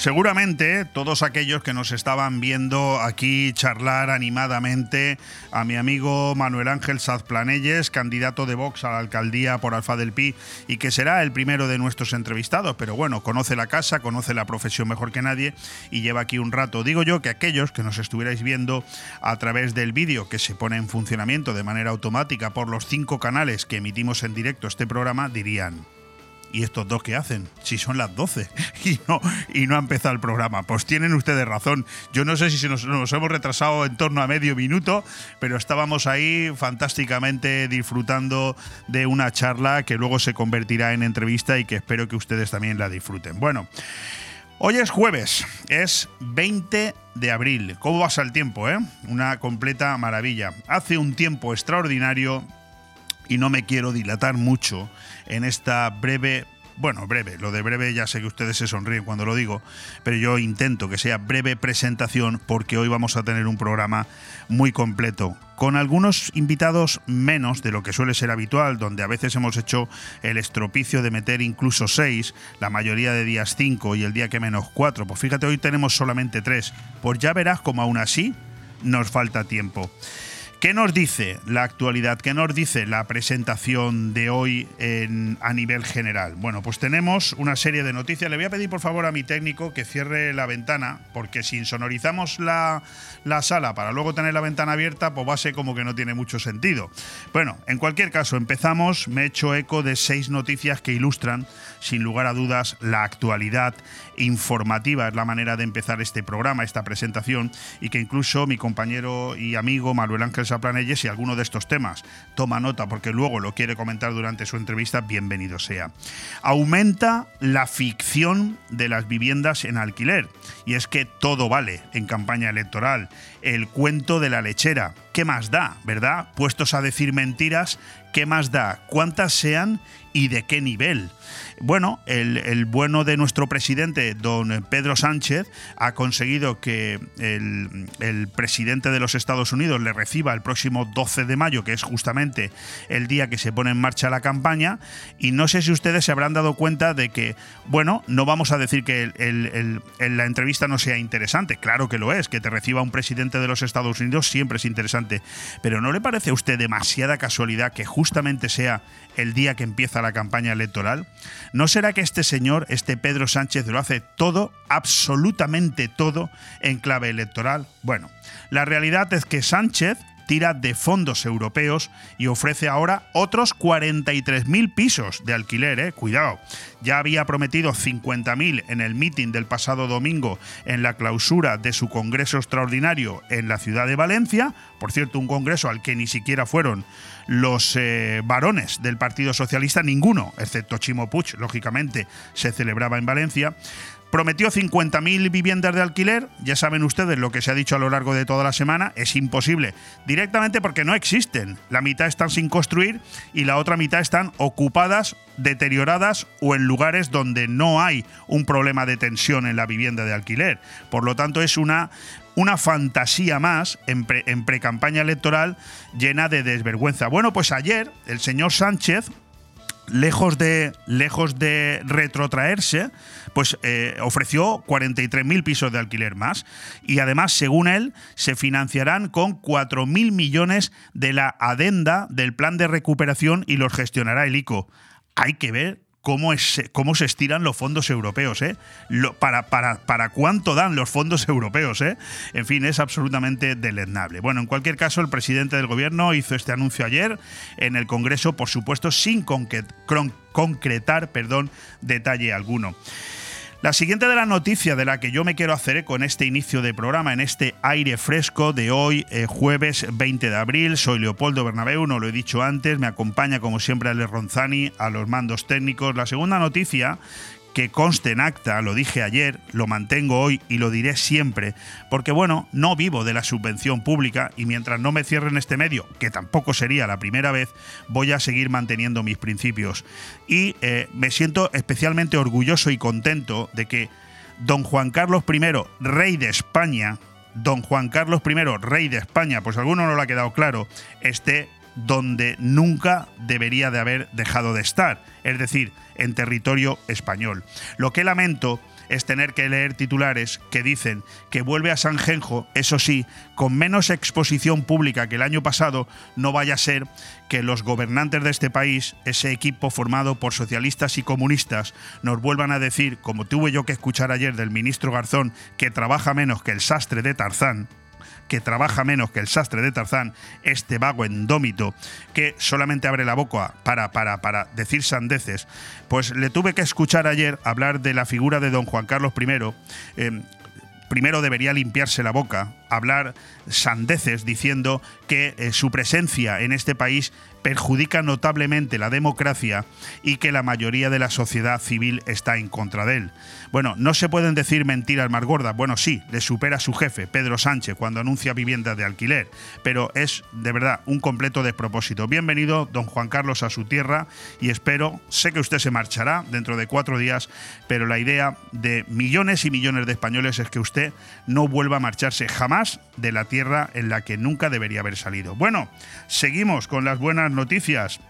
Seguramente todos aquellos que nos estaban viendo aquí charlar animadamente a mi amigo Manuel Ángel Sazplanelles, candidato de Vox a la alcaldía por Alfa del Pi y que será el primero de nuestros entrevistados, pero bueno, conoce la casa, conoce la profesión mejor que nadie y lleva aquí un rato. Digo yo que aquellos que nos estuvierais viendo a través del vídeo que se pone en funcionamiento de manera automática por los cinco canales que emitimos en directo este programa dirían, ¿Y estos dos qué hacen? Si son las 12 y no, y no ha empezado el programa. Pues tienen ustedes razón. Yo no sé si nos, nos hemos retrasado en torno a medio minuto, pero estábamos ahí fantásticamente disfrutando de una charla que luego se convertirá en entrevista y que espero que ustedes también la disfruten. Bueno. Hoy es jueves, es 20 de abril. ¿Cómo pasa el tiempo, eh? Una completa maravilla. Hace un tiempo extraordinario y no me quiero dilatar mucho en esta breve bueno, breve, lo de breve ya sé que ustedes se sonríen cuando lo digo, pero yo intento que sea breve presentación porque hoy vamos a tener un programa muy completo, con algunos invitados menos de lo que suele ser habitual, donde a veces hemos hecho el estropicio de meter incluso seis, la mayoría de días cinco y el día que menos cuatro. Pues fíjate, hoy tenemos solamente tres, pues ya verás como aún así nos falta tiempo. ¿Qué nos dice la actualidad? ¿Qué nos dice la presentación de hoy a nivel general? Bueno, pues tenemos una serie de noticias. Le voy a pedir por favor a mi técnico que cierre la ventana, porque si insonorizamos la, la sala para luego tener la ventana abierta, pues va a ser como que no tiene mucho sentido. Bueno, en cualquier caso, empezamos. Me he hecho eco de seis noticias que ilustran, sin lugar a dudas, la actualidad informativa. Es la manera de empezar este programa, esta presentación, y que incluso mi compañero y amigo Manuel Ángel Saplanelles, si alguno de estos temas toma nota porque luego lo quiere comentar durante su entrevista, bienvenido sea. Aumenta la ficción de las viviendas en alquiler. Y es que todo vale en campaña electoral. El cuento de la lechera. ¿Qué más da, verdad? Puestos a decir mentiras, ¿qué más da? ¿Cuántas sean y de qué nivel? Bueno, el, bueno de nuestro presidente, don Pedro Sánchez, ha conseguido que el, presidente de los Estados Unidos le reciba el próximo 12 de mayo, que es justamente el día que se pone en marcha la campaña. Y no sé si ustedes se habrán dado cuenta de que, bueno, no vamos a decir que la entrevista no sea interesante, claro que lo es, que te reciba un presidente de los Estados Unidos siempre es interesante, pero ¿no le parece a usted demasiada casualidad que justamente sea el día que empieza la campaña electoral? ¿No será que este señor, este Pedro Sánchez, lo hace todo, absolutamente todo, en clave electoral? Bueno, la realidad es que Sánchez tira de fondos europeos y ofrece ahora otros 43.000 pisos de alquiler, ¿eh? cuidado. Ya había prometido 50.000 en el meeting del pasado domingo en la clausura de su congreso extraordinario en la ciudad de Valencia, por cierto, un congreso al que ni siquiera fueron los eh, varones del Partido Socialista, ninguno, excepto Chimo Puig, lógicamente, se celebraba en Valencia. Prometió 50.000 viviendas de alquiler, ya saben ustedes lo que se ha dicho a lo largo de toda la semana, es imposible, directamente porque no existen. La mitad están sin construir y la otra mitad están ocupadas, deterioradas o en lugares donde no hay un problema de tensión en la vivienda de alquiler. Por lo tanto, es una una fantasía más en, pre-campaña electoral llena de desvergüenza. Bueno, pues ayer el señor Sánchez lejos de, lejos de retrotraerse, pues eh, ofreció 43.000 pisos de alquiler más. Y además, según él, se financiarán con 4.000 millones de la adenda del plan de recuperación y los gestionará el ICO. Hay que ver cómo, es, cómo se estiran los fondos europeos, ¿eh? para, para, para, cuánto dan los fondos europeos, ¿eh? En fin, es absolutamente deleznable. Bueno, en cualquier caso, el presidente del gobierno hizo este anuncio ayer en el Congreso, por supuesto, sin concretar perdón, detalle alguno. La siguiente de la noticia de la que yo me quiero hacer con este inicio de programa, en este aire fresco de hoy, eh, jueves 20 de abril, soy Leopoldo Bernabeu, no lo he dicho antes, me acompaña como siempre Ale Ronzani a los mandos técnicos. La segunda noticia que conste en acta, lo dije ayer, lo mantengo hoy y lo diré siempre, porque bueno, no vivo de la subvención pública y mientras no me cierren este medio, que tampoco sería la primera vez, voy a seguir manteniendo mis principios. Y eh, me siento especialmente orgulloso y contento de que don Juan Carlos I, rey de España, don Juan Carlos I, rey de España, pues a alguno no lo ha quedado claro, esté donde nunca debería de haber dejado de estar, es decir, en territorio español. Lo que lamento es tener que leer titulares que dicen que vuelve a Sanjenjo, eso sí, con menos exposición pública que el año pasado, no vaya a ser que los gobernantes de este país, ese equipo formado por socialistas y comunistas, nos vuelvan a decir, como tuve yo que escuchar ayer del ministro Garzón, que trabaja menos que el sastre de Tarzán, que trabaja menos que el sastre de Tarzán, este vago endómito, que solamente abre la boca para, para, para decir sandeces, pues le tuve que escuchar ayer hablar de la figura de don Juan Carlos I. Eh, primero debería limpiarse la boca, hablar sandeces diciendo que eh, su presencia en este país perjudica notablemente la democracia y que la mayoría de la sociedad civil está en contra de él. Bueno, no se pueden decir mentiras más gordas. Bueno, sí, le supera su jefe, Pedro Sánchez, cuando anuncia viviendas de alquiler, pero es de verdad un completo despropósito. Bienvenido, don Juan Carlos, a su tierra y espero, sé que usted se marchará dentro de cuatro días, pero la idea de millones y millones de españoles es que usted no vuelva a marcharse jamás de la tierra en la que nunca debería haber salido. Bueno, seguimos con las buenas noticias.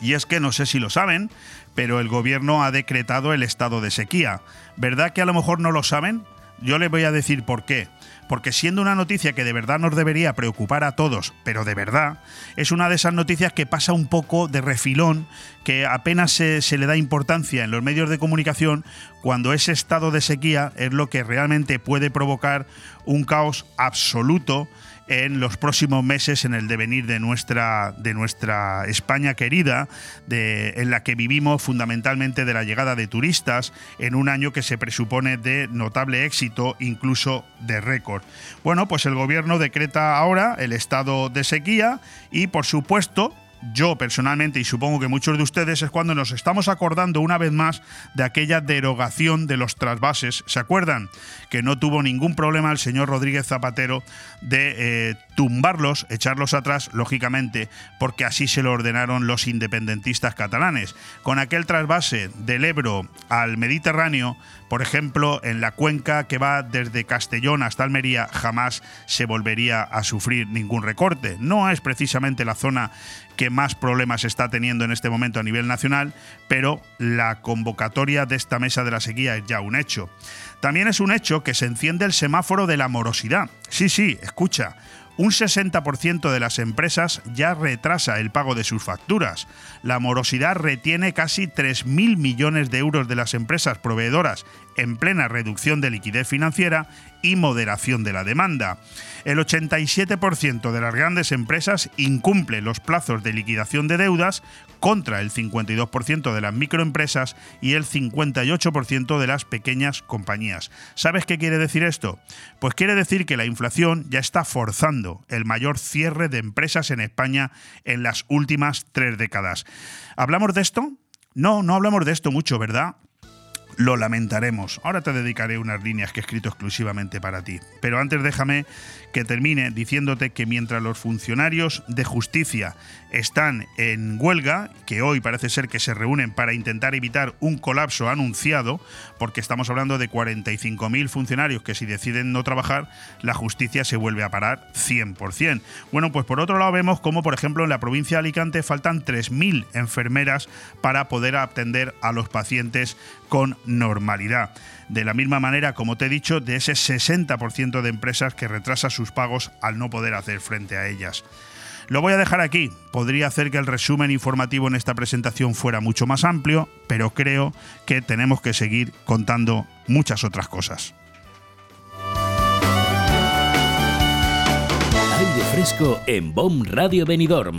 Y es que no sé si lo saben, pero el gobierno ha decretado el estado de sequía. ¿Verdad que a lo mejor no lo saben? Yo les voy a decir por qué. Porque siendo una noticia que de verdad nos debería preocupar a todos, pero de verdad, es una de esas noticias que pasa un poco de refilón, que apenas se, se le da importancia en los medios de comunicación, cuando ese estado de sequía es lo que realmente puede provocar un caos absoluto en los próximos meses en el devenir de nuestra, de nuestra España querida, en la que vivimos fundamentalmente de la llegada de turistas en un año que se presupone de notable éxito, incluso de récord. Bueno, pues el gobierno decreta ahora el estado de sequía y por supuesto yo personalmente, y supongo que muchos de ustedes, es cuando nos estamos acordando una vez más de aquella derogación de los trasvases. ¿Se acuerdan? Que no tuvo ningún problema el señor Rodríguez Zapatero de eh, tumbarlos, echarlos atrás, lógicamente, porque así se lo ordenaron los independentistas catalanes. Con aquel trasvase del Ebro al Mediterráneo, por ejemplo, en la cuenca que va desde Castellón hasta Almería, jamás se volvería a sufrir ningún recorte. No es precisamente la zona que más problemas está teniendo en este momento a nivel nacional, pero la convocatoria de esta mesa de la sequía es ya un hecho. También es un hecho que se enciende el semáforo de la morosidad. Sí, sí, escucha un 60% de las empresas ya retrasa el pago de sus facturas. La morosidad retiene casi 3.000 millones de euros de las empresas proveedoras en plena reducción de liquidez financiera y moderación de la demanda. El 87% de las grandes empresas incumple los plazos de liquidación de deudas contra el 52% de las microempresas y el 58% de las pequeñas compañías. ¿Sabes qué quiere decir esto? Pues quiere decir que la inflación ya está forzando el mayor cierre de empresas en España en las últimas tres décadas. ¿Hablamos de esto? No, no hablamos de esto mucho, ¿verdad? lo lamentaremos. Ahora te dedicaré unas líneas que he escrito exclusivamente para ti. Pero antes déjame que termine diciéndote que mientras los funcionarios de justicia están en huelga, que hoy parece ser que se reúnen para intentar evitar un colapso anunciado, porque estamos hablando de 45.000 funcionarios que si deciden no trabajar, la justicia se vuelve a parar 100%. Bueno, pues por otro lado vemos como, por ejemplo, en la provincia de Alicante faltan 3.000 enfermeras para poder atender a los pacientes con normalidad. De la misma manera, como te he dicho, de ese 60% de empresas que retrasa sus pagos al no poder hacer frente a ellas. Lo voy a dejar aquí. Podría hacer que el resumen informativo en esta presentación fuera mucho más amplio, pero creo que tenemos que seguir contando muchas otras cosas. Fresco en Radio Benidorm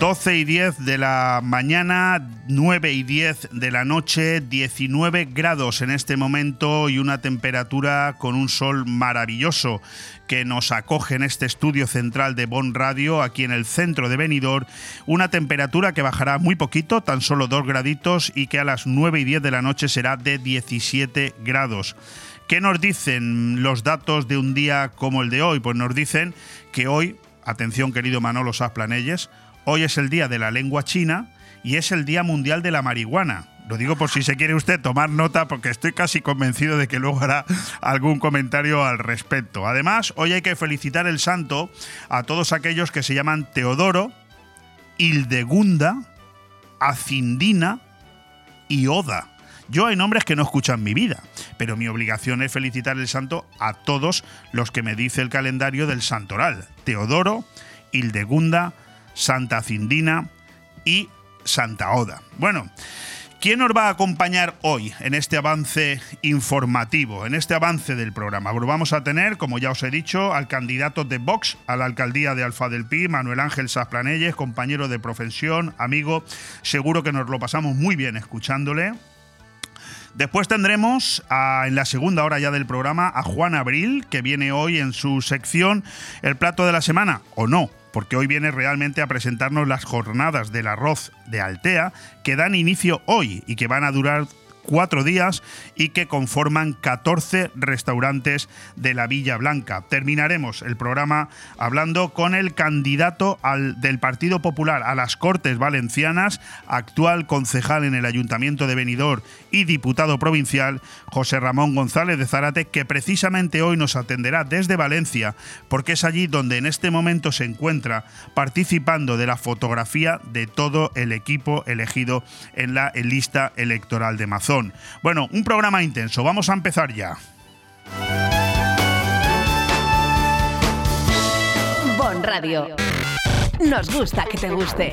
12 y 10 de la mañana, 9 y 10 de la noche, 19 grados en este momento y una temperatura con un sol maravilloso que nos acoge en este estudio central de Bon Radio, aquí en el centro de Benidorm, una temperatura que bajará muy poquito, tan solo 2 graditos y que a las 9 y 10 de la noche será de 17 grados. ¿Qué nos dicen los datos de un día como el de hoy? Pues nos dicen que hoy, atención querido Manolo Sasplanelles, Hoy es el Día de la Lengua China y es el Día Mundial de la Marihuana. Lo digo por si se quiere usted tomar nota porque estoy casi convencido de que luego hará algún comentario al respecto. Además, hoy hay que felicitar el santo a todos aquellos que se llaman Teodoro, Hildegunda, Acindina y Oda. Yo hay nombres que no escuchan mi vida, pero mi obligación es felicitar el santo a todos los que me dice el calendario del santoral. Teodoro, Hildegunda, Santa Cindina y Santa Oda. Bueno, ¿quién nos va a acompañar hoy en este avance informativo, en este avance del programa? vamos a tener, como ya os he dicho, al candidato de Vox a la alcaldía de Alfa del Pi, Manuel Ángel Sasplanelles, compañero de profesión, amigo, seguro que nos lo pasamos muy bien escuchándole. Después tendremos en la segunda hora ya del programa a Juan Abril, que viene hoy en su sección El plato de la semana, o no, porque hoy viene realmente a presentarnos las jornadas del arroz de Altea que dan inicio hoy y que van a durar cuatro días y que conforman 14 restaurantes de la Villa Blanca. Terminaremos el programa hablando con el candidato del Partido Popular a las Cortes Valencianas, actual concejal en el Ayuntamiento de Benidorm y diputado provincial, José Ramón González de Zárate, que precisamente hoy nos atenderá desde Valencia, porque es allí donde en este momento se encuentra participando de la fotografía de todo el equipo elegido en la lista electoral de Mazón. Bueno, un programa intenso. Vamos a empezar ya. Bon Radio. Nos gusta que te guste.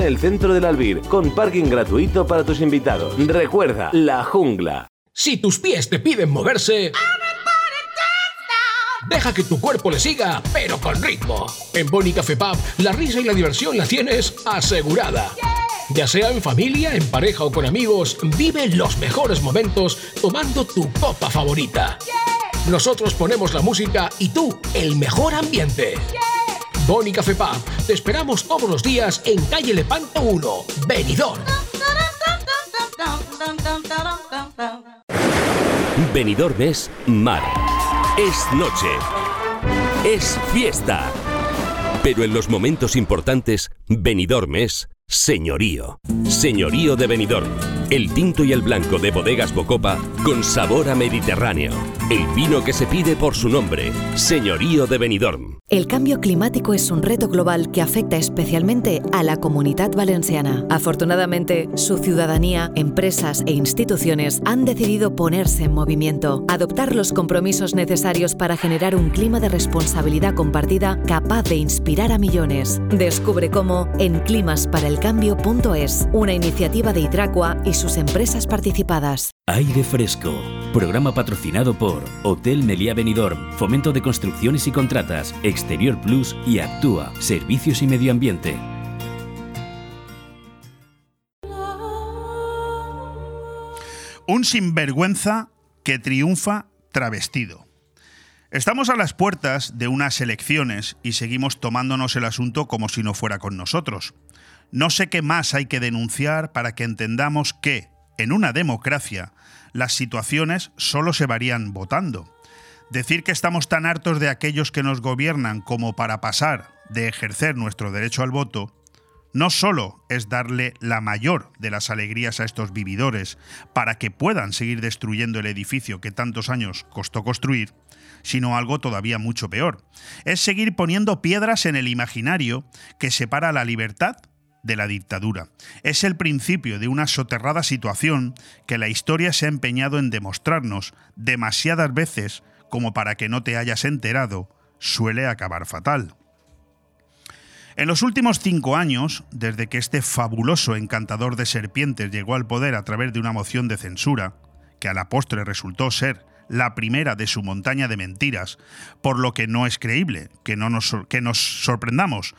el centro del Albir, con parking gratuito para tus invitados. Recuerda, la jungla. Si tus pies te piden moverse... Deja que tu cuerpo le siga, pero con ritmo. En Boni Café Pub, la risa y la diversión la tienes asegurada. Ya sea en familia, en pareja o con amigos, vive los mejores momentos tomando tu copa favorita. Nosotros ponemos la música y tú el mejor ambiente. Boni Café Pub. Te esperamos todos los días en calle Lepanto 1, Benidorm. Benidorm es mar. Es noche. Es fiesta. Pero en los momentos importantes, Benidorm es señorío. Señorío de Benidorm el tinto y el blanco de bodegas Bocopa con sabor a Mediterráneo. El vino que se pide por su nombre, Señorío de Benidorm. El cambio climático es un reto global que afecta especialmente a la comunidad valenciana. Afortunadamente, su ciudadanía, empresas e instituciones han decidido ponerse en movimiento, adoptar los compromisos necesarios para generar un clima de responsabilidad compartida capaz de inspirar a millones. Descubre cómo en climasparaelcambio.es, una iniciativa de Hidracua y sus empresas participadas. Aire Fresco, programa patrocinado por Hotel Meliá Benidorm, Fomento de Construcciones y Contratas, Exterior Plus y Actúa, Servicios y Medio Ambiente. Un sinvergüenza que triunfa travestido. Estamos a las puertas de unas elecciones y seguimos tomándonos el asunto como si no fuera con nosotros. No sé qué más hay que denunciar para que entendamos que, en una democracia, las situaciones solo se varían votando. Decir que estamos tan hartos de aquellos que nos gobiernan como para pasar de ejercer nuestro derecho al voto no solo es darle la mayor de las alegrías a estos vividores para que puedan seguir destruyendo el edificio que tantos años costó construir, sino algo todavía mucho peor. Es seguir poniendo piedras en el imaginario que separa la libertad de la dictadura. Es el principio de una soterrada situación que la historia se ha empeñado en demostrarnos demasiadas veces como para que no te hayas enterado, suele acabar fatal. En los últimos cinco años, desde que este fabuloso encantador de serpientes llegó al poder a través de una moción de censura, que a la postre resultó ser la primera de su montaña de mentiras, por lo que no es creíble que, no nos, que nos sorprendamos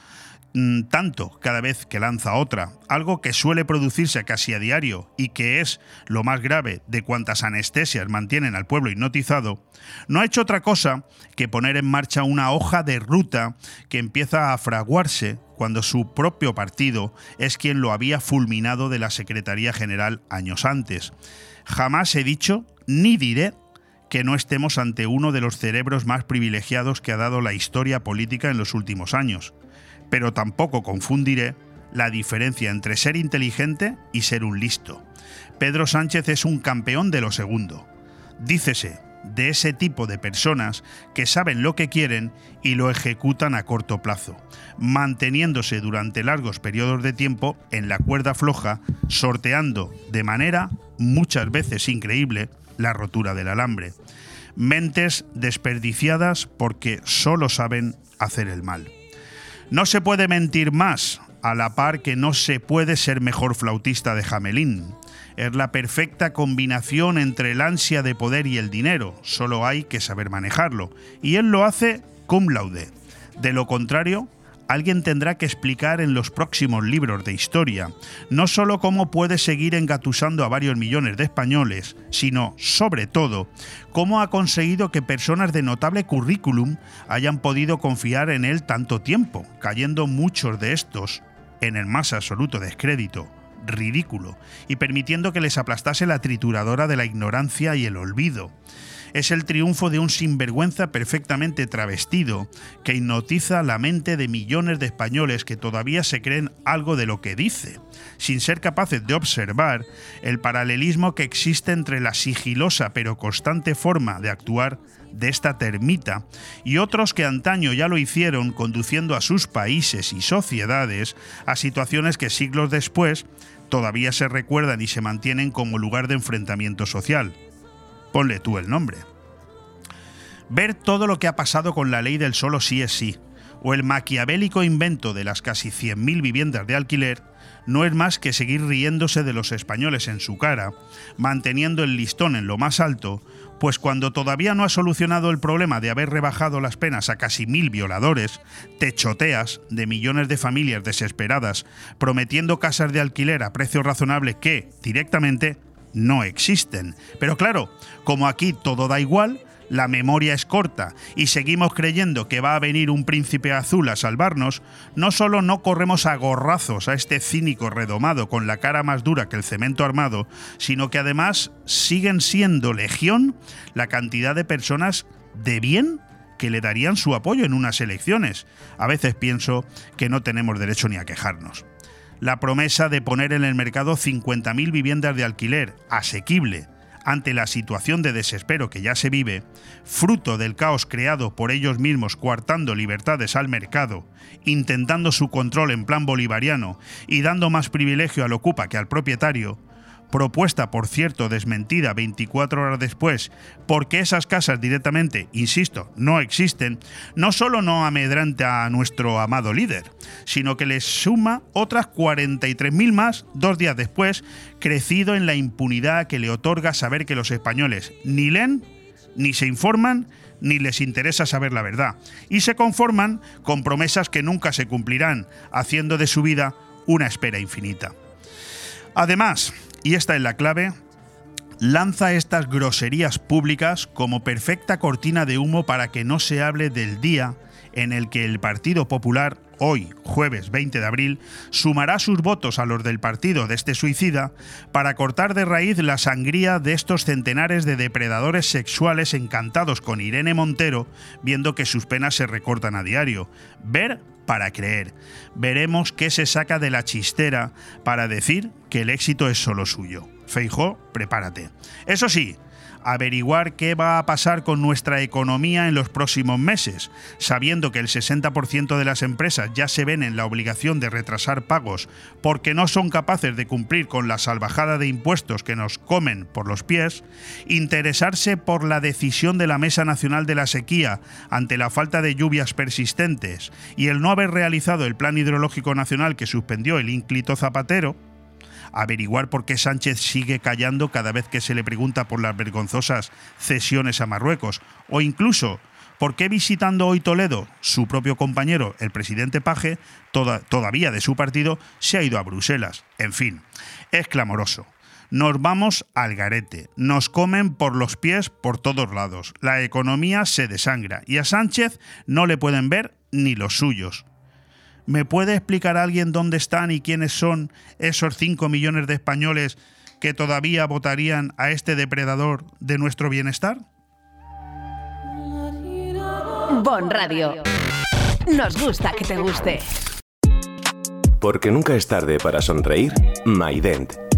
tanto cada vez que lanza otra, algo que suele producirse casi a diario y que es lo más grave de cuantas anestesias mantienen al pueblo hipnotizado, no ha hecho otra cosa que poner en marcha una hoja de ruta que empieza a fraguarse cuando su propio partido es quien lo había fulminado de la Secretaría General años antes. Jamás he dicho ni diré que no estemos ante uno de los cerebros más privilegiados que ha dado la historia política en los últimos años, pero tampoco confundiré la diferencia entre ser inteligente y ser un listo. Pedro Sánchez es un campeón de lo segundo. Dícese de ese tipo de personas que saben lo que quieren y lo ejecutan a corto plazo, manteniéndose durante largos periodos de tiempo en la cuerda floja, sorteando de manera muchas veces increíble la rotura del alambre. Mentes desperdiciadas porque solo saben hacer el mal. No se puede mentir más, a la par que no se puede ser mejor flautista de Jamelín. Es la perfecta combinación entre el ansia de poder y el dinero, solo hay que saber manejarlo. Y él lo hace cum laude. De lo contrario, alguien tendrá que explicar en los próximos libros de historia, no solo cómo puede seguir engatusando a varios millones de españoles, sino, sobre todo, cómo ha conseguido que personas de notable currículum hayan podido confiar en él tanto tiempo, cayendo muchos de estos en el más absoluto descrédito, ridículo, y permitiendo que les aplastase la trituradora de la ignorancia y el olvido es el triunfo de un sinvergüenza perfectamente travestido que hipnotiza la mente de millones de españoles que todavía se creen algo de lo que dice, sin ser capaces de observar el paralelismo que existe entre la sigilosa pero constante forma de actuar de esta termita y otros que antaño ya lo hicieron conduciendo a sus países y sociedades a situaciones que siglos después todavía se recuerdan y se mantienen como lugar de enfrentamiento social ponle tú el nombre. Ver todo lo que ha pasado con la ley del solo sí es sí, o el maquiavélico invento de las casi 100.000 viviendas de alquiler, no es más que seguir riéndose de los españoles en su cara, manteniendo el listón en lo más alto, pues cuando todavía no ha solucionado el problema de haber rebajado las penas a casi mil violadores, techoteas de millones de familias desesperadas, prometiendo casas de alquiler a precio razonable que, directamente, no existen. Pero claro, como aquí todo da igual, la memoria es corta y seguimos creyendo que va a venir un príncipe azul a salvarnos, no solo no corremos a gorrazos a este cínico redomado con la cara más dura que el cemento armado, sino que además siguen siendo legión la cantidad de personas de bien que le darían su apoyo en unas elecciones. A veces pienso que no tenemos derecho ni a quejarnos la promesa de poner en el mercado 50.000 viviendas de alquiler asequible ante la situación de desespero que ya se vive, fruto del caos creado por ellos mismos coartando libertades al mercado, intentando su control en plan bolivariano y dando más privilegio al ocupa que al propietario, propuesta por cierto desmentida 24 horas después, porque esas casas directamente, insisto, no existen, no solo no amedranta a nuestro amado líder, sino que les suma otras 43.000 más dos días después, crecido en la impunidad que le otorga saber que los españoles ni leen, ni se informan, ni les interesa saber la verdad, y se conforman con promesas que nunca se cumplirán, haciendo de su vida una espera infinita. Además, y esta es la clave, lanza estas groserías públicas como perfecta cortina de humo para que no se hable del día en el que el Partido Popular, hoy, jueves 20 de abril, sumará sus votos a los del partido de este suicida para cortar de raíz la sangría de estos centenares de depredadores sexuales encantados con Irene Montero, viendo que sus penas se recortan a diario. Ver para creer. Veremos qué se saca de la chistera para decir que el éxito es solo suyo. Feijó, prepárate. Eso sí, averiguar qué va a pasar con nuestra economía en los próximos meses, sabiendo que el 60% de las empresas ya se ven en la obligación de retrasar pagos porque no son capaces de cumplir con la salvajada de impuestos que nos comen por los pies, interesarse por la decisión de la Mesa Nacional de la Sequía ante la falta de lluvias persistentes y el no haber realizado el Plan Hidrológico Nacional que suspendió el ínclito Zapatero, averiguar por qué Sánchez sigue callando cada vez que se le pregunta por las vergonzosas cesiones a Marruecos, o incluso por qué visitando hoy Toledo, su propio compañero, el presidente Paje, todavía de su partido, se ha ido a Bruselas. En fin, es clamoroso. Nos vamos al garete, nos comen por los pies por todos lados, la economía se desangra y a Sánchez no le pueden ver ni los suyos. ¿Me puede explicar alguien dónde están y quiénes son esos 5 millones de españoles que todavía votarían a este depredador de nuestro bienestar? Bon Radio. Nos gusta que te guste. Porque nunca es tarde para sonreír, MyDent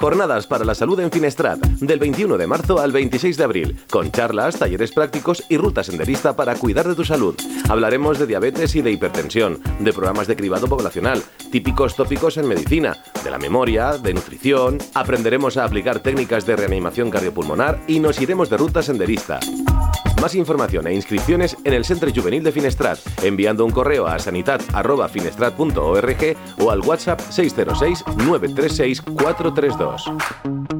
Jornadas para la salud en Finestrat, del 21 de marzo al 26 de abril, con charlas, talleres prácticos y rutas senderista para cuidar de tu salud. Hablaremos de diabetes y de hipertensión, de programas de cribado poblacional, típicos tópicos en medicina, de la memoria, de nutrición, aprenderemos a aplicar técnicas de reanimación cardiopulmonar y nos iremos de ruta senderista. Más información e inscripciones en el Centro Juvenil de Finestrat, enviando un correo a sanidad.finestrat.org o al WhatsApp 606 936 432.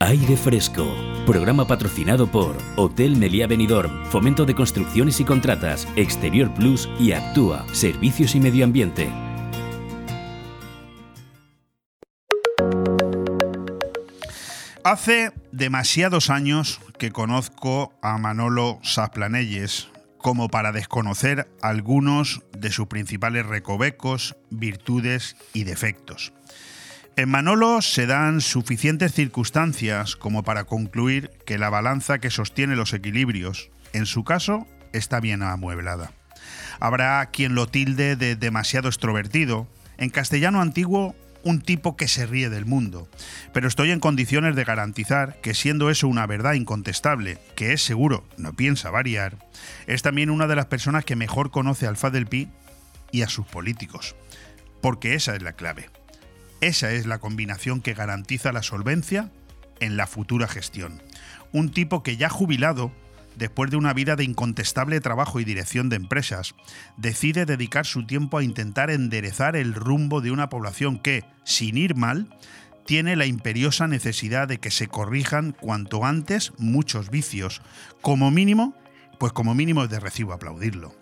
Aire Fresco, programa patrocinado por Hotel Meliá Benidorm, Fomento de Construcciones y Contratas, Exterior Plus y Actúa, Servicios y Medio Ambiente. Hace demasiados años que conozco a Manolo Sasplanelles como para desconocer algunos de sus principales recovecos, virtudes y defectos. En Manolo se dan suficientes circunstancias como para concluir que la balanza que sostiene los equilibrios, en su caso, está bien amueblada. Habrá quien lo tilde de demasiado extrovertido, en castellano antiguo un tipo que se ríe del mundo, pero estoy en condiciones de garantizar que siendo eso una verdad incontestable, que es seguro, no piensa variar, es también una de las personas que mejor conoce al Pi y a sus políticos, porque esa es la clave. Esa es la combinación que garantiza la solvencia en la futura gestión. Un tipo que ya jubilado, después de una vida de incontestable trabajo y dirección de empresas, decide dedicar su tiempo a intentar enderezar el rumbo de una población que, sin ir mal, tiene la imperiosa necesidad de que se corrijan cuanto antes muchos vicios. Como mínimo, pues como mínimo es de recibo aplaudirlo.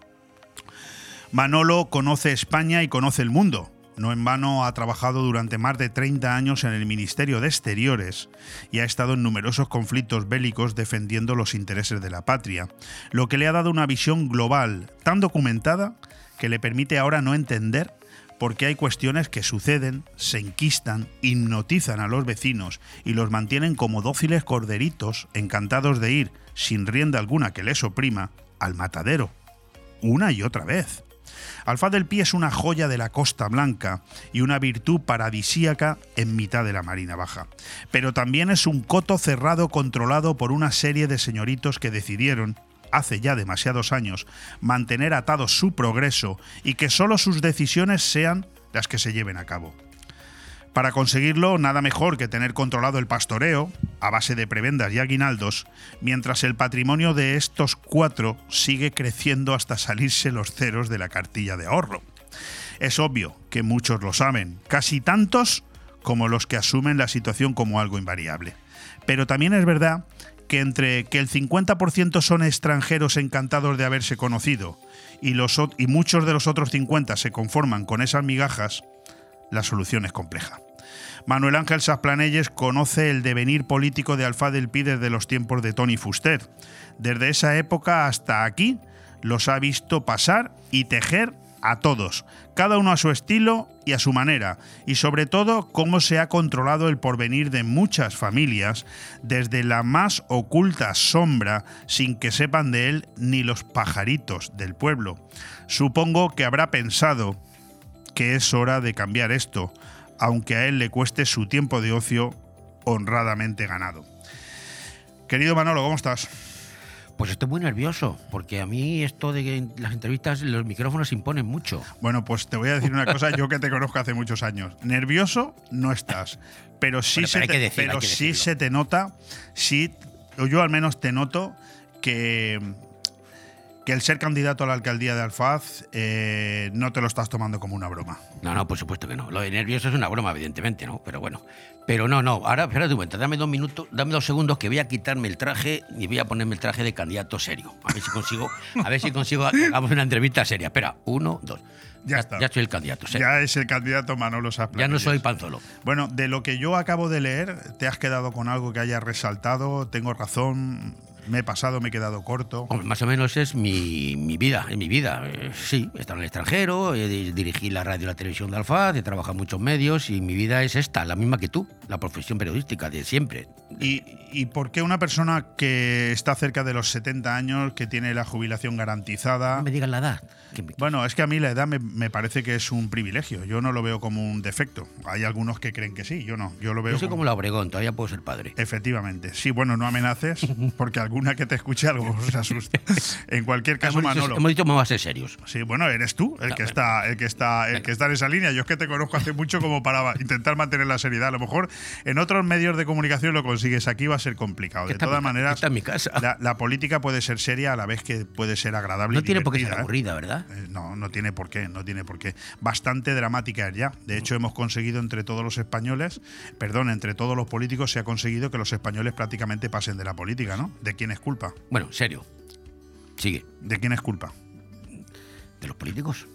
Manolo conoce España y conoce el mundo, no en vano ha trabajado durante más de 30 años en el Ministerio de Exteriores y ha estado en numerosos conflictos bélicos defendiendo los intereses de la patria, lo que le ha dado una visión global tan documentada que le permite ahora no entender porque hay cuestiones que suceden, se enquistan, hipnotizan a los vecinos y los mantienen como dóciles corderitos, encantados de ir, sin rienda alguna que les oprima, al matadero, una y otra vez. Alfaz del Pi es una joya de la Costa Blanca y una virtud paradisíaca en mitad de la Marina Baja. Pero también es un coto cerrado controlado por una serie de señoritos que decidieron, hace ya demasiados años, mantener atado su progreso y que solo sus decisiones sean las que se lleven a cabo. Para conseguirlo, nada mejor que tener controlado el pastoreo, a base de prebendas y aguinaldos, mientras el patrimonio de estos cuatro sigue creciendo hasta salirse los ceros de la cartilla de ahorro. Es obvio que muchos lo saben, casi tantos como los que asumen la situación como algo invariable. Pero también es verdad que entre que el 50% son extranjeros encantados de haberse conocido y, los, y muchos de los otros 50 se conforman con esas migajas, la solución es compleja. Manuel Ángel Sasplanelles conoce el devenir político de Alfa del Pi desde los tiempos de Tony Fuster. Desde esa época hasta aquí los ha visto pasar y tejer a todos, cada uno a su estilo y a su manera, y sobre todo cómo se ha controlado el porvenir de muchas familias desde la más oculta sombra sin que sepan de él ni los pajaritos del pueblo. Supongo que habrá pensado que es hora de cambiar esto, aunque a él le cueste su tiempo de ocio honradamente ganado. Querido Manolo, ¿cómo estás? Pues estoy muy nervioso, porque a mí esto de que en las entrevistas los micrófonos imponen mucho. Bueno, pues te voy a decir una cosa, yo que te conozco hace muchos años. Nervioso no estás, pero sí, Bueno, se, pero te, decirlo, pero sí se te nota, sí, o yo al menos te noto que, que el ser candidato a la alcaldía de Alfaz eh, no te lo estás tomando como una broma. No, no, por supuesto que no. Lo de nervioso es una broma, evidentemente, ¿no? Pero bueno. Pero no, no. Ahora, espérate un momento. Dame dos minutos, dame dos segundos que voy a quitarme el traje y voy a ponerme el traje de candidato serio. A ver si consigo, a ver si consigo hagamos una entrevista seria. Espera, uno, dos. Ya está. Ya soy el candidato serio. Ya es el candidato Manolo Ya, Sasplanelles. no soy panzolo. Bueno, de lo que yo acabo de leer, ¿te has quedado con algo que haya resaltado? ¿Tengo razón? ¿Me he pasado? ¿Me he quedado corto? Más o menos es mi, mi vida, es mi vida. Eh, sí, he estado en el extranjero, di- dirigí la radio y la televisión de Alfaz, he trabajado en muchos medios y mi vida es esta, la misma que tú, la profesión periodística de siempre. ¿Y, y por qué una persona que está cerca de los 70 años, que tiene la jubilación garantizada? No me digas la edad. me- Bueno, es que a mí la edad me, me parece que es un privilegio. Yo no lo veo como un defecto. Hay algunos que creen que sí, yo no. Yo lo veo Yo soy como- como la Obregón, todavía puedo ser padre. Efectivamente. Sí, bueno, no amenaces, porque alguna que te escuche algo se asusta. En cualquier caso, hemos, dicho, Manolo. hemos dicho vamos a ser serios. Sí, bueno, eres tú el que está, el que está, el que está en esa línea. Yo es que te conozco hace mucho como para intentar mantener la seriedad. A lo mejor en otros medios de comunicación lo consigues. Aquí va a ser complicado. De todas maneras, está en mi casa. La, la política puede ser seria a la vez que puede ser agradable. No y tiene por qué ser ¿eh? aburrida, ¿verdad? Eh, No, no tiene por qué, no tiene por qué. Bastante dramática es ya. De hecho, hemos conseguido entre todos los españoles, perdón, entre todos los políticos se ha conseguido que los españoles prácticamente pasen de la política, ¿no? ¿De quién es culpa? Bueno, serio. Sigue. ¿De quién es culpa? De los políticos.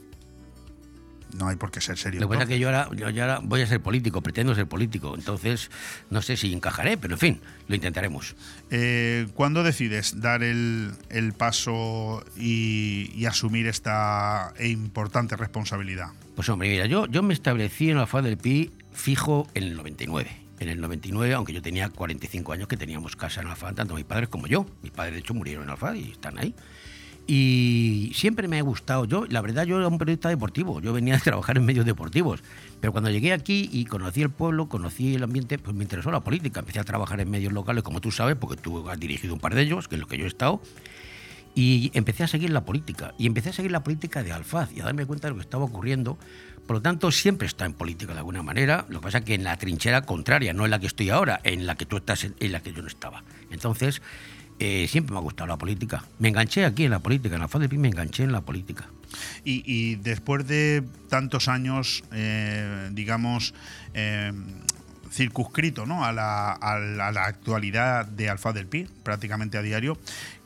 No hay por qué ser serio. Lo que pasa es que yo ahora, yo ahora voy a ser político, pretendo ser político. Entonces, no sé si encajaré, pero en fin, lo intentaremos. Eh, ¿Cuándo decides dar el, el paso y, y asumir esta importante responsabilidad? Pues hombre, mira, yo, yo me establecí en la FAD del PI fijo en el 99. En el 99, aunque yo tenía 45 años que teníamos casa en Alfaz, tanto mis padres como yo. Mis padres, de hecho, murieron en Alfaz y están ahí. Y siempre me ha gustado. Yo, la verdad, yo era un periodista deportivo. Yo venía a trabajar en medios deportivos. Pero cuando llegué aquí y conocí el pueblo, conocí el ambiente, pues me interesó la política. Empecé a trabajar en medios locales, como tú sabes, porque tú has dirigido un par de ellos, que es lo que yo he estado. Y empecé a seguir la política. Y empecé a seguir la política de Alfaz y a darme cuenta de lo que estaba ocurriendo. Por lo tanto, siempre está en política de alguna manera. Lo que pasa es que en la trinchera contraria, no en la que estoy ahora, en la que tú estás, en, la que yo no estaba. Entonces, eh, siempre me ha gustado la política. Me enganché aquí en la política. En Alfaz de Pi me enganché en la política. Y, después de tantos años, eh, digamos, eh, circunscrito ¿no? a, la, a la- la actualidad de Alfa del Pi, prácticamente a diario,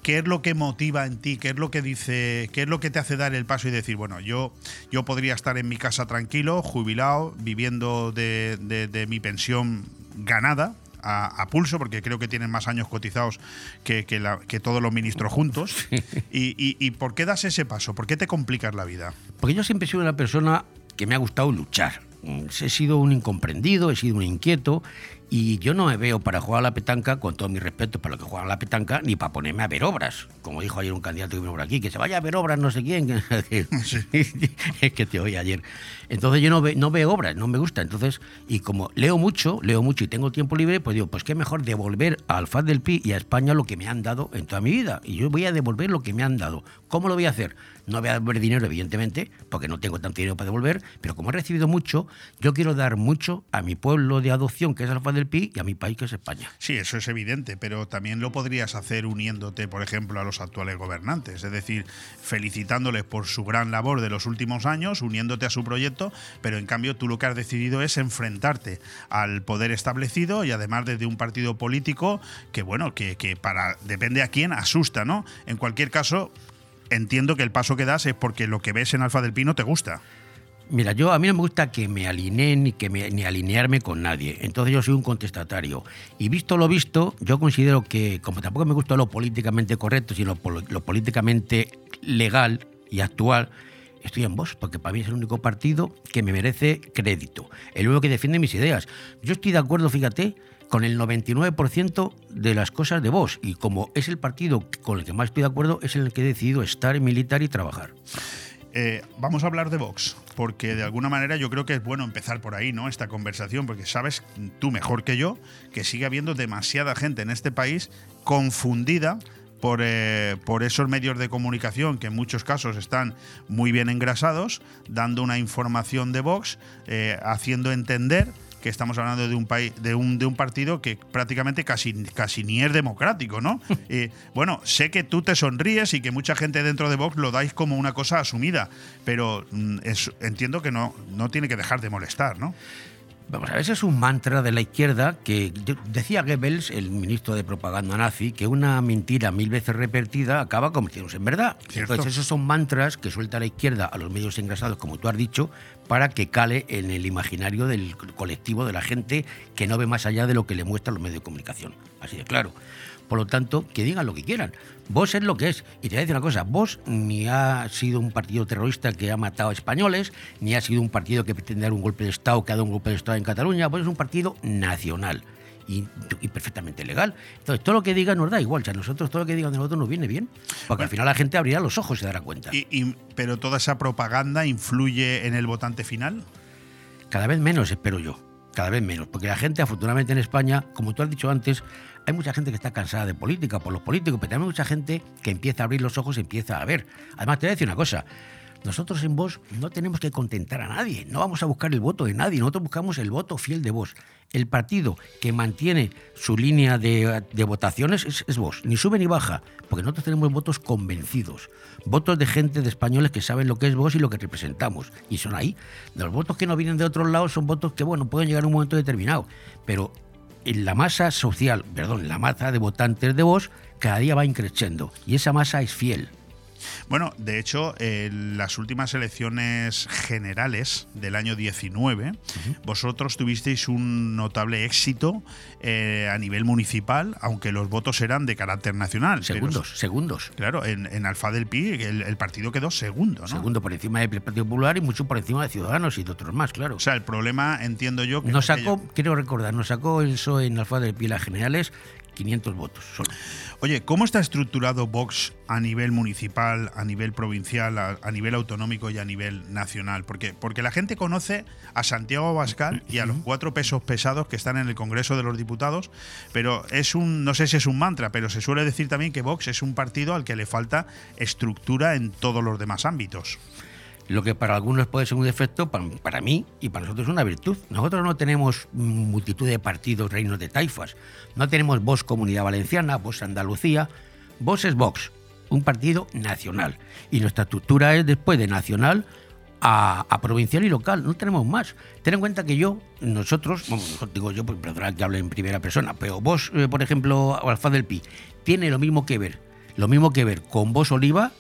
¿qué es lo que motiva en ti? ¿Qué es lo que dice, qué es lo que te hace dar el paso y decir, bueno, yo, yo podría estar en mi casa tranquilo, jubilado, viviendo de- de mi pensión ganada? A, a pulso, porque creo que tienen más años cotizados que, que la- que todos los ministros juntos. Y, y- y por qué das ese paso? ¿Por qué te complicas la vida? Porque yo siempre he sido una persona que me ha gustado luchar. Mm, He sido un incomprendido, he sido un inquieto y yo no me veo para jugar a la petanca, con todo mi respeto para los que juegan a la petanca, ni para ponerme a ver obras. Como dijo ayer un candidato que vino por aquí, que se vaya a ver obras no sé quién. es que te oí ayer. Entonces yo no, ve- no veo obras, no me gusta. Entonces, y como leo mucho, leo mucho y tengo tiempo libre, pues digo, pues qué mejor devolver al FAD del PI y a España lo que me han dado en toda mi vida. Y yo voy a devolver lo que me han dado. ¿Cómo lo voy a hacer? No voy a devolver dinero, evidentemente, porque no tengo tanto dinero para devolver, pero como he recibido mucho, yo quiero dar mucho a mi pueblo de adopción, que es el FAD del PI, y a mi país, que es España. Sí, eso es evidente, pero también lo podrías hacer uniéndote, por ejemplo, a los actuales gobernantes, es decir, felicitándoles por su gran labor de los últimos años, uniéndote a su proyecto, pero en cambio tú lo que has decidido es enfrentarte al poder establecido y además desde un partido político que, bueno, que, que para depende a quién asusta, ¿no? En cualquier caso, entiendo que el paso que das es porque lo que ves en Alfa del Pino te gusta. Mira, yo a mí no me gusta que me alineen ni que me, ni alinearme con nadie. Entonces yo soy un contestatario. Y visto lo visto, yo considero que, como tampoco me gusta lo políticamente correcto, sino lo políticamente legal y actual, estoy en Vox, porque para mí es el único partido que me merece crédito. El único que defiende mis ideas. Yo estoy de acuerdo, fíjate, con el 99% de las cosas de Vox. Y como es el partido con el que más estoy de acuerdo, es en el que he decidido estar militar y trabajar. Eh, vamos a hablar de Vox, porque de alguna manera yo creo que es bueno empezar por ahí, ¿no? Esta conversación, porque sabes tú mejor que yo que sigue habiendo demasiada gente en este país confundida por, eh, por esos medios de comunicación que en muchos casos están muy bien engrasados, dando una información de Vox, eh, haciendo entender que estamos hablando de un país, de un, de un partido que prácticamente casi, casi ni es democrático, ¿no? Eh, bueno, sé que tú te sonríes y que mucha gente dentro de Vox lo dais como una cosa asumida, pero mm, es- entiendo que no, no tiene que dejar de molestar, ¿no? Vamos a ver, ese es un mantra de la izquierda que de- decía Goebbels, el ministro de propaganda nazi, que una mentira mil veces repetida acaba convirtiéndose en verdad. Cierto. Entonces esos son mantras que suelta la izquierda a los medios engrasados, como tú has dicho, para que cale en el imaginario del colectivo de la gente que no ve más allá de lo que le muestran los medios de comunicación. Así de claro. Por lo tanto, que digan lo que quieran. Vos es lo que es. Y te voy a decir una cosa, vos ni ha sido un partido terrorista que ha matado a españoles, ni ha sido un partido que pretende dar un golpe de Estado, que ha dado un golpe de Estado en Cataluña, vos es un partido nacional. Y, y perfectamente legal. Entonces, todo lo que digan nos da igual. O sea, nosotros todo lo que digan de nosotros nos viene bien. Porque al final la gente abrirá los ojos y se dará cuenta. Y, y- pero toda esa propaganda influye en el votante final. Cada vez menos, espero yo. Cada vez menos. Porque la gente, afortunadamente en España, como tú has dicho antes, hay mucha gente que está cansada de política por los políticos, pero también hay mucha gente que empieza a abrir los ojos y empieza a ver. Además, te voy a decir una cosa. Nosotros en Vox no tenemos que contentar a nadie, no vamos a buscar el voto de nadie, nosotros buscamos el voto fiel de Vox. El partido que mantiene su línea de, votaciones es, es Vox, ni sube ni baja, porque nosotros tenemos votos convencidos, votos de gente, de españoles que saben lo que es Vox y lo que representamos, y son ahí. Los votos que no vienen de otros lados son votos que, bueno, pueden llegar en un momento determinado, pero la masa social, perdón, la masa de votantes de Vox cada día va increciendo, y esa masa es fiel. Bueno, de hecho, en las últimas elecciones generales del año 19, vosotros tuvisteis un notable éxito eh, a nivel municipal, aunque los votos eran de carácter nacional. Pero, Segundos, segundos. claro, en, en Alfa del Pi el, el partido quedó segundo, ¿no? Segundo por encima del Partido Popular y mucho por encima de Ciudadanos y de otros más, claro. O sea, el problema, entiendo yo, que Nos sacó, quiero recordar, nos sacó el PSOE en Alfa del Pilar Generales 500 votos solo. Oye, ¿cómo está estructurado Vox a nivel municipal, a nivel provincial, a, a nivel autonómico y a nivel nacional? Porque, porque la gente conoce a Santiago Abascal y a los cuatro pesos pesados que están en el Congreso de los Diputados, pero es un, no sé si es un mantra, pero se suele decir también que Vox es un partido al que le falta estructura en todos los demás ámbitos. Lo que para algunos puede ser un defecto, para, para mí y para nosotros es una virtud. Nosotros no tenemos multitud de partidos, reinos de taifas. No tenemos Vox Comunidad Valenciana, Vox Andalucía. Vox es Vox, un partido nacional. Y nuestra estructura es después de nacional a, a provincial y local. No tenemos más. Ten en cuenta que yo, nosotros, bueno, no digo yo, pues perdonad que hable en primera persona, pero vos, eh, por ejemplo, Alfa del Pi, tiene lo mismo que ver, lo mismo que ver con vos Oliva,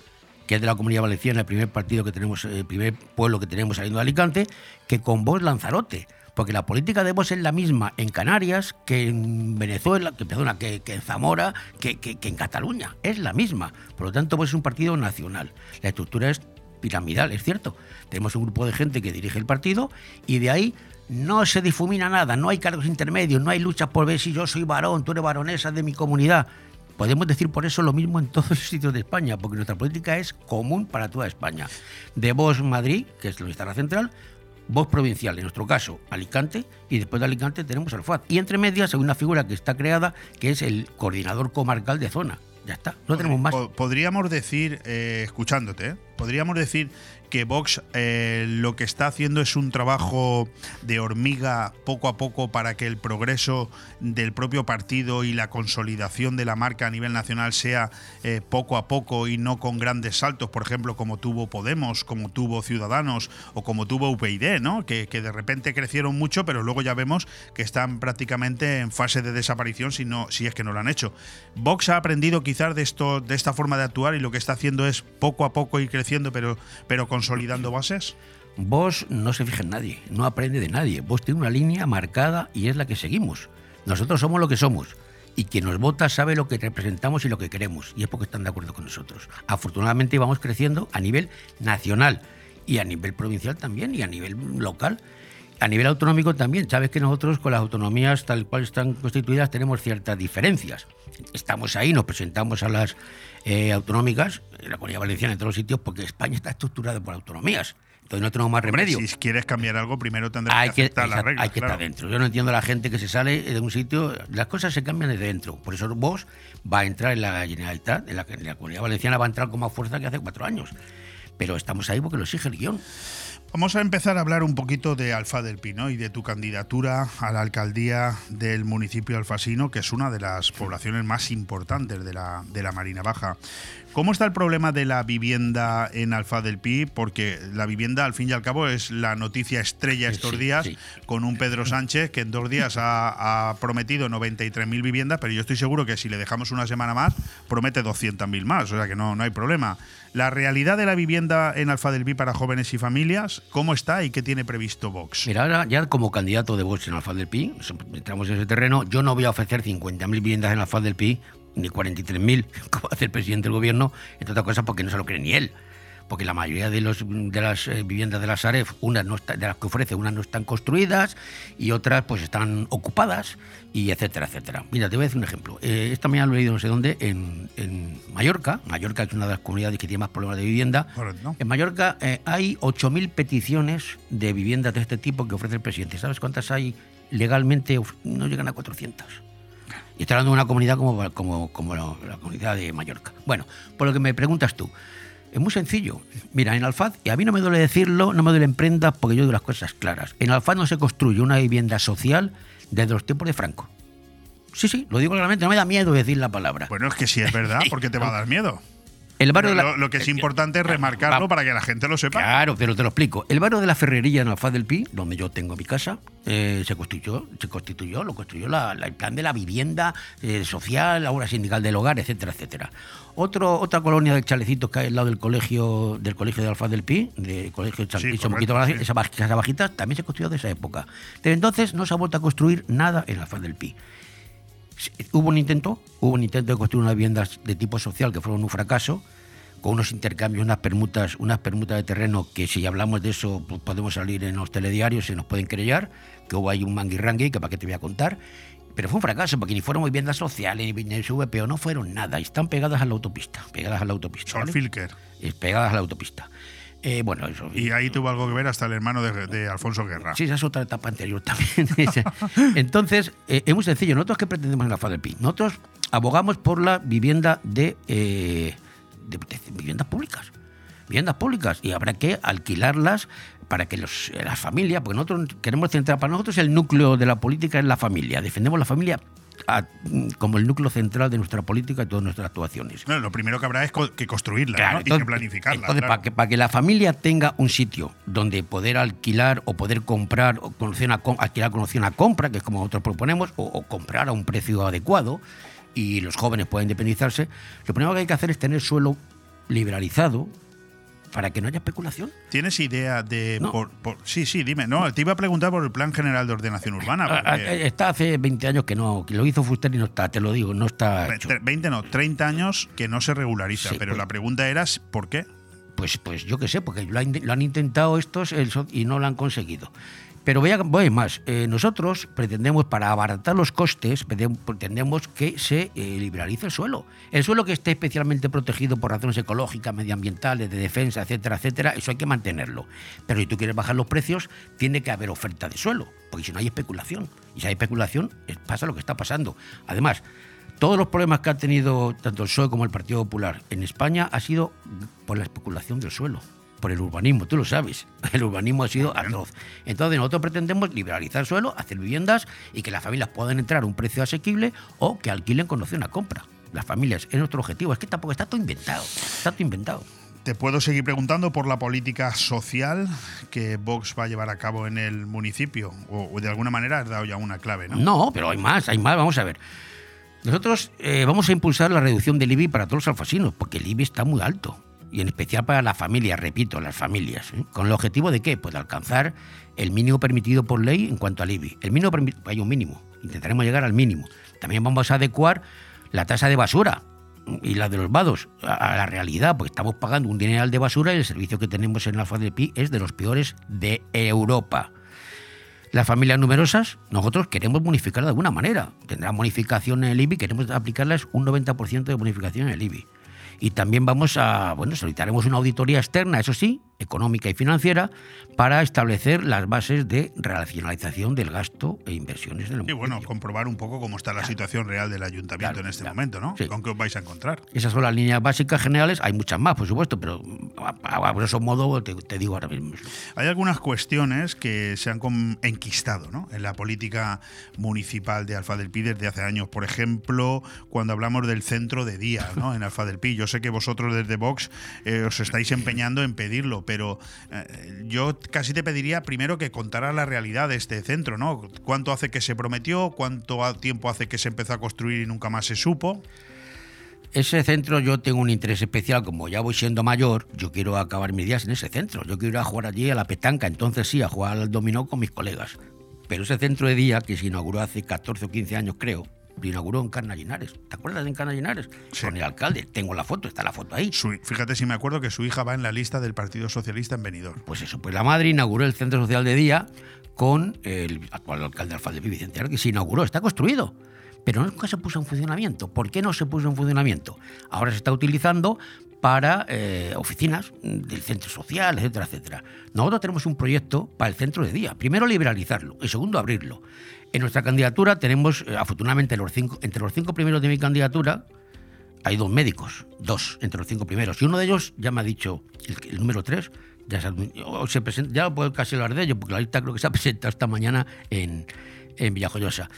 que es de la Comunidad Valenciana, el primer partido que tenemos, el primer pueblo que tenemos saliendo de Alicante, que con vos Lanzarote. Porque la política de vos es la misma en Canarias que en Venezuela, que, perdona, que, en Zamora, que- que en Cataluña. Es la misma. Por lo tanto, vos es un partido nacional. La estructura es piramidal, es cierto. Tenemos un grupo de gente que dirige el partido y de ahí no se difumina nada, no hay cargos intermedios, no hay luchas por ver si yo soy varón, tú eres varonesa de mi comunidad. Podemos decir por eso lo mismo en todos los sitios de España, porque nuestra política es común para toda España. De Vox Madrid, que es la central, voz provincial, en nuestro caso Alicante, y después de Alicante tenemos al FAD. Y entre medias hay una figura que está creada, que es el coordinador comarcal de zona. Ya está, no tenemos más. Podríamos decir, eh, escuchándote, ¿eh? podríamos decir que Vox eh, lo que está haciendo es un trabajo de hormiga poco a poco para que el progreso del propio partido y la consolidación de la marca a nivel nacional sea eh, poco a poco y no con grandes saltos, por ejemplo, como tuvo Podemos, como tuvo Ciudadanos o como tuvo UPyD, ¿no? Que, de repente crecieron mucho, pero luego ya vemos que están prácticamente en fase de desaparición si, no, si es que no lo han hecho. Vox ha aprendido quizás de, esto, de esta forma de actuar y lo que está haciendo es poco a poco ir creciendo, pero, pero consolidando bases? Vos no se fija en nadie, no aprende de nadie. Vos tiene una línea marcada y es la que seguimos. Nosotros somos lo que somos. Y quien nos vota sabe lo que representamos y lo que queremos. Y es porque están de acuerdo con nosotros. Afortunadamente vamos creciendo a nivel nacional y a nivel provincial también y a nivel local. A nivel autonómico también. Sabes que nosotros con las autonomías tal cual están constituidas tenemos ciertas diferencias. Estamos ahí, nos presentamos a las eh, autonómicas, en la Comunidad Valenciana, en todos los sitios, porque España está estructurada por autonomías. Entonces no tenemos más remedio. Si quieres cambiar algo, primero tendrás que aceptar las reglas. Hay que estar dentro. Yo no entiendo a la gente que se sale de un sitio. Las cosas se cambian desde dentro. Por eso vos va a entrar en la Generalitat, en la, en la Comunidad Valenciana va a entrar con más fuerza que hace cuatro años. Pero estamos ahí porque lo exige el guion. Vamos a empezar a hablar un poquito de Alfa del Pino y de tu candidatura a la alcaldía del municipio alfasino, que es una de las poblaciones más importantes de la, de la Marina Baja. ¿Cómo está el problema de la vivienda en Alfa del Pi? Porque la vivienda, al fin y al cabo, es la noticia estrella estos días, con un Pedro Sánchez que en dos días ha, ha prometido 93.000 viviendas, pero yo estoy seguro que si le dejamos una semana más, promete 200.000 más, o sea que no, no hay problema. La realidad de la vivienda en Alfa del Pi para jóvenes y familias, ¿cómo está y qué tiene previsto Vox? Mira, ahora ya como candidato de Vox en Alfa del Pi, entramos en ese terreno, yo no voy a ofrecer 50.000 viviendas en Alfa del Pi ni 43.000, como hace el presidente del gobierno, entre otras cosas porque no se lo cree ni él. Porque la mayoría de, los, de las eh, viviendas de la Saref, unas no de las que ofrece, unas no están construidas y otras pues están ocupadas y etcétera, etcétera. Mira, te voy a decir un ejemplo. Eh, esta mañana lo he leído no sé dónde, en, en, Mallorca. Mallorca es una de las comunidades que tiene más problemas de vivienda. En Mallorca eh, hay 8.000 peticiones de viviendas de este tipo que ofrece el presidente. ¿Sabes cuántas hay legalmente? No llegan a 400. Y estoy hablando de una comunidad como, como, como la, comunidad de Mallorca. Bueno, por lo que me preguntas tú, es muy sencillo. Mira, en Alfaz, y a mí no me duele decirlo, no me duele en prendas porque yo digo las cosas claras. En Alfaz no se construye una vivienda social desde los tiempos de Franco. Sí, sí, lo digo claramente, no me da miedo decir la palabra. Bueno, es que si es verdad, ¿por qué te va a dar miedo? El barrio lo, que es importante es remarcarlo para que la gente lo sepa. Claro, pero te lo explico. El barrio de la Ferrería en Alfaz del Pi, donde yo tengo mi casa, eh, se constituyó, se constituyó, lo construyó el plan de la vivienda eh, social, la obra sindical del hogar, etcétera, etcétera. Otro, otra colonia de chalecitos que hay al lado del colegio del colegio de Alfaz del Pi, del colegio de Chalecitos, esa, esa bajita, también se construyó de esa época. Desde entonces no se ha vuelto a construir nada en Alfaz del Pi. Hubo un intento, hubo un intento de construir unas viviendas de tipo social que fueron un fracaso, con unos intercambios, unas permutas, unas permutas de terreno que si hablamos de eso pues podemos salir en los telediarios, se nos pueden creyar, que hubo ahí un manguirrangue, que para qué te voy a contar. Pero fue un fracaso, porque ni fueron viviendas sociales, ni VPO, no fueron nada. Están pegadas a la autopista, pegadas a la autopista. Son Filker. Pegadas a la autopista. Eh, bueno, eso, y ahí tuvo algo que ver hasta el hermano de, Alfonso Guerra. Sí, esa es otra etapa anterior también. Entonces, eh, es muy sencillo. Nosotros qué pretendemos en la FADEPI? Nosotros abogamos por la vivienda de, eh, de, viviendas públicas. Viviendas públicas. Y habrá que alquilarlas para que los, las familias, porque nosotros queremos centrar, para nosotros el núcleo de la política es la familia. Defendemos la familia como el núcleo central de nuestra política y todas nuestras actuaciones. lo primero que habrá es que construirla y que planificarla. Entonces, para, que, para que la familia tenga un sitio donde poder alquilar o poder comprar o conocer una, alquilar con opción a compra, que es como nosotros proponemos, o, comprar a un precio adecuado y los jóvenes pueden independizarse, lo primero que hay que hacer es tener suelo liberalizado, para que no haya especulación. ¿Tienes idea de.? sí, sí, dime. No, te iba a preguntar por el Plan General de Ordenación Urbana. Está hace 20 años que no, que lo hizo Fuster y no está, te lo digo, no está. 20 no, 30 años que no se regulariza. pero la pregunta era: ¿por qué? Pues, pues yo qué sé, porque lo, han- lo han intentado estos el y no lo han conseguido. Pero voy, a, voy más. Eh, nosotros pretendemos, para abaratar los costes, pretendemos- que se eh, liberalice el suelo. El suelo que esté especialmente protegido por razones ecológicas, medioambientales, de defensa, etcétera, etcétera, eso hay que mantenerlo. Pero si tú quieres bajar los precios, tiene que haber oferta de suelo, porque si no hay especulación. Y si hay especulación, pasa lo que está pasando. Además, todos los problemas que ha tenido tanto el PSOE como el Partido Popular en España ha sido por la especulación del suelo, por el urbanismo, tú lo sabes. El urbanismo ha sido atroz. Entonces nosotros pretendemos liberalizar el suelo, hacer viviendas y que las familias puedan entrar a un precio asequible o que alquilen con opción a compra. Las familias es nuestro objetivo. Es que tampoco está todo inventado. Está todo inventado. Te puedo seguir preguntando por la política social que Vox va a llevar a cabo en el municipio. O, o de alguna manera has dado ya una clave, ¿no? No, pero hay más, hay más. Vamos a ver. Nosotros eh, vamos a impulsar la reducción del IBI para todos los alfasinos, porque el IBI está muy alto. Y en especial para las familias, repito, las familias. ¿eh? ¿Con el objetivo de qué? Pues de alcanzar el mínimo permitido por ley en cuanto al IBI. El mínimo hay un mínimo. Intentaremos llegar al mínimo. También vamos a adecuar la tasa de basura y la de los vados a, la realidad, porque estamos pagando un dineral de basura y el servicio que tenemos en la FADEPI es de los peores de Europa. Las familias numerosas, nosotros queremos bonificar de alguna manera. Tendrán bonificación en el IBI, queremos aplicarles un 90% de bonificación en el IBI. Y también vamos a, bueno, solicitaremos una auditoría externa, eso sí, económica y financiera, para establecer las bases de racionalización del gasto e inversiones del Y bueno, municipio. comprobar un poco cómo está la situación real del ayuntamiento Claro, en este claro. momento, ¿no? Sí. ¿Con qué os vais a encontrar? Esas son las líneas básicas generales, hay muchas más, por supuesto, pero a, grosso modo te, te digo ahora mismo. Hay algunas cuestiones que se han enquistado ¿no? en la política municipal de Alfa del Pi desde hace años. Por ejemplo, cuando hablamos del centro de día ¿no? en Alfa del Pi. Yo sé que vosotros desde Vox eh, os estáis empeñando en pedirlo, pero eh, yo casi te pediría primero que contaras la realidad de este centro. ¿no? ¿Cuánto hace que se prometió? ¿Cuánto tiempo hace que se empezó a construir y nunca más se supo? Ese centro yo tengo un interés especial, como ya voy siendo mayor, yo quiero acabar mis días en ese centro. Yo quiero ir a jugar allí a la petanca, entonces sí, a jugar al dominó con mis colegas. Pero ese centro de día, que se inauguró hace 14 o 15 años creo, lo inauguró en Carna Linares. ¿Te acuerdas de en Carna Linares? Sí. Con el alcalde. Tengo la foto, está la foto ahí. Su- fíjate si me acuerdo que su hija va en la lista del Partido Socialista en Benidorm. Pues eso, pues la madre inauguró el centro social de día con el actual alcalde de Alfalde Vicente que se inauguró, está construido. Pero nunca se puso en funcionamiento. ¿Por qué no se puso en funcionamiento? Ahora se está utilizando para eh, oficinas del centro social, etcétera, etcétera. Nosotros tenemos un proyecto para el centro de día. Primero, liberalizarlo. Y segundo, abrirlo. En nuestra candidatura tenemos, eh, afortunadamente, entre los cinco primeros de mi candidatura, hay dos médicos, dos entre los cinco primeros. Y uno de ellos ya me ha dicho, el, número tres, ya se, se presenta, ya puedo casi hablar de ello, porque la lista creo que se ha presentado esta mañana en Villajoyosa.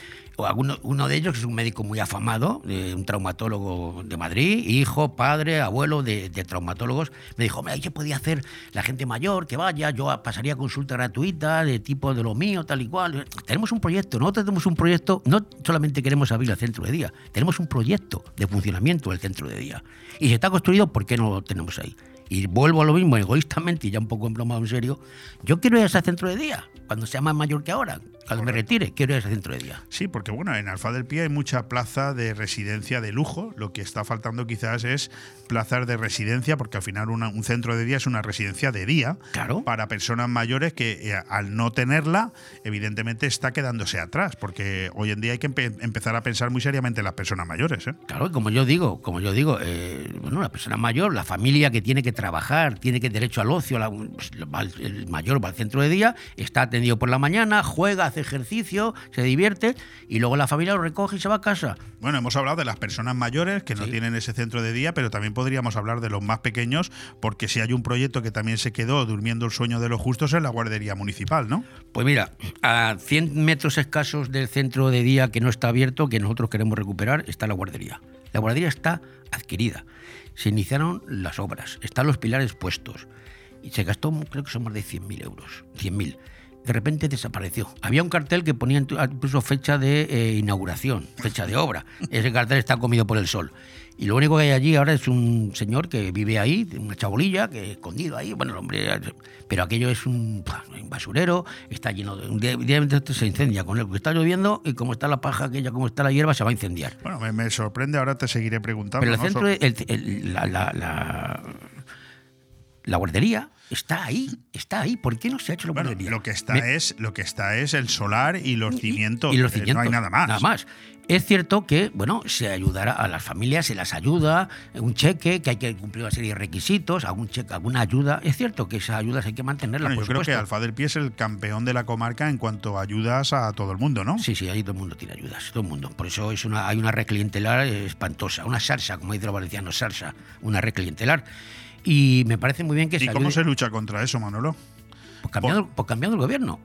Alguno, uno de ellos, que es un médico muy afamado, un traumatólogo de Madrid, hijo, padre, abuelo de, traumatólogos, me dijo, "Hombre, se podía hacer la gente mayor, que vaya, yo pasaría consulta gratuita de tipo de lo mío, tal y cual. Tenemos un proyecto, nosotros tenemos un proyecto, no solamente queremos abrir el centro de día, tenemos un proyecto de funcionamiento del centro de día. Y si está construido, ¿por qué no lo tenemos ahí? Y vuelvo a lo mismo, egoístamente y ya un poco embromado en serio, yo quiero ir a ese centro de día, cuando sea más mayor que ahora, cuando me retire, quiero ir a ese centro de día. Sí, porque bueno, en Alfa del Pie hay mucha plaza de residencia de lujo. Lo que está faltando quizás es plazas de residencia, porque al final una- un centro de día es una residencia de día Claro. para personas mayores que eh, al no tenerla, evidentemente está quedándose atrás, porque hoy en día hay que empe- empezar a pensar muy seriamente en las personas mayores. ¿eh? Claro, como yo digo, como yo digo, eh, bueno, la persona mayor, la familia que tiene que trabajar, tiene que derecho al ocio, la- pues, al- el mayor va al centro de día, está atendido por la mañana, juega, hace ejercicio, se divierte y luego la familia lo recoge y se va a casa. Bueno, hemos hablado de las personas mayores que no Sí. tienen ese centro de día, pero también podríamos hablar de los más pequeños, porque si hay un proyecto que también se quedó durmiendo el sueño de los justos es la guardería municipal, ¿no? Pues mira, a 100 metros escasos del centro de día que no está abierto, que nosotros queremos recuperar, está la guardería. La guardería está adquirida. Se iniciaron las obras, están los pilares puestos. Y se gastó, creo que son más de 100.000 euros. 100.000. De repente desapareció. Había un cartel que ponía inclu- incluso fecha de eh, inauguración, fecha de obra. Ese cartel está comido por el sol. Y lo único que hay allí ahora es un señor que vive ahí, una chabolilla, que escondido ahí. Bueno, el hombre. Pero aquello es un, un basurero, está lleno de. Esto se incendia con él, porque está lloviendo y como está la paja aquella, como está la hierba, se va a incendiar. Bueno, me, me sorprende, ahora te seguiré preguntando. Pero el ¿no? centro, el- el- la, la- la- La guardería está ahí, está ahí. ¿Por qué no se ha hecho la Bueno, lo que está Me- es lo que está es el solar y los cimientos. y los Eh, cimientos. No hay nada más. Nada más. Es cierto que, bueno, se ayudará a las familias, se las ayuda, un cheque, que hay que cumplir una serie de requisitos, algún cheque, alguna ayuda. Es cierto que esas ayudas hay que mantenerlas, Bueno, yo creo que. Alfa del Pie es el campeón de la comarca en cuanto a ayudas a todo el mundo, ¿no? Sí, sí, ahí todo el mundo tiene ayudas, todo el mundo. Por eso es una, hay una red clientelar eh, espantosa, una salsa, como dicen los valencianos, salsa, una red clientelar. Y me parece muy bien que ¿Y se cómo ayude- se lucha contra eso, Manolo? pues cambiando, pues cambiando el gobierno.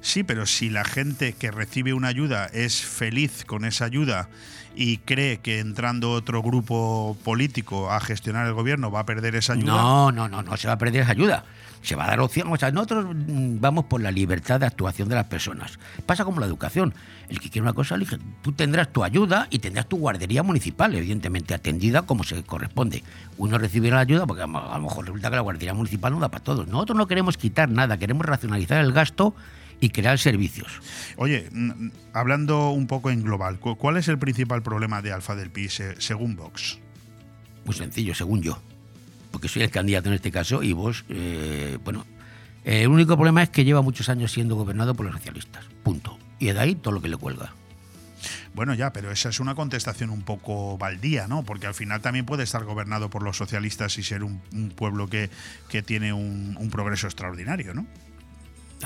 Sí, pero si la gente que recibe una ayuda es feliz con esa ayuda y cree que entrando otro grupo político a gestionar el gobierno va a perder esa ayuda. No, no, no, no se va a perder esa ayuda. Se va a dar opción. O sea, nosotros mm, vamos por la libertad de actuación de las personas. Pasa como la educación. El que quiere una cosa, elige. Tú tendrás tu ayuda y tendrás tu guardería municipal, evidentemente, atendida como se corresponde. Uno recibirá la ayuda porque a lo mejor resulta que la guardería municipal no da para todos. Nosotros no queremos quitar nada, queremos racionalizar el gasto y crear servicios. Oye, mm, hablando un poco en global, ¿cu- ¿cuál es el principal problema de Alfa del Pi se- según Vox? Muy sencillo, según yo. Porque soy el candidato en este caso y vos, eh, bueno, eh, el único problema es que lleva muchos años siendo gobernado por los socialistas. Punto. Y de ahí todo lo que le cuelga. Bueno, ya, pero esa es una contestación un poco baldía, ¿no? Porque al final también puede estar gobernado por los socialistas y ser un, pueblo que, que tiene un progreso extraordinario, ¿no?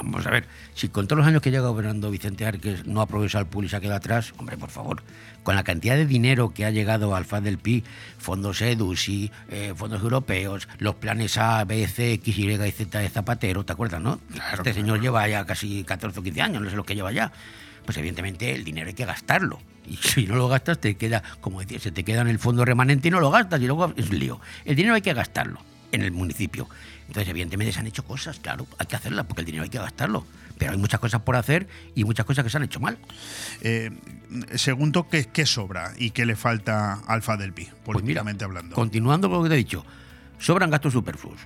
Vamos a ver, si con todos los años que lleva gobernando Vicente Arques no ha progresado el pool y se ha quedado atrás, hombre, por favor, con la cantidad de dinero que ha llegado al FAD del PI, fondos EDUSI, eh, fondos europeos, los planes A, B, C, X, Y y Z de Zapatero, ¿te acuerdas, no? este señor lleva ya casi 14 o 15 años, no sé lo que lleva ya. Pues evidentemente el dinero hay que gastarlo. Y si no lo gastas, te queda, como decía, se te queda en el fondo remanente y no lo gastas y luego es un lío. El dinero hay que gastarlo en el municipio. Entonces, evidentemente se han hecho cosas, claro, hay que hacerlas porque el dinero hay que gastarlo. Pero hay muchas cosas por hacer y muchas cosas que se han hecho mal. Eh, según tú, ¿qué, sobra y qué le falta Alfa del Pi, Pues mira, políticamente hablando? Continuando con lo que te he dicho, sobran gastos superfluos,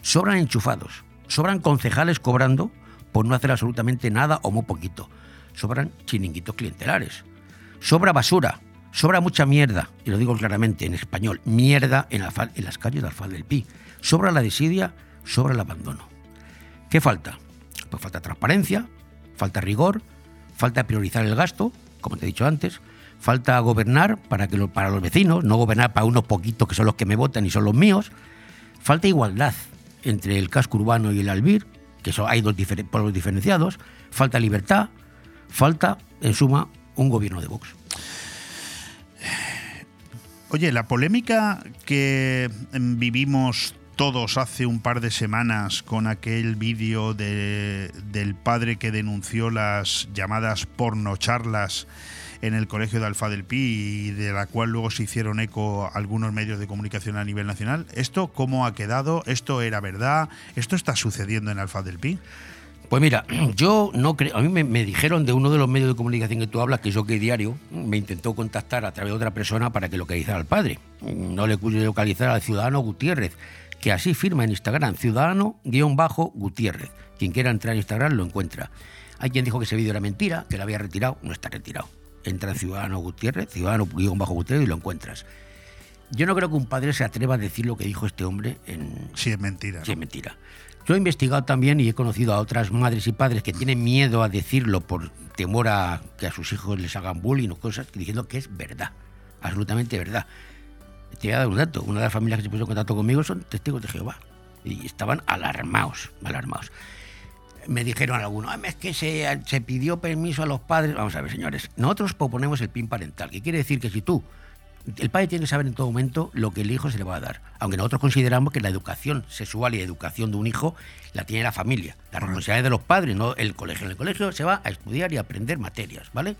sobran enchufados, sobran concejales cobrando por no hacer absolutamente nada o muy poquito, sobran chiringuitos clientelares, sobra basura, sobra mucha mierda, y lo digo claramente en español, mierda en, las calles de Alfal del Pi, sobra la desidia, sobra el abandono. ¿Qué falta? Pues falta transparencia, falta rigor, falta priorizar el gasto, como te he dicho antes, falta gobernar para, que lo- para los vecinos, no gobernar para unos poquitos que son los que me votan y son los míos, falta igualdad entre el casco urbano y el albir, que son, hay dos pueblos diferenciados, falta libertad, falta, en suma, un gobierno de Vox. Oye, la polémica que vivimos todos hace un par de semanas con aquel vídeo de- del padre que denunció las llamadas pornocharlas en el colegio de Alfa del Pi y de la cual luego se hicieron eco algunos medios de comunicación a nivel nacional. ¿Esto cómo ha quedado? ¿Esto era verdad? ¿Esto está sucediendo en Alfa del Pi? Pues mira, yo no creo. A mí me, dijeron de uno de los medios de comunicación que tú hablas, que es OK Diario, me intentó contactar a través de otra persona para que localizara al padre. No le pude localizar al ciudadano Gutiérrez, que así firma en Instagram, ciudadano-gutiérrez. Quien quiera entrar en Instagram lo encuentra. Hay quien dijo que ese vídeo era mentira, que lo había retirado, no está retirado. Entra en Ciudadano Gutiérrez, Ciudadano-Gutiérrez y lo encuentras. Yo no creo que un padre se atreva a decir lo que dijo este hombre en, Sí, es mentira. Sí, ¿no? es mentira. Yo he investigado también y he conocido a otras madres y padres que tienen miedo a decirlo por temor a que a sus hijos les hagan bullying o cosas, diciendo que es verdad, absolutamente verdad. Te voy a dar un dato. Una de las familias que se puso en contacto conmigo son testigos de Jehová y estaban alarmados, alarmados. Me dijeron algunos, "Ah, es que se, se pidió permiso a los padres. Vamos a ver, señores, nosotros proponemos el PIN parental, que quiere decir que si tú el padre tiene que saber en todo momento lo que el hijo se le va a dar. Aunque nosotros consideramos que la educación sexual y educación de un hijo la tiene la familia. La responsabilidad es de los padres, no el colegio. En el colegio se va a estudiar y a aprender materias, ¿vale?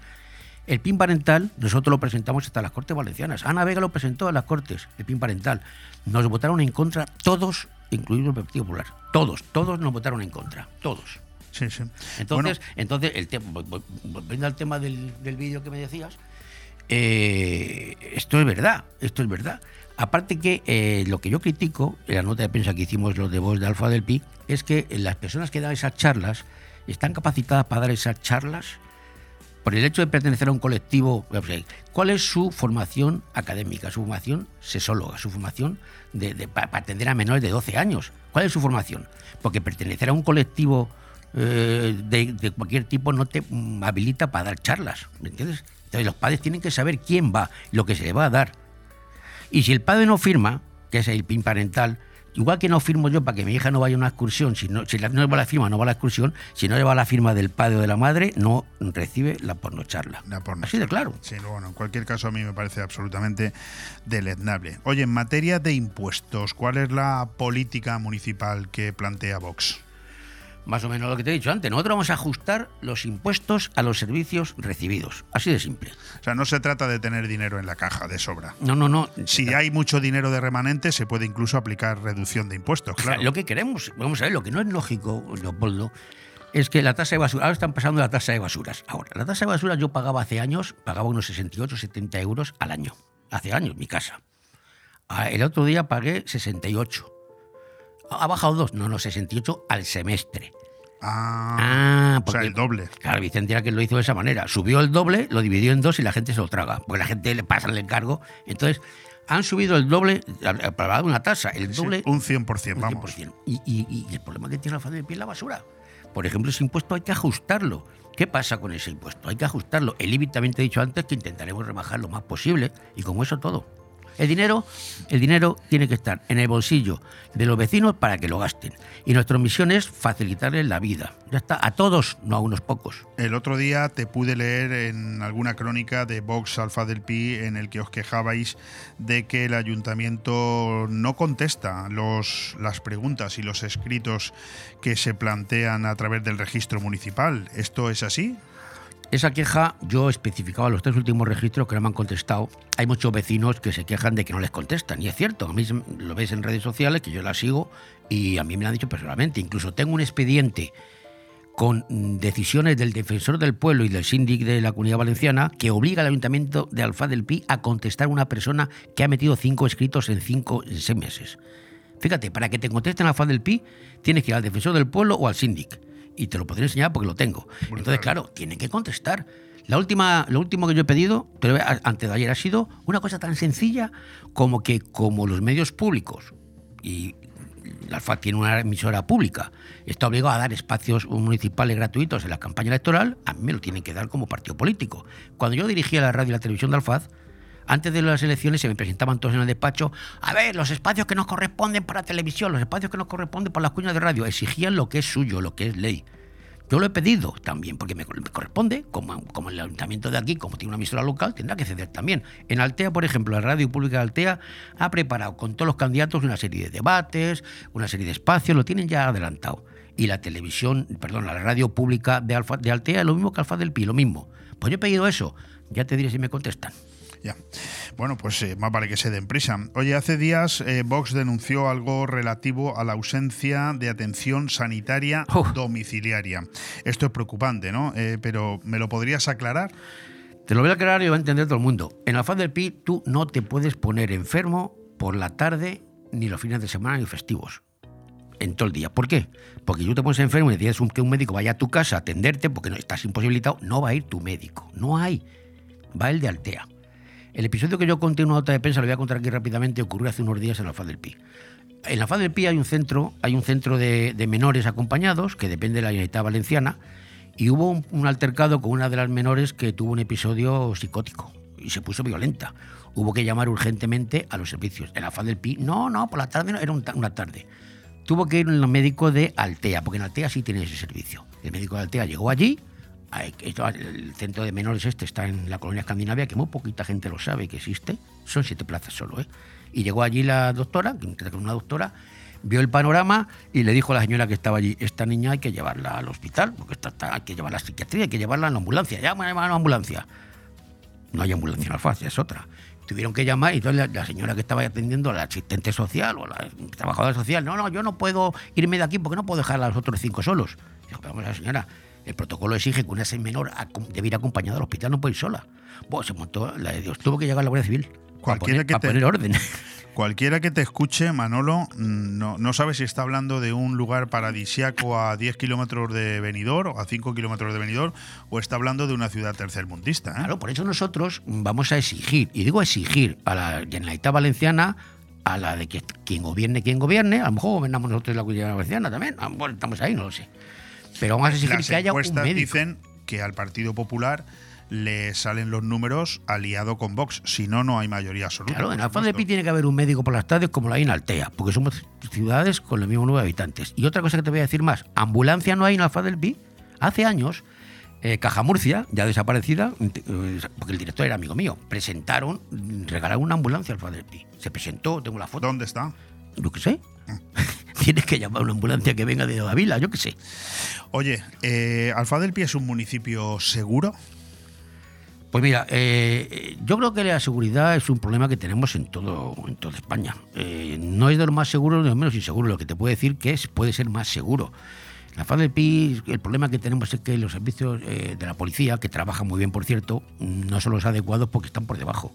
El PIN parental, nosotros lo presentamos hasta las Cortes Valencianas. Ana Vega lo presentó a las Cortes, el PIN parental. Nos votaron en contra todos, incluido el Partido Popular. Todos, todos nos votaron en contra. Todos. Sí, sí. Entonces, Bueno, entonces el tema, volviendo al tema del, del vídeo que me decías, eh, esto es verdad, esto es verdad. Aparte que eh, lo que yo critico, en la nota de prensa que hicimos los de voz de Alfa del Pi, es que las personas que dan esas charlas están capacitadas para dar esas charlas por el hecho de pertenecer a un colectivo, ¿cuál es su formación académica, su formación sesóloga, su formación de, para atender a menores de 12 años? ¿Cuál es su formación? Porque pertenecer a un colectivo eh, de, cualquier tipo no te habilita para dar charlas, ¿me entiendes? Entonces los padres tienen que saber quién va, lo que se le va a dar. Y si el padre no firma, que es el PIN parental, igual que no firmo yo para que mi hija no vaya a una excursión, si no, si no lleva la firma, no va a la excursión, si no lleva la firma del padre o de la madre, no recibe la pornocharla. La Así de claro. Sí, bueno, en cualquier caso a mí me parece absolutamente deleznable. Oye, en materia de impuestos, ¿cuál es la política municipal que plantea Vox? Más o menos lo que te he dicho antes. Nosotros vamos a ajustar los impuestos a los servicios recibidos. Así de simple. O sea, no se trata de tener dinero en la caja de sobra. No, no, no. Si hay mucho dinero de remanente, se puede incluso aplicar reducción de impuestos. Claro. lo que queremos, vamos a ver, lo que no es lógico, Leopoldo, es que la tasa de basura, ahora están pasando la tasa de basuras. Ahora, la tasa de basuras yo pagaba hace años, pagaba unos 68, 70 euros al año. Hace años, mi casa. Ah, el otro día pagué 68. ¿Ha bajado dos? No, no, 68 al semestre. Ah, ah o sea, el doble. Claro, Vicente era que lo hizo de esa manera. Subió el doble, lo dividió en dos y la gente se lo traga. Porque la gente le pasa el encargo. Entonces, han subido el doble, para una tasa, el doble. un 100%, vamos. Y, y, el problema que tiene la de pie es la basura. Por ejemplo, ese impuesto hay que ajustarlo. ¿Qué pasa con ese impuesto? Hay que ajustarlo. El IBI también te he dicho antes que intentaremos rebajar lo más posible y como eso todo. El dinero, el dinero tiene que estar en el bolsillo de los vecinos para que lo gasten. Y nuestra misión es facilitarles la vida. Ya está, a todos, no a unos pocos. El otro día te pude leer en alguna crónica de Vox Alfa del Pi en el que os quejabais de que el ayuntamiento no contesta las preguntas y los escritos que se plantean a través del registro municipal. ¿Esto es así? Esa queja yo especificaba los tres últimos registros que no me han contestado. Hay muchos vecinos que se quejan de que no les contestan, y es cierto, a mí lo ves en redes sociales, que yo la sigo, y a mí me lo han dicho personalmente. Incluso tengo un expediente con decisiones del defensor del pueblo y del síndic de la comunidad valenciana que obliga al ayuntamiento de Alfa del Pi a contestar a una persona que ha metido cinco escritos en cinco seis meses. Fíjate, para que te contesten Alfa del Pi, tienes que ir al defensor del pueblo o al síndic y te lo podré enseñar porque lo tengo. Entonces, claro, tienen que contestar. La última, lo último que yo he pedido, antes de ayer, ha sido una cosa tan sencilla como que como los medios públicos y la tiene una emisora pública, está obligado a dar espacios municipales gratuitos en la campaña electoral, a mí me lo tienen que dar como partido político. Cuando yo dirigía la radio y la televisión de Alfaz, antes de las elecciones se me presentaban todos en el despacho, a ver, los espacios que nos corresponden para televisión, los espacios que nos corresponden para las cuñas de radio, exigían lo que es suyo, lo que es ley. Yo lo he pedido también, porque me, corresponde, como, como, el ayuntamiento de aquí, como tiene una emisora local, tendrá que ceder también. En Altea, por ejemplo, la radio pública de Altea ha preparado con todos los candidatos una serie de debates, una serie de espacios, lo tienen ya adelantado. Y la televisión, perdón, la radio pública de, Alfa, de Altea, lo mismo que Alfa del Pi, lo mismo. Pues yo he pedido eso, ya te diré si me contestan. Ya. Bueno, pues eh, más vale que se den prisa. Oye, hace días eh, Vox denunció algo relativo a la ausencia de atención sanitaria domiciliaria. Esto es preocupante, ¿no? Eh, pero ¿me lo podrías aclarar? Te lo voy a aclarar y va a entender todo el mundo. En la faz del PI tú no te puedes poner enfermo por la tarde, ni los fines de semana, ni festivos. En todo el día. ¿Por qué? Porque tú te pones enfermo y decides que un médico vaya a tu casa a atenderte porque no estás imposibilitado, no va a ir tu médico. No hay. Va el de Altea. El episodio que yo conté en una nota de prensa, lo voy a contar aquí rápidamente, ocurrió hace unos días en la FAD del Pi. En la FAD del Pi hay un centro, hay un centro de, menores acompañados, que depende de la Unidad Valenciana, y hubo un, altercado con una de las menores que tuvo un episodio psicótico y se puso violenta. Hubo que llamar urgentemente a los servicios. En la FAD del Pi, no, no, por la tarde no, era una tarde. Tuvo que ir el médico de Altea, porque en Altea sí tiene ese servicio. El médico de Altea llegó allí, el centro de menores este está en la colonia escandinavia, que muy poquita gente lo sabe que existe. Son siete plazas solo, ¿eh? Y llegó allí la doctora, una doctora, vio el panorama y le dijo a la señora que estaba allí, esta niña hay que llevarla al hospital, porque está, hay que llevarla a la psiquiatría, hay que llevarla en la ambulancia, llama a la ambulancia. No hay ambulancia en Alfacia, es otra. Tuvieron que llamar y entonces la, señora que estaba atendiendo, la asistente social o la trabajadora social, no, no, yo no puedo irme de aquí porque no puedo dejar a los otros cinco solos. Dijo, vamos, la señora, el protocolo exige que una seis menor debe ir acompañada al hospital, no puede ir sola. Pues se montó la de Dios. Tuvo que llegar a la Guardia Civil. Cualquiera que poner orden. Cualquiera que te escuche, Manolo, mm, no, no sabe si está hablando de un lugar paradisiaco a 10 kilómetros de Benidorm o a 5 kilómetros de Benidorm o está hablando de una ciudad tercermundista. ¿eh? Claro, por eso nosotros vamos a exigir, y digo exigir, a la Generalitat Valenciana, a la de que quien gobierne, quien gobierne, a lo mejor gobernamos nosotros la Comunidad Valenciana también, a lo mejor estamos ahí, no lo sé. Pero vamos a exigir Las que haya un encuestas médico. dicen que al Partido Popular le salen los números aliado con Vox, si no, no hay mayoría absoluta. Claro, en Alfa de. Pi tiene que haber un médico por las tardes como la hay en Altea, porque somos ciudades con el mismo número de habitantes. Y otra cosa que te voy a decir más, ambulancia no hay en Alfa del Pi. Hace años, eh, Caja Murcia, ya desaparecida, eh, porque el director era amigo mío, presentaron, regalaron una ambulancia al Alfa del Pi. Se presentó, tengo la foto. ¿Dónde está? Yo qué sé. Tienes que llamar a una ambulancia que venga de Davila, yo qué sé. Oye, eh, ¿Alfa del Pi es un municipio seguro? Pues mira, eh, yo creo que la seguridad es un problema que tenemos en todo en toda España. Eh, no es de lo más seguro ni de lo menos inseguro. Lo que te puedo decir que es puede ser más seguro. La del el problema que tenemos es que los servicios eh, de la policía, que trabajan muy bien, por cierto, no son los adecuados porque están por debajo.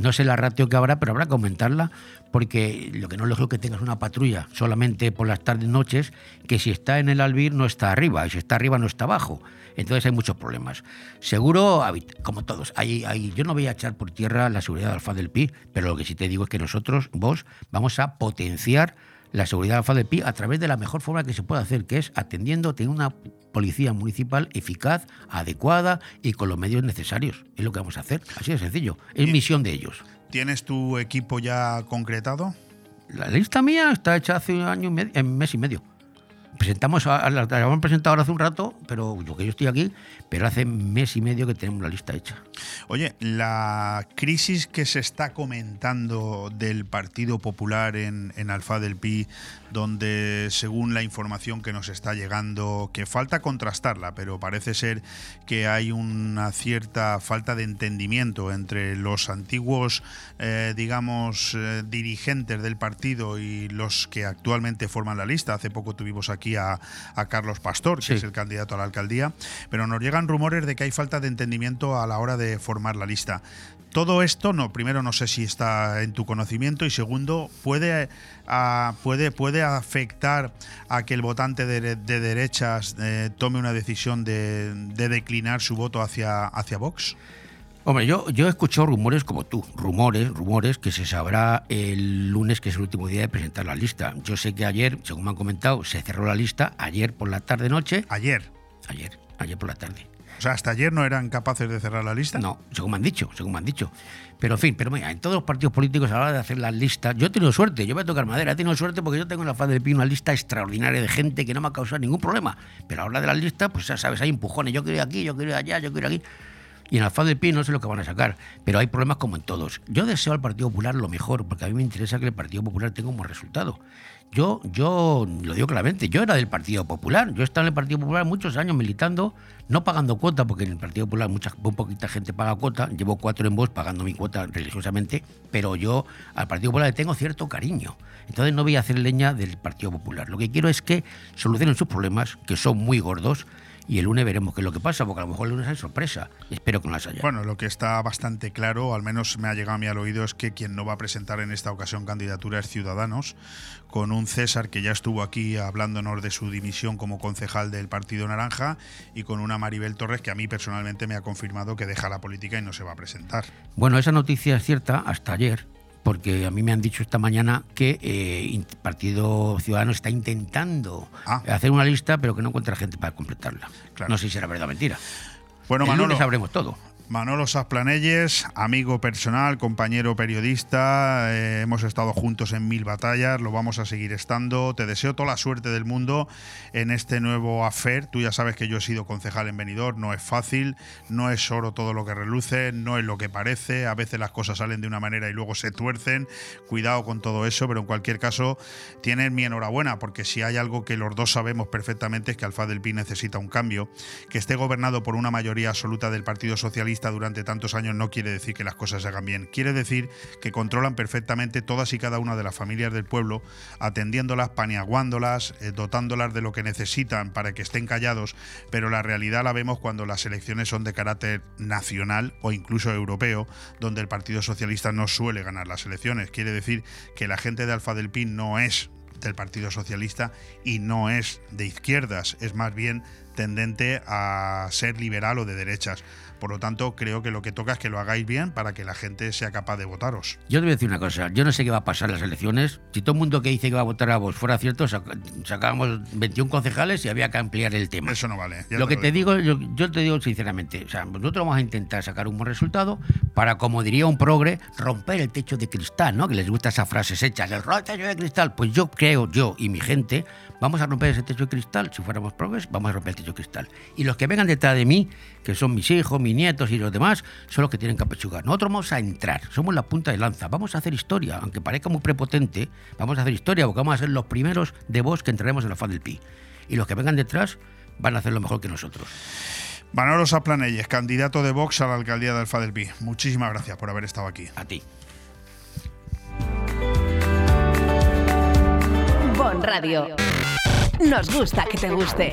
No sé la ratio que habrá, pero habrá que aumentarla porque lo que no es lógico es que tengas una patrulla solamente por las tardes y noches, que si está en el albir no está arriba, y si está arriba no está abajo. Entonces hay muchos problemas. Seguro, como todos, hay, hay- yo no voy a echar por tierra la seguridad de Alfa del Pi, pero lo que sí te digo es que nosotros, vos, vamos a potenciar la seguridad de Alfa del Pi a través de la mejor forma que se puede hacer, que es atendiendo, teniendo una policía municipal eficaz, adecuada y con los medios necesarios. Es lo que vamos a hacer. Así de sencillo. Es misión de ellos. ¿Tienes tu equipo ya concretado? La lista mía está hecha hace un año y medio, en mes y medio. Presentamos, la hemos presentado ahora hace un rato, pero yo que yo estoy aquí, pero hace mes y medio que tenemos la lista hecha. Oye, la crisis que se está comentando del Partido Popular en, en Alfa del Pi, donde según la información que nos está llegando, que falta contrastarla, pero parece ser que hay una cierta falta de entendimiento entre los antiguos, eh, digamos, eh, dirigentes del partido y los que actualmente forman la lista. Hace poco tuvimos aquí a, a Carlos Pastor, que Sí. es el candidato a la alcaldía, pero nos llegan rumores de que hay falta de entendimiento a la hora de formar la lista. Todo esto, no, primero no sé si está en tu conocimiento y segundo, puede, ah, puede, puede afectar a que el votante de, de derechas eh, tome una decisión de, de declinar su voto hacia, hacia Vox. Hombre, yo, yo he escuchado rumores como tú, rumores, rumores que se sabrá el lunes, que es el último día de presentar la lista. Yo sé que ayer, según me han comentado, se cerró la lista, ayer por la tarde-noche, Ayer. ayer, ayer por la tarde. O sea, hasta ayer no eran capaces de cerrar la lista. No, según me han dicho, según me han dicho. Pero en fin, pero mira, en todos los partidos políticos a la hora de hacer las listas, yo he tenido suerte, yo voy a tocar madera, he tenido suerte porque yo tengo en la faz del PIB una lista extraordinaria de gente que no me ha causado ningún problema. Pero a la hora de las listas, pues ya sabes, hay empujones, yo quiero ir aquí, yo quiero ir allá, yo quiero ir aquí. Y en la faz del PIB no sé lo que van a sacar, pero hay problemas como en todos. Yo deseo al Partido Popular lo mejor, porque a mí me interesa que el Partido Popular tenga un buen resultado. Yo, yo lo digo claramente, yo era del Partido Popular, yo he estado en el Partido Popular muchos años militando, no pagando cuota, porque en el Partido Popular mucha, muy poquita gente paga cuota, llevo cuatro en voz pagando mi cuota religiosamente, pero yo al Partido Popular le tengo cierto cariño. Entonces no voy a hacer leña del Partido Popular. Lo que quiero es que solucionen sus problemas, que son muy gordos, y el lunes veremos qué es lo que pasa, porque a lo mejor el lunes hay sorpresa. Espero que no las haya. Bueno, lo que está bastante claro, al menos me ha llegado a mí al oído, es que quien no va a presentar en esta ocasión candidatura es Ciudadanos, con un César que ya estuvo aquí hablándonos de su dimisión como concejal del Partido Naranja y con una Maribel Torres que a mí personalmente me ha confirmado que deja la política y no se va a presentar. Bueno, esa noticia es cierta hasta ayer, porque a mí me han dicho esta mañana que el Partido Ciudadano está intentando Ah. hacer una lista, pero que no encuentra gente para completarla. Claro. No sé si será verdad o mentira. Bueno, el Manolo, lunes sabremos todo. Manolo Sasplanelles, amigo personal, compañero periodista, eh, hemos estado juntos en mil batallas, lo vamos a seguir estando. Te deseo toda la suerte del mundo en este nuevo afer. Tú ya sabes que yo he sido concejal en Benidorm, no es fácil, no es oro todo lo que reluce, no es lo que parece, a veces las cosas salen de una manera y luego se tuercen. Cuidado con todo eso, pero en cualquier caso tienes mi enhorabuena, porque si hay algo que los dos sabemos perfectamente es que Alfa del Pi necesita un cambio, que esté gobernado por una mayoría absoluta del Partido Socialista durante tantos años no quiere decir que las cosas se hagan bien. Quiere decir que controlan perfectamente todas y cada una de las familias del pueblo, atendiéndolas, paniaguándolas, eh, dotándolas de lo que necesitan para que estén callados, pero la realidad la vemos cuando las elecciones son de carácter nacional o incluso europeo, donde el Partido Socialista no suele ganar las elecciones. Quiere decir que la gente de Alfa del Pin no es del Partido Socialista y no es de izquierdas, es más bien tendente a ser liberal o de derechas. Por lo tanto, creo que lo que toca es que lo hagáis bien para que la gente sea capaz de votaros. Yo te voy a decir una cosa, yo no sé qué va a pasar en las elecciones. Si todo el mundo que dice que va a votar a vos fuera cierto, sacábamos 21 concejales y había que ampliar el tema. Eso no vale. Lo que te digo, yo, te digo sinceramente, o sea, nosotros vamos a intentar sacar un buen resultado para, como diría un progre, romper el techo de cristal, ¿no? Que les gusta esas frases hechas, el techo de cristal. Pues yo creo, yo y mi gente, vamos a romper ese techo de cristal. Si fuéramos progres, vamos a romper el techo de cristal. Y los que vengan detrás de mí, que son mis hijos, mis nietos y los demás, son los que tienen que apechugar. Nosotros vamos a entrar, somos la punta de lanza, vamos a hacer historia, aunque parezca muy prepotente, vamos a hacer historia porque vamos a ser los primeros de vos que entraremos en la faz del pi. Y los que vengan detrás van a hacer lo mejor que nosotros. Manolo Saplanelles, candidato de Vox a la alcaldía de Alfa del Pi. Muchísimas gracias por haber estado aquí. A ti. Bon Radio. Nos gusta que te guste.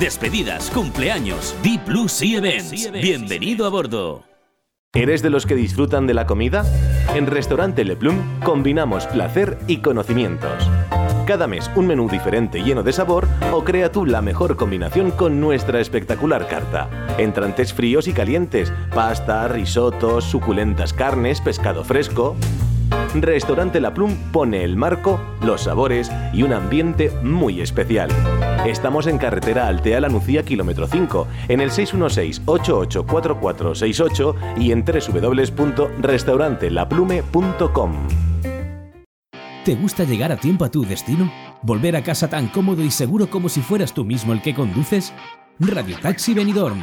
despedidas, cumpleaños. Deep Blue Sea Events. Bienvenido a bordo. ¿Eres de los que disfrutan de la comida? En Restaurante Le Plum combinamos placer y conocimientos. Cada mes un menú diferente lleno de sabor o crea tú la mejor combinación con nuestra espectacular carta. Entrantes fríos y calientes, pasta, risotos, suculentas carnes, pescado fresco. Restaurante La Plum pone el marco, los sabores y un ambiente muy especial. Estamos en carretera Altea La Nucía, kilómetro 5, en el 616-884468 y en www.restaurantelaplume.com. ¿Te gusta llegar a tiempo a tu destino? ¿Volver a casa tan cómodo y seguro como si fueras tú mismo el que conduces? Radio Taxi Benidorm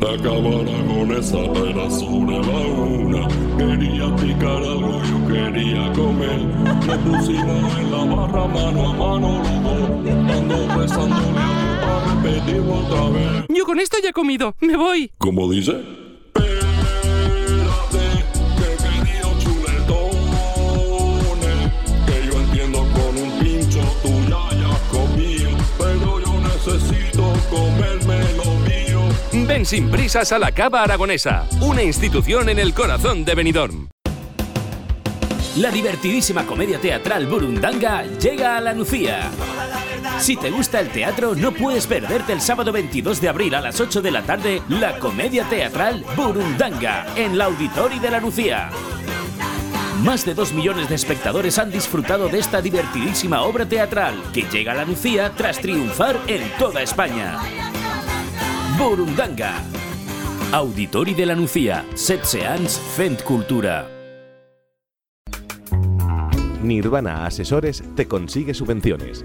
Acabar con esa pera sobre la una. Quería picar algo, yo quería comer. Me pusimos en la barra mano a mano los dos. Ando besándole a para repetirlo otra vez. Yo con esto ya he comido, me voy. ¿Cómo dice? Espérate, que quería chuletones. Que yo entiendo con un pincho tú ya hayas comido. Pero yo necesito mío. Ven sin prisas a la Cava Aragonesa, una institución en el corazón de Benidorm. La divertidísima comedia teatral Burundanga llega a la Nucía. Si te gusta el teatro, no puedes perderte el sábado 22 de abril a las 8 de la tarde la comedia teatral Burundanga en la Auditori de la Nucía. Más de 2 millones de espectadores han disfrutado de esta divertidísima obra teatral que llega a la Nucía tras triunfar en toda España. Burundanga. Auditori de la Nucía, Set Seans Fent Cultura. Nirvana Asesores te consigue subvenciones.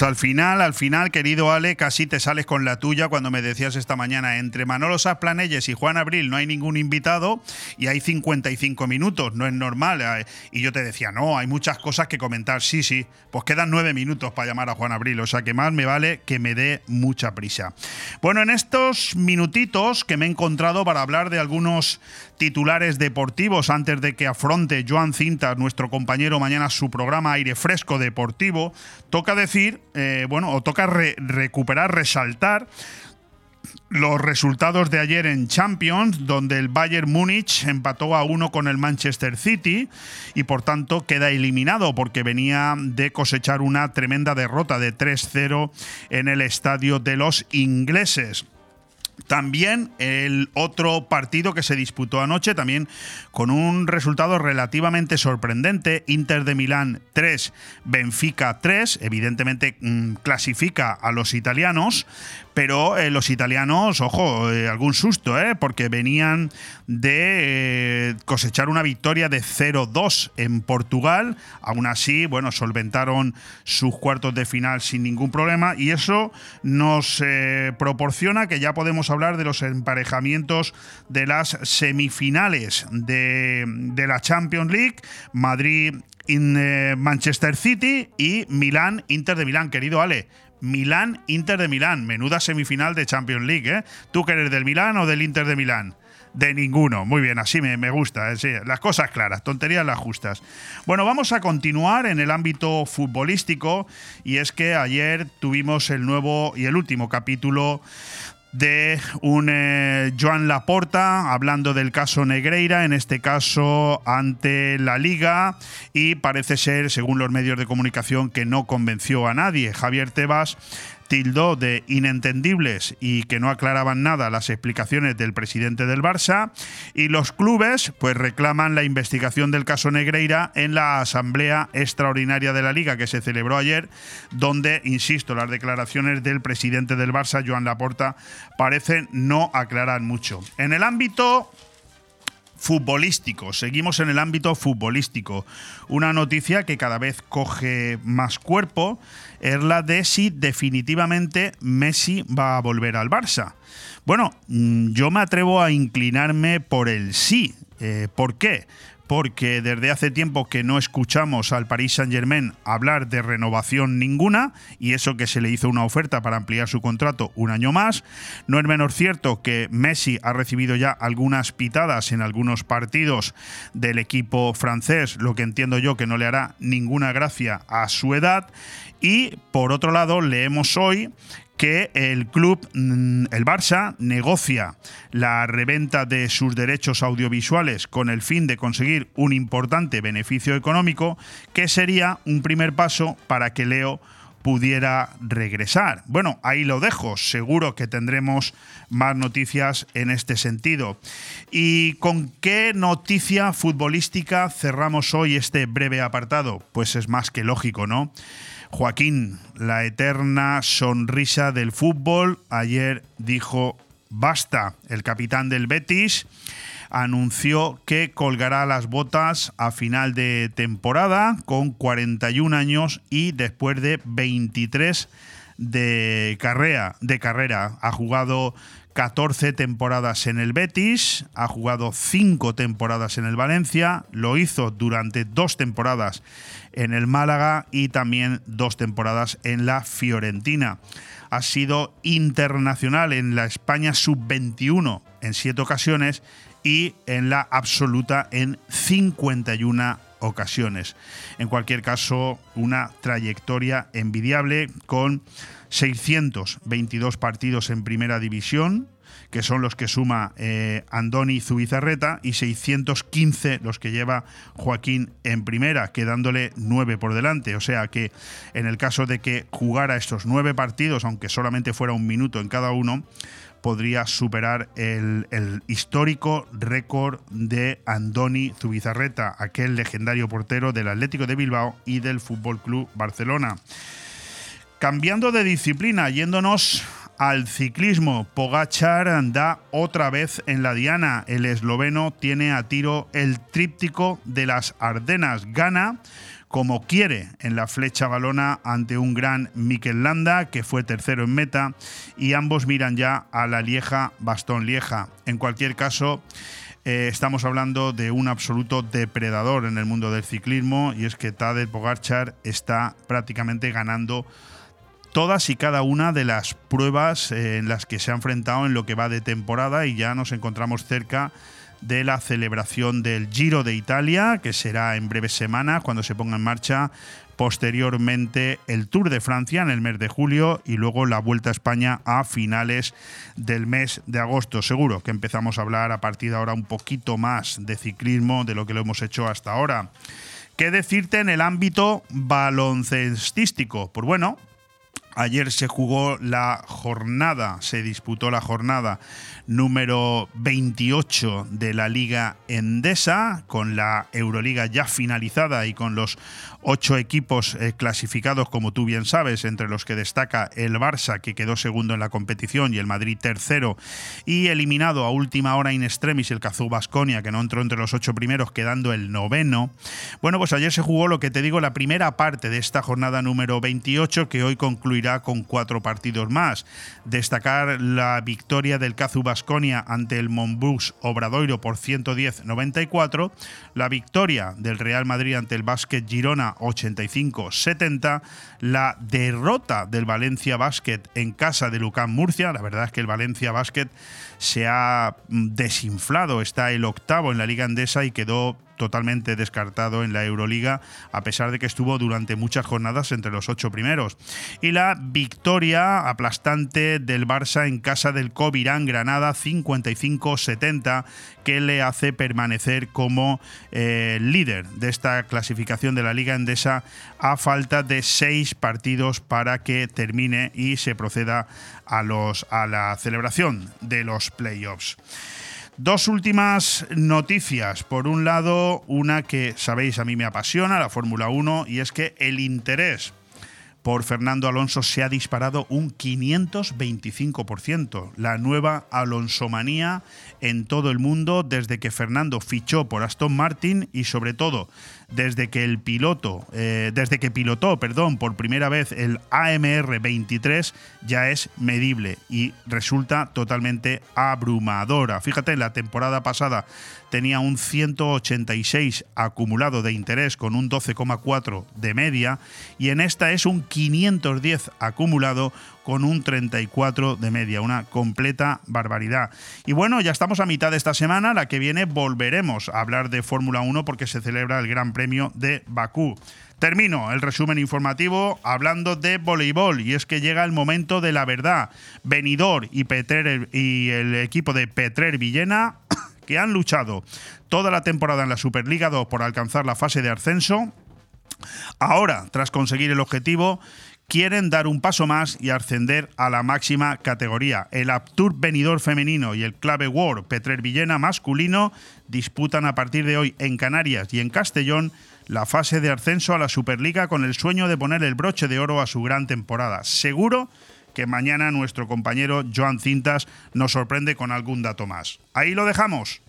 Pues al final, al final, querido Ale, casi te sales con la tuya cuando me decías esta mañana, entre Manolo Saplanelles y Juan Abril no hay ningún invitado y hay 55 minutos, no es normal. Eh, Y yo te decía, no, hay muchas cosas que comentar. Sí, sí, pues quedan nueve minutos para llamar a Juan Abril, o sea que más me vale que me dé mucha prisa. Bueno, en estos minutitos que me he encontrado para hablar de algunos titulares deportivos antes de que afronte Joan Cintas, nuestro compañero, mañana su programa Aire Fresco Deportivo, toca decir, eh, bueno, o toca re- recuperar, resaltar los resultados de ayer en Champions, donde el Bayern Múnich empató a uno con el Manchester City y por tanto queda eliminado porque venía de cosechar una tremenda derrota de 3-0 en el estadio de los ingleses. También el otro partido que se disputó anoche, también con un resultado relativamente sorprendente, Inter de Milán 3, Benfica 3, evidentemente mm, clasifica a los italianos, pero eh, los italianos, ojo, eh, algún susto, eh, porque venían de eh, cosechar una victoria de 0-2 en Portugal, aún así, bueno, solventaron sus cuartos de final sin ningún problema y eso nos proporciona que ya podemos hablar de los emparejamientos de las semifinales de, de la Champions League, Madrid in, eh, Manchester City y Milán Inter de Milán, querido Ale. Milán Inter de Milán, menuda semifinal de Champions League, ¿eh? ¿Tú que eres del Milán o del Inter de Milán? De ninguno. Muy bien, así me, me gusta. eh, sí, las cosas claras, tonterías las justas. Bueno, vamos a continuar en el ámbito futbolístico y es que ayer tuvimos el nuevo y el último capítulo de un eh, Joan Laporta hablando del caso Negreira, en este caso ante la Liga, y parece ser, según los medios de comunicación, que no convenció a nadie. Javier Tebas tildó de inentendibles y que no aclaraban nada las explicaciones del presidente del Barça y los clubes pues reclaman la investigación del caso Negreira en la asamblea extraordinaria de la liga que se celebró ayer donde insisto las declaraciones del presidente del Barça Joan Laporta parecen no aclarar mucho. En el ámbito futbolístico. Seguimos en el ámbito futbolístico. Una noticia que cada vez coge más cuerpo es la de si definitivamente Messi va a volver al Barça. Bueno, mm, yo me atrevo a inclinarme por el sí. Eh, ¿Por qué? Porque desde hace tiempo que no escuchamos al Paris Saint-Germain hablar de renovación ninguna, y eso que se le hizo una oferta para ampliar su contrato un año más. No es menos cierto que Messi ha recibido ya algunas pitadas en algunos partidos del equipo francés, lo que entiendo yo que no le hará ninguna gracia a su edad. Y por otro lado, leemos hoy que el club, mm, el Barça, negocia la reventa de sus derechos audiovisuales con el fin de conseguir un importante beneficio económico, que sería un primer paso para que Leo pudiera regresar. Bueno, ahí lo dejo, seguro que tendremos más noticias en este sentido. ¿Y con qué noticia futbolística cerramos hoy este breve apartado? Pues es más que lógico, ¿no? Joaquín, la eterna sonrisa del fútbol, ayer dijo basta. El capitán del Betis anunció que colgará las botas a final de temporada con 41 años y después de 23 de carrera, de carrera. Ha jugado 14 temporadas en el Betis, ha jugado 5 temporadas en el Valencia, lo hizo durante dos temporadas en el Málaga y también dos temporadas en la Fiorentina. Ha sido internacional en la España sub-21 en 7 ocasiones y en la absoluta en 51 ocasiones. En cualquier caso, una trayectoria envidiable con 622 partidos en primera división, que son los que suma eh, Andoni Zubizarreta, y 615 los que lleva Joaquín en primera, quedándole nueve por delante. O sea que en el caso de que jugara estos nueve partidos, aunque solamente fuera un minuto en cada uno, podría superar el, el histórico récord de Andoni Zubizarreta, aquel legendario portero del Atlético de Bilbao y del Fútbol Club Barcelona. Cambiando de disciplina, yéndonos al ciclismo, Pogachar da otra vez en la diana. El esloveno tiene a tiro el tríptico de las Ardenas. Gana como quiere en la flecha balona ante un gran Mikel Landa, que fue tercero en meta, y ambos miran ya a la Lieja Bastón Lieja. En cualquier caso, eh, estamos hablando de un absoluto depredador en el mundo del ciclismo, y es que Tadej Pogacar está prácticamente ganando todas y cada una de las pruebas eh, en las que se ha enfrentado en lo que va de temporada y ya nos encontramos cerca de la celebración del Giro de Italia, que será en breves semanas cuando se ponga en marcha posteriormente el Tour de Francia en el mes de julio y luego la Vuelta a España a finales del mes de agosto. Seguro que empezamos a hablar a partir de ahora un poquito más de ciclismo de lo que lo hemos hecho hasta ahora. ¿Qué decirte en el ámbito baloncestístico? Pues bueno, Ayer se jugó la jornada, se disputó la jornada número 28 de la Liga Endesa, con la Euroliga ya finalizada y con los ocho equipos eh, clasificados, como tú bien sabes, entre los que destaca el Barça, que quedó segundo en la competición, y el Madrid tercero, y eliminado a última hora in extremis el Cazú Basconia, que no entró entre los ocho primeros, quedando el noveno. Bueno, pues ayer se jugó lo que te digo, la primera parte de esta jornada número 28, que hoy concluirá con cuatro partidos más. Destacar la victoria del Cazú Basconia ante el Monbus Obradoiro por 110-94, la victoria del Real Madrid ante el Básquet Girona 85-70. La derrota del Valencia Basket en casa de Lucán Murcia. La verdad es que el Valencia Basket se ha mm, desinflado. Está el octavo en la Liga Andesa y quedó totalmente descartado en la Euroliga, a pesar de que estuvo durante muchas jornadas entre los ocho primeros. Y la victoria aplastante del Barça en casa del Covirán Granada 55-70, que le hace permanecer como eh, líder de esta clasificación de la Liga Endesa a falta de seis partidos para que termine y se proceda a, los, a la celebración de los playoffs. Dos últimas noticias. Por un lado, una que sabéis a mí me apasiona, la Fórmula 1, y es que el interés por Fernando Alonso se ha disparado un 525%. La nueva Alonsomanía en todo el mundo desde que Fernando fichó por Aston Martin y sobre todo desde que el piloto, eh, desde que pilotó, perdón, por primera vez el AMR 23, ya es medible y resulta totalmente abrumadora. Fíjate, la temporada pasada tenía un 186 acumulado de interés con un 12,4 de media y en esta es un 510 acumulado con un 34 de media, una completa barbaridad. Y bueno, ya estamos a mitad de esta semana, la que viene volveremos a hablar de Fórmula 1 porque se celebra el Gran Premio de Bakú. Termino el resumen informativo hablando de voleibol y es que llega el momento de la verdad. Benidor y, Petrer, y el equipo de Petrer Villena que han luchado toda la temporada en la Superliga 2 por alcanzar la fase de ascenso, ahora, tras conseguir el objetivo, quieren dar un paso más y ascender a la máxima categoría. El Aptur Benidor femenino y el Clave War Petrer Villena masculino disputan a partir de hoy en Canarias y en Castellón la fase de ascenso a la Superliga con el sueño de poner el broche de oro a su gran temporada. Seguro que mañana nuestro compañero Joan Cintas nos sorprende con algún dato más. Ahí lo dejamos.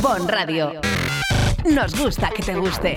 Bon Radio. Nos gusta que te guste.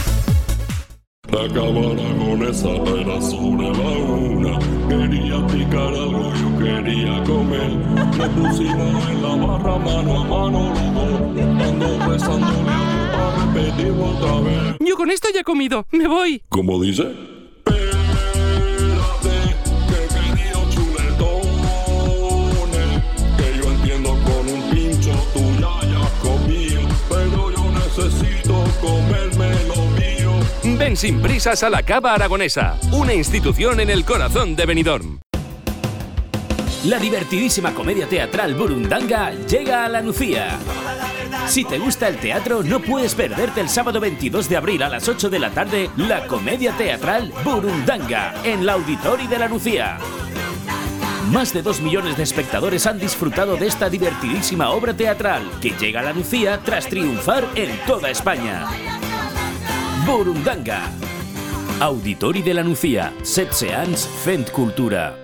La cámara con esa era sobre la una. Quería picar algo, yo quería comer. Nos pusimos en la barra mano a mano los. Ando besándole a repetir otra vez. Yo con esto ya he comido. Me voy. ¿Cómo dice? Ven sin prisas a la Cava Aragonesa, una institución en el corazón de Benidorm. La divertidísima comedia teatral Burundanga llega a la Nucía. Si te gusta el teatro, no puedes perderte el sábado 22 de abril a las 8 de la tarde la comedia teatral Burundanga en la Auditori de la Nucía. Más de 2 millones de espectadores han disfrutado de esta divertidísima obra teatral que llega a la Nucía tras triunfar en toda España. Burundanga. Auditori de la Nucía, Set Seans Fent Cultura.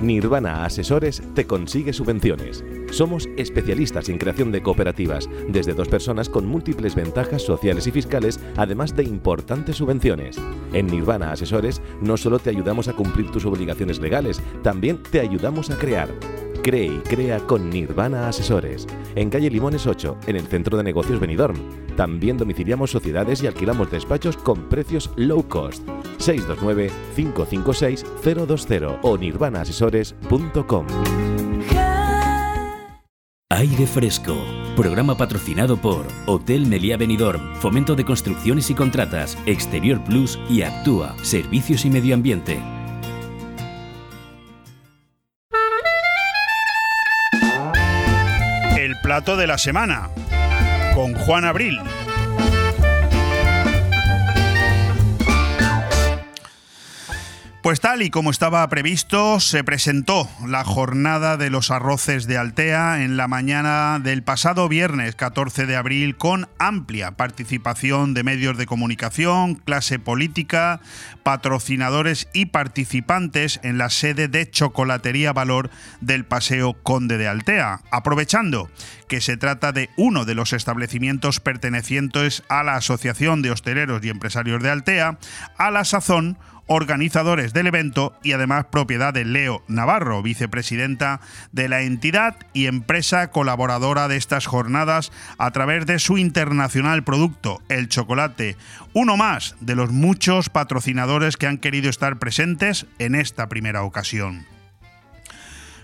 Nirvana Asesores te consigue subvenciones. Somos especialistas en creación de cooperativas, desde dos personas con múltiples ventajas sociales y fiscales, además de importantes subvenciones. En Nirvana Asesores no solo te ayudamos a cumplir tus obligaciones legales, también te ayudamos a crear. Cree y crea con Nirvana Asesores. En calle Limones 8, en el centro de negocios Benidorm. También domiciliamos sociedades y alquilamos despachos con precios low cost. 629-556-020 o nirvanaasesores.com. Aire Fresco. Programa patrocinado por Hotel Meliá Benidorm, Fomento de Construcciones y Contratas, Exterior Plus y Actúa, Servicios y Medio Ambiente. Plato de la semana con Juan Abril. Pues tal y como estaba previsto, se presentó la jornada de los arroces de Altea en la mañana del pasado viernes 14 de abril con amplia participación de medios de comunicación, clase política, patrocinadores y participantes en la sede de Chocolatería Valor del Paseo Conde de Altea, aprovechando que se trata de uno de los establecimientos pertenecientes a la Asociación de Hosteleros y Empresarios de Altea, a la sazón organizadores del evento y además propiedad de Leo Navarro, vicepresidenta de la entidad y empresa colaboradora de estas jornadas a través de su internacional producto, el chocolate, uno más de los muchos patrocinadores que han querido estar presentes en esta primera ocasión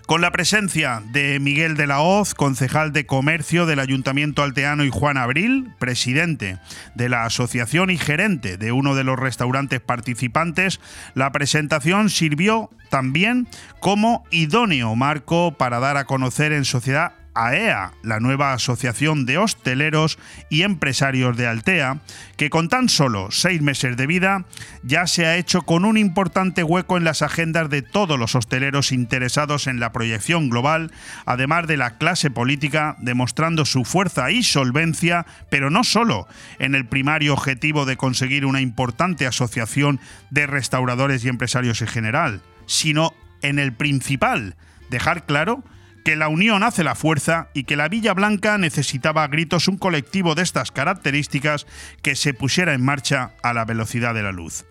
con la presencia de Miguel de la Hoz, concejal de comercio del Ayuntamiento Alteano, y Juan Abril, presidente de la asociación y gerente de uno de los restaurantes participantes, la presentación sirvió también como idóneo marco para dar a conocer en sociedad AEA, la nueva asociación de hosteleros y empresarios de Altea, que con tan solo seis meses de vida ya se ha hecho con un importante hueco en las agendas de todos los hosteleros interesados en la proyección global, además de la clase política, demostrando su fuerza y solvencia, pero no solo en el primario objetivo de conseguir una importante asociación de restauradores y empresarios en general, sino en el principal, dejar claro que la unión hace la fuerza y que la Villa Blanca necesitaba a gritos un colectivo de estas características que se pusiera en marcha a la velocidad de la luz.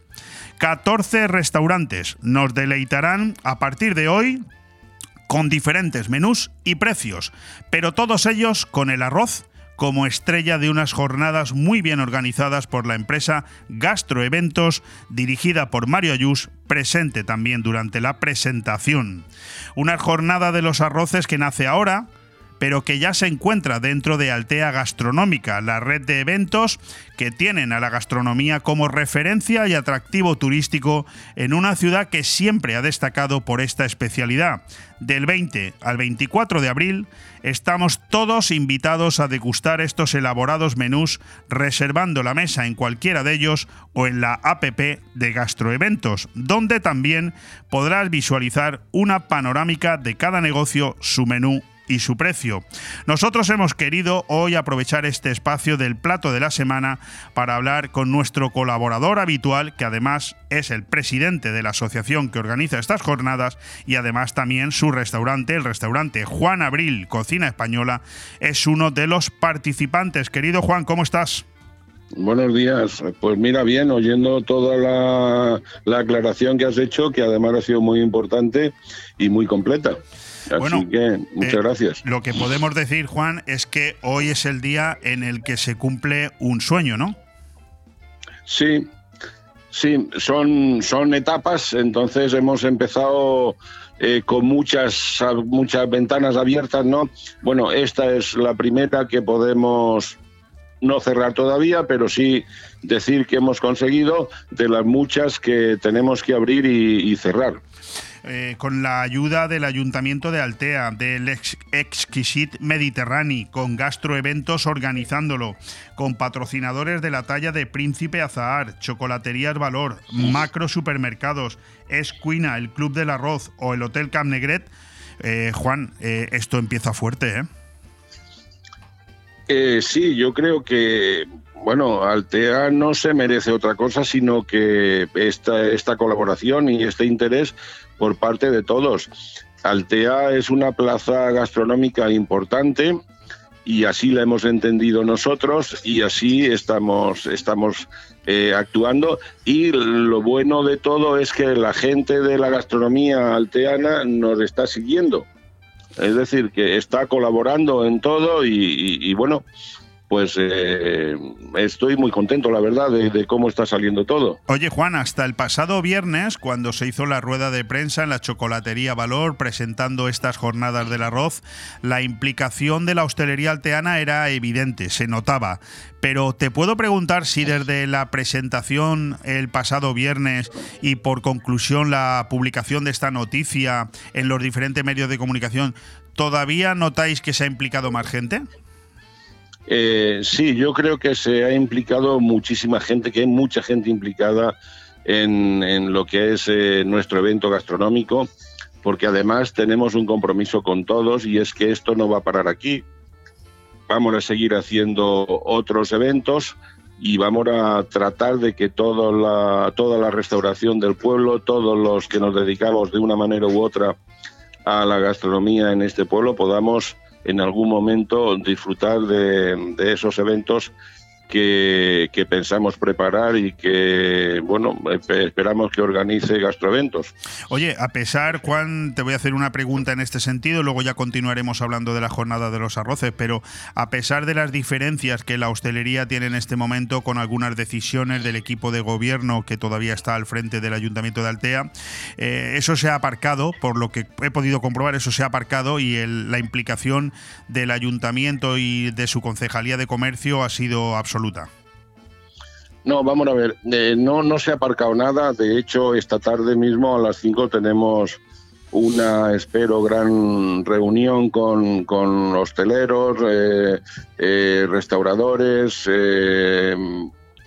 14 restaurantes nos deleitarán a partir de hoy con diferentes menús y precios, pero todos ellos con el arroz como estrella de unas jornadas muy bien organizadas por la empresa Gastroeventos, dirigida por Mario Ayus, presente también durante la presentación. Una jornada de los arroces que nace ahora, pero que ya se encuentra dentro de Altea Gastronómica, la red de eventos que tienen a la gastronomía como referencia y atractivo turístico en una ciudad que siempre ha destacado por esta especialidad. Del 20 al 24 de abril estamos todos invitados a degustar estos elaborados menús reservando la mesa en cualquiera de ellos o en la APP de Gastroeventos, donde también podrás visualizar una panorámica de cada negocio, su menú y su precio. Nosotros hemos querido hoy aprovechar este espacio del plato de la semana para hablar con nuestro colaborador habitual, que además es el presidente de la asociación que organiza estas jornadas y además también su restaurante, el restaurante Juan Abril Cocina Española, es uno de los participantes. Querido Juan, ¿cómo estás? Buenos días. Pues mira, bien, oyendo toda la, la aclaración que has hecho, que además ha sido muy importante y muy completa. Así Bueno, que muchas eh, gracias. Lo que podemos decir, Juan, es que hoy es el día en el que se cumple un sueño, ¿no? Sí, sí, son, son etapas, entonces hemos empezado eh, con muchas, muchas ventanas abiertas, ¿no? Bueno, esta es la primera que podemos no cerrar todavía, pero sí decir que hemos conseguido de las muchas que tenemos que abrir y, y cerrar. Eh, con la ayuda del Ayuntamiento de Altea, del Ex- Exquisit Mediterráneo, con gastroeventos organizándolo, con patrocinadores de la talla de Príncipe Azahar, Chocolaterías Valor, Macro Supermercados, Escuina, el Club del Arroz o el Hotel Camp Negret. Eh, Juan, eh, esto empieza fuerte, ¿eh? Sí, yo creo que, bueno, Altea no se merece otra cosa sino que esta colaboración y este interés por parte de todos. Altea es una plaza gastronómica importante y así la hemos entendido nosotros y así estamos, estamos eh, actuando. Y lo bueno de todo es que la gente de la gastronomía alteana nos está siguiendo. Es decir, que está colaborando en todo y, bueno, pues eh, estoy muy contento, la verdad, de, de cómo está saliendo todo. Oye, Juan, hasta el pasado viernes, cuando se hizo la rueda de prensa en la Chocolatería Valor presentando estas jornadas del arroz, la implicación de la hostelería alteana era evidente, se notaba. Pero te puedo preguntar si desde la presentación el pasado viernes y por conclusión la publicación de esta noticia en los diferentes medios de comunicación, ¿todavía notáis que se ha implicado más gente? Eh, sí, yo creo que se ha implicado muchísima gente, que hay mucha gente implicada en, lo que es eh, nuestro evento gastronómico, porque además tenemos un compromiso con todos y es que esto no va a parar aquí. Vamos a seguir haciendo otros eventos y vamos a tratar de que toda la, toda la restauración del pueblo, todos los que nos dedicamos de una manera u otra a la gastronomía en este pueblo, podamos en algún momento disfrutar de, esos eventos que, pensamos preparar y que, bueno, espe- esperamos que organice Gastroeventos. Oye, a pesar, Juan, te voy a hacer una pregunta en este sentido, luego ya continuaremos hablando de la jornada de los arroces, pero a pesar de las diferencias que la hostelería tiene en este momento con algunas decisiones del equipo de gobierno que todavía está al frente del Ayuntamiento de Altea, eh, eso se ha aparcado, por lo que he podido comprobar, eso se ha aparcado y el- la implicación del Ayuntamiento y de su Concejalía de Comercio ha sido absoluta. No, vamos a ver, eh, no, no se ha aparcado nada. De hecho, esta tarde mismo a las 5 tenemos una, espero, gran reunión con, con hosteleros, eh, eh, restauradores,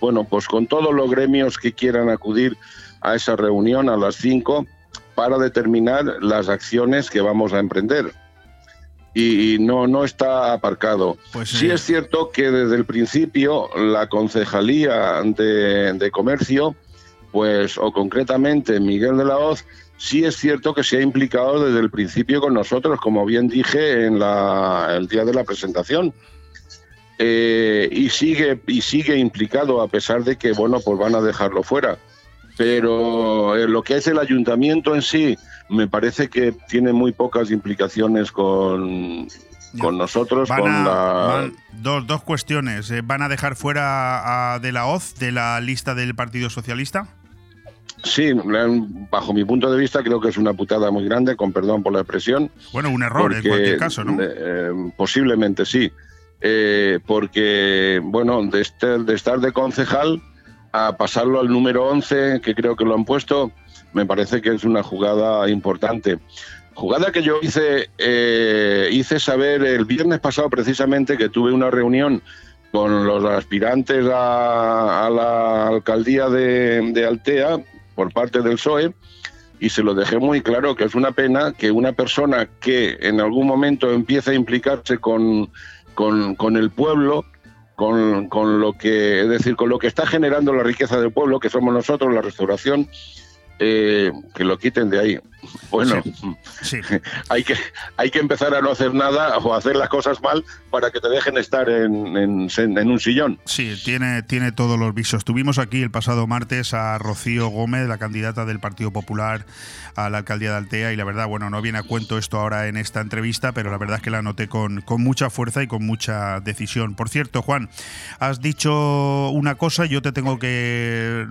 bueno, pues con todos los gremios que quieran acudir a esa reunión a las 5 para determinar las acciones que vamos a emprender. Y no, no está aparcado. sí es cierto que desde el principio la concejalía de, de comercio, pues, o concretamente Miguel de la Hoz, sí es cierto que se ha implicado desde el principio con nosotros, como bien dije en la, el día de la presentación. Eh, y sigue y sigue implicado a pesar de que bueno pues van a dejarlo fuera pero eh, lo que es el ayuntamiento en sí me parece que tiene muy pocas implicaciones con con nosotros Van con a- la van- dos, dos cuestiones. Eh, ¿Van a dejar fuera a De la Hoz de la lista del Partido Socialista? sí bajo mi punto de vista creo que es una putada muy grande con perdón por la expresión Bueno, un error en cualquier caso, ¿no? eh, posiblemente sí. Eh, porque, bueno, de, este- de estar de concejal a pasarlo al número 11, que creo que lo han puesto, me parece que es una jugada importante. Jugada que yo hice, eh, hice saber el viernes pasado precisamente que tuve una reunión con los aspirantes a, la alcaldía de, Altea por parte del PSOE y se lo dejé muy claro que es una pena que una persona que en algún momento empieza a implicarse con, con, con el pueblo, con, con lo que, es decir, con lo que está generando la riqueza del pueblo, que somos nosotros, la restauración, eh, que lo quiten de ahí. Bueno, hay, que, hay que empezar a no hacer nada o hacer las cosas mal para que te dejen estar en, en- en un sillón. Sí, tiene, tiene todos los visos. Tuvimos aquí el pasado martes a Rocío Gómez, la candidata del Partido Popular a la alcaldía de Altea, y la verdad, bueno, no viene a cuento esto ahora en esta entrevista, pero la verdad es que la noté con, con mucha fuerza y con mucha decisión. Por cierto, Juan, has dicho una cosa, yo te tengo que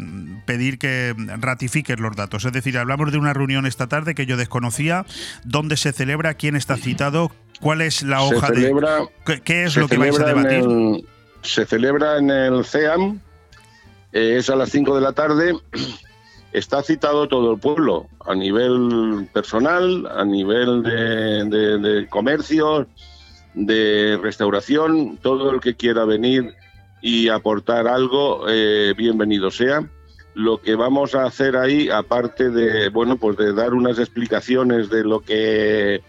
pedir que ratifiques los datos. Es decir, hablamos de una reunión esta tarde que yo desconocía. ¿Dónde se celebra? ¿Quién está citado? ¿Cuál es la Se hoja celebra- de.? ¿Qué, es se lo que vais a debatir? el- se celebra en el CEAM, eh, es a las 5 de la tarde. Está citado todo el pueblo, a nivel personal, a nivel de, de- de comercio, de restauración, todo el que quiera venir y aportar algo, eh, bienvenido sea. Lo que vamos a hacer ahí, aparte de, bueno, pues de dar unas explicaciones de lo que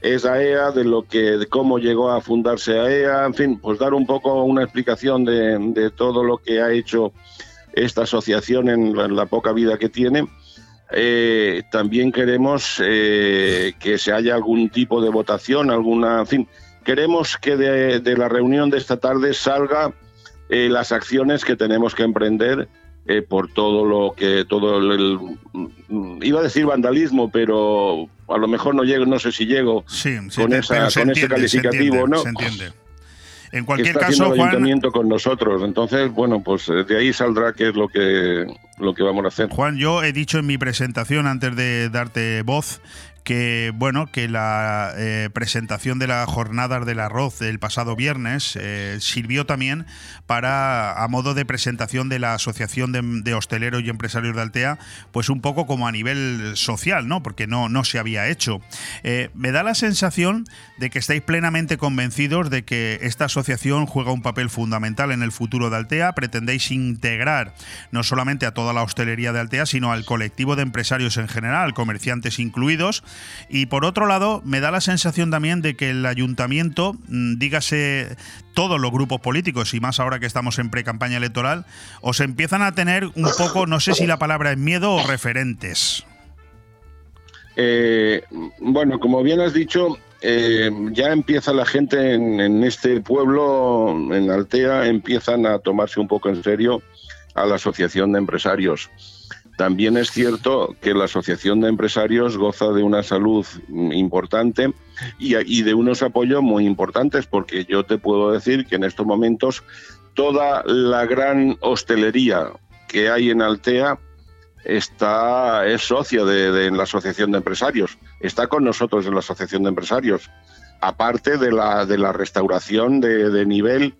es AEA, de lo que, de cómo llegó a fundarse AEA, en fin, pues dar un poco una explicación de, de todo lo que ha hecho esta asociación en la, en la poca vida que tiene. Eh, también queremos eh, que se haya algún tipo de votación, alguna, en fin, queremos que de, de la reunión de esta tarde salga eh, las acciones que tenemos que emprender eh, por todo lo que todo el, el- mm, iba a decir vandalismo, pero a lo mejor no llego, no sé si llego Sí, con, te- esa- se con ese entiende, se calificativo, entiende, ¿no? se entiende. En que cualquier está caso, el Juan, ayuntamiento con nosotros. Entonces, bueno, pues eh, de ahí saldrá qué es lo que lo que vamos a hacer. Juan, yo he dicho en mi presentación antes de darte voz que bueno que la eh, presentación de las jornadas del arroz del pasado viernes eh, sirvió también para a modo de presentación de la asociación de, hosteleros y empresarios de Altea pues un poco como a nivel social no porque no no se había hecho. Eh, me da la sensación de que estáis plenamente convencidos de que esta asociación juega un papel fundamental en el futuro de Altea. Pretendéis integrar no solamente a toda la hostelería de Altea sino al colectivo de empresarios en general comerciantes incluidos y por otro lado, me da la sensación también de que el ayuntamiento, mm, dígase todos los grupos políticos, y más ahora que estamos en pre-campaña electoral, os empiezan a tener un poco, no sé si la palabra es miedo o referentes. Eh, bueno, como bien has dicho, eh, ya empieza la gente en, en este pueblo, en Altea, empiezan a tomarse un poco en serio a la asociación de empresarios. También es cierto que la asociación de empresarios goza de una salud importante y, de unos apoyos muy importantes, porque yo te puedo decir que en estos momentos toda la gran hostelería que hay en Altea está es socia de, de la asociación de empresarios, está con nosotros en la asociación de empresarios, aparte de la, de la restauración de, de nivel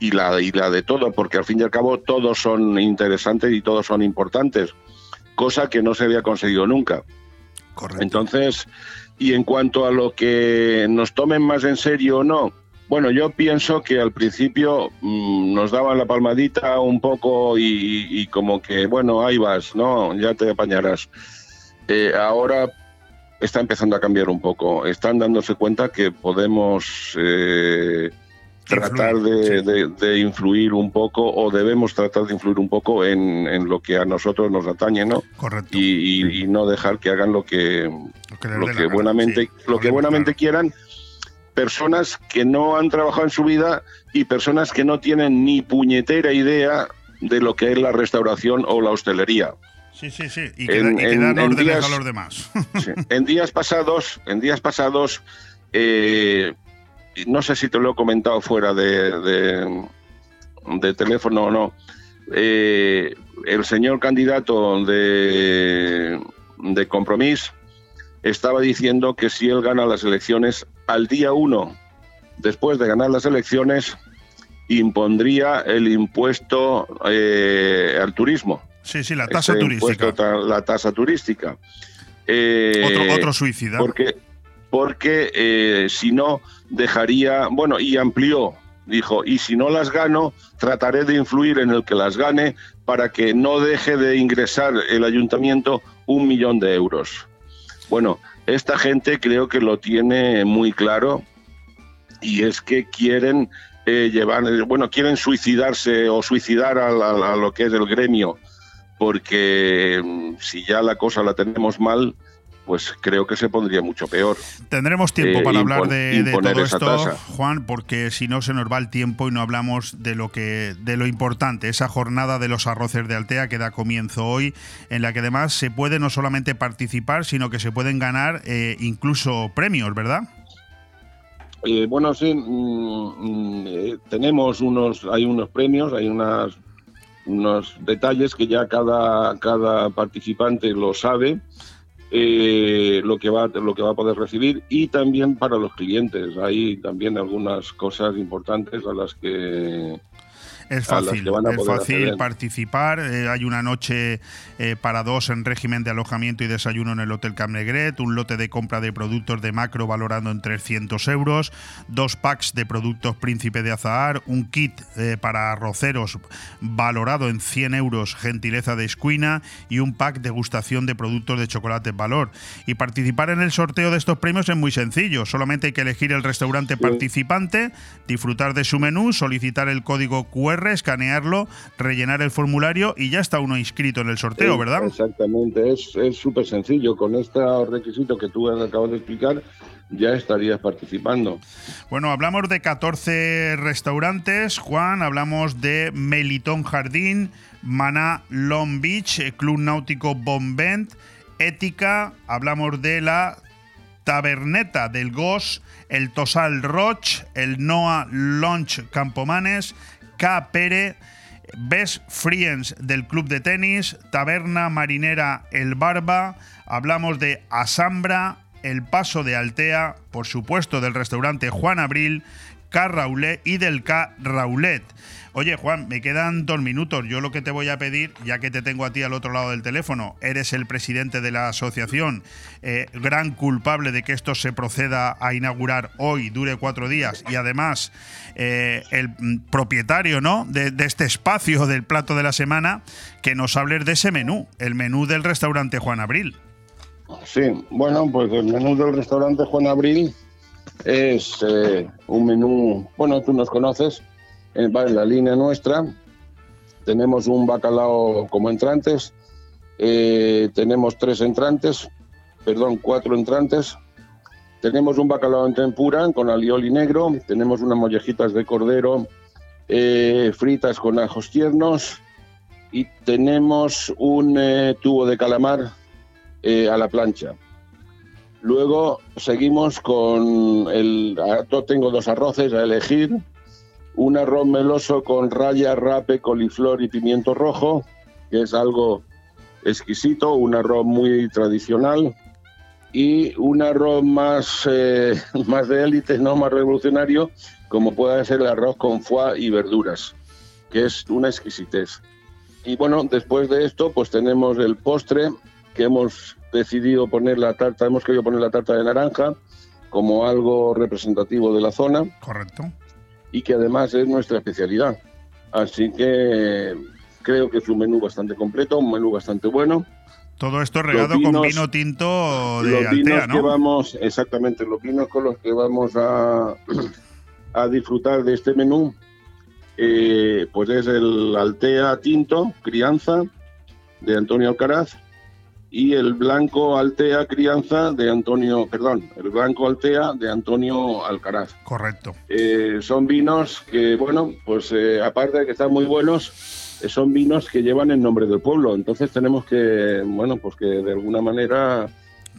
y la, y la de todo, porque al fin y al cabo todos son interesantes y todos son importantes, cosa que no se había conseguido nunca. Entonces, y en cuanto a lo que nos tomen más en serio o no, bueno, yo pienso que al principio mm, nos daban la palmadita un poco y, y como que, bueno, ahí vas, ¿no? Ya te apañarás. Eh, ahora está empezando a cambiar un poco. Están dándose cuenta que podemos eh, tratar de, de- de influir un poco o debemos tratar de influir un poco en, en lo que a nosotros nos atañe, ¿no? Correcto. Y, y- y no dejar que hagan lo que, lo que buenamente, sí, lo que buenamente quieran personas que no han trabajado en su vida y personas que no tienen ni puñetera idea de lo que es la restauración o la hostelería. Sí, sí, sí. Y que, En- da- y que en- dan en órdenes días- a los demás. Sí. En días pasados, en días pasados, eh, no sé si te lo he comentado fuera de, de- de teléfono o no. eh, el señor candidato de, de Compromís estaba diciendo que si él gana las elecciones al día uno, después de ganar las elecciones, impondría el impuesto eh, al turismo. Sí, sí, la tasa Ese turística. impuesto la tasa turística. Eh, Otro- otro suicida. Porque, porque eh, si no, dejaría. Bueno, y amplió. Dijo, y si no las gano, trataré de influir en el que las gane para que no deje de ingresar el ayuntamiento un millón de euros. Bueno, esta gente creo que lo tiene muy claro y es que quieren eh, llevar, bueno, quieren suicidarse o suicidar a, la- a lo que es el gremio, porque mm, si ya la cosa la tenemos mal, pues creo que se pondría mucho peor. Tendremos tiempo Eh, para hablar de, todo esto, tasa. Juan, porque si no se nos va el tiempo y no hablamos de lo que de lo importante, esa jornada de los arroces de Altea que da comienzo hoy, en la que además se puede no solamente participar, sino que se pueden ganar eh, incluso premios, ¿verdad? Eh, bueno, sí, mm, mm, tenemos unos, hay unos premios, hay unas, unos detalles que ya cada, cada participante lo sabe, eh, lo, que va, lo que va a poder recibir y también para los clientes. Hay también algunas cosas importantes a las que, Es fácil, es fácil participar. eh, hay una noche eh, para dos en régimen de alojamiento y desayuno en el Hotel Camnegret, un lote de compra de productos de macro valorando en 300 euros, dos packs de productos Príncipe de Azahar, un kit eh, para arroceros valorado en 100 euros, gentileza de Escuina, y un pack degustación de productos de chocolate valor. Y participar en el sorteo de estos premios es muy sencillo, solamente hay que elegir el restaurante participante, disfrutar de su menú, solicitar el código QR, escanearlo, rellenar el formulario y ya está uno inscrito en el sorteo, Sí, ¿verdad? Exactamente, es súper sencillo. Con este requisito que tú acabas de explicar, ya estarías participando. Bueno, hablamos de 14 restaurantes, Juan, hablamos de Melitón Jardín, Maná Long Beach, Club Náutico Bombent, Ética, hablamos de la Taberneta del Gos, el Tosal Roch, el Noa Launch Campomanes, K. Pere, Best Friends del Club de Tenis, Taberna Marinera El Barba, hablamos de Asambra, El Paso de Altea, por supuesto del restaurante Juan Abril, K. Raulet y del K. Raulet. Oye, Juan, me quedan dos minutos. Yo lo que te voy a pedir, ya que te tengo a ti al otro lado del teléfono, eres el presidente de la asociación, eh, gran culpable de que esto se proceda a inaugurar hoy, dure cuatro días, y además eh, el propietario ¿no? de, este espacio del plato de la semana, que nos hables de ese menú, el menú del restaurante Juan Abril. Sí, bueno, pues el menú del restaurante Juan Abril es eh, un menú, bueno, tú nos conoces, va en la línea nuestra. Tenemos un bacalao como entrantes, eh, tenemos tres entrantes, perdón, cuatro entrantes. Tenemos un bacalao en tempura con alioli negro, tenemos unas mollejitas de cordero eh, fritas con ajos tiernos y tenemos un eh, tubo de calamar a la plancha. Luego seguimos con el. Yo tengo dos arroces a elegir. Un arroz meloso con raya, rape, coliflor y pimiento rojo, que es algo exquisito, un arroz muy tradicional. Y un arroz más, eh, más de élite, no más revolucionario, como puede ser el arroz con foie y verduras, que es una exquisitez. Y bueno, después de esto, pues tenemos el postre que hemos decidido poner la tarta, hemos querido poner la tarta de naranja como algo representativo de la zona. Correcto. Y que además es nuestra especialidad. Así que creo que es un menú bastante completo, un menú bastante bueno. Todo esto regado con vino tinto de los vinos Altea, que ¿no? vamos, exactamente, los vinos con los que vamos a, a disfrutar de este menú, eh, pues es el Altea Tinto, crianza, de Antonio Alcaraz, y el Blanco Altea Crianza de Antonio, perdón, el Blanco Altea de Antonio Alcaraz. Correcto. Eh, son vinos que, bueno, pues eh, aparte de que están muy buenos, eh, son vinos que llevan el nombre del pueblo. Entonces tenemos que, bueno, pues que de alguna manera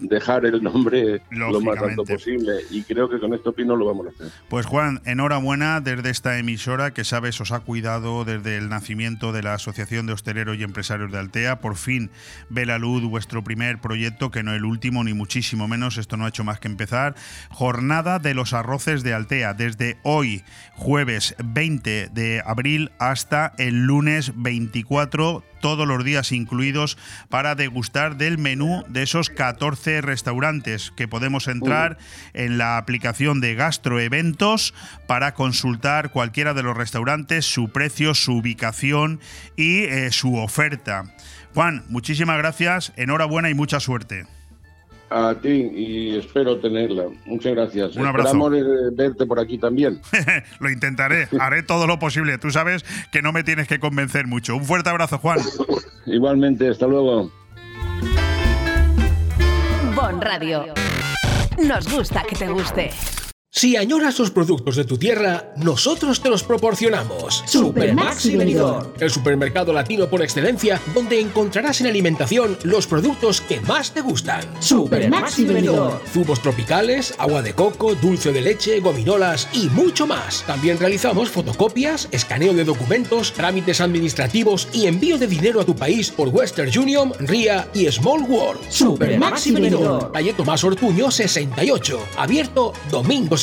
dejar el nombre lo más alto posible. Y creo que con estos vinos lo vamos a hacer. Pues Juan, enhorabuena desde esta emisora que sabes os ha cuidado desde el nacimiento de la Asociación de Hosteleros y Empresarios de Altea. Por fin ve la luz vuestro primer proyecto, que no el último, ni muchísimo menos. Esto no ha hecho más que empezar. Jornada de los arroces de Altea, desde hoy, jueves 20 de abril, hasta el lunes 24 todos los días incluidos para degustar del menú de esos 14 restaurantes que podemos entrar en la aplicación de Gastroeventos para consultar cualquiera de los restaurantes, su precio, su ubicación y eh, su oferta. Juan, muchísimas gracias, enhorabuena y mucha suerte. A ti y espero tenerla. Muchas gracias. Un abrazo. Esperamos eh, verte por aquí también. Lo intentaré, haré todo lo posible. Tú sabes que no me tienes que convencer mucho. Un fuerte abrazo, Juan. Igualmente, hasta luego. Bon Radio. Nos gusta que te guste. Si añoras los productos de tu tierra, nosotros te los proporcionamos. Supermaxi Benidorm. El supermercado latino por excelencia, donde encontrarás en alimentación los productos que más te gustan. Supermaxi Benidorm. Zumos tropicales, agua de coco, dulce de leche, gominolas y mucho más. También realizamos fotocopias, escaneo de documentos, trámites administrativos y envío de dinero a tu país por Western Union, RIA y Small World. Supermaxi Benidorm. Calle Tomás Ortuño 68, abierto domingos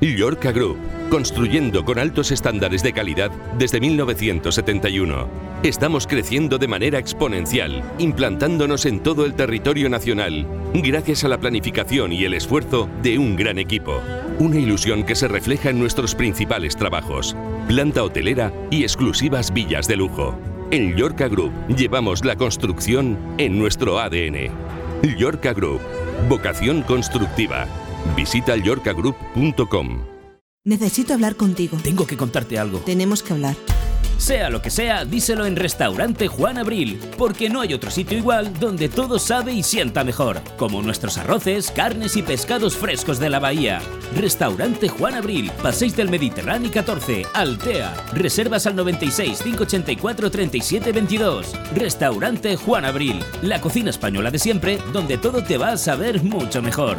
Llorca Group, construyendo con altos estándares de calidad desde 1971. Estamos creciendo de manera exponencial, implantándonos en todo el territorio nacional, gracias a la planificación y el esfuerzo de un gran equipo. Una ilusión que se refleja en nuestros principales trabajos, planta hotelera y exclusivas villas de lujo. En Llorca Group llevamos la construcción en nuestro ADN. Llorca Group, vocación constructiva. Visita llorcagroup.com. Necesito hablar contigo. Tengo que contarte algo. Tenemos que hablar. Sea lo que sea, díselo en Restaurante Juan Abril, porque no hay otro sitio igual donde todo sabe y sienta mejor, como nuestros arroces, carnes y pescados frescos de la bahía. Restaurante Juan Abril, Paséis del Mediterráneo 14, Altea. Reservas al 96 584 37 22. Restaurante Juan Abril, la cocina española de siempre, donde todo te va a saber mucho mejor.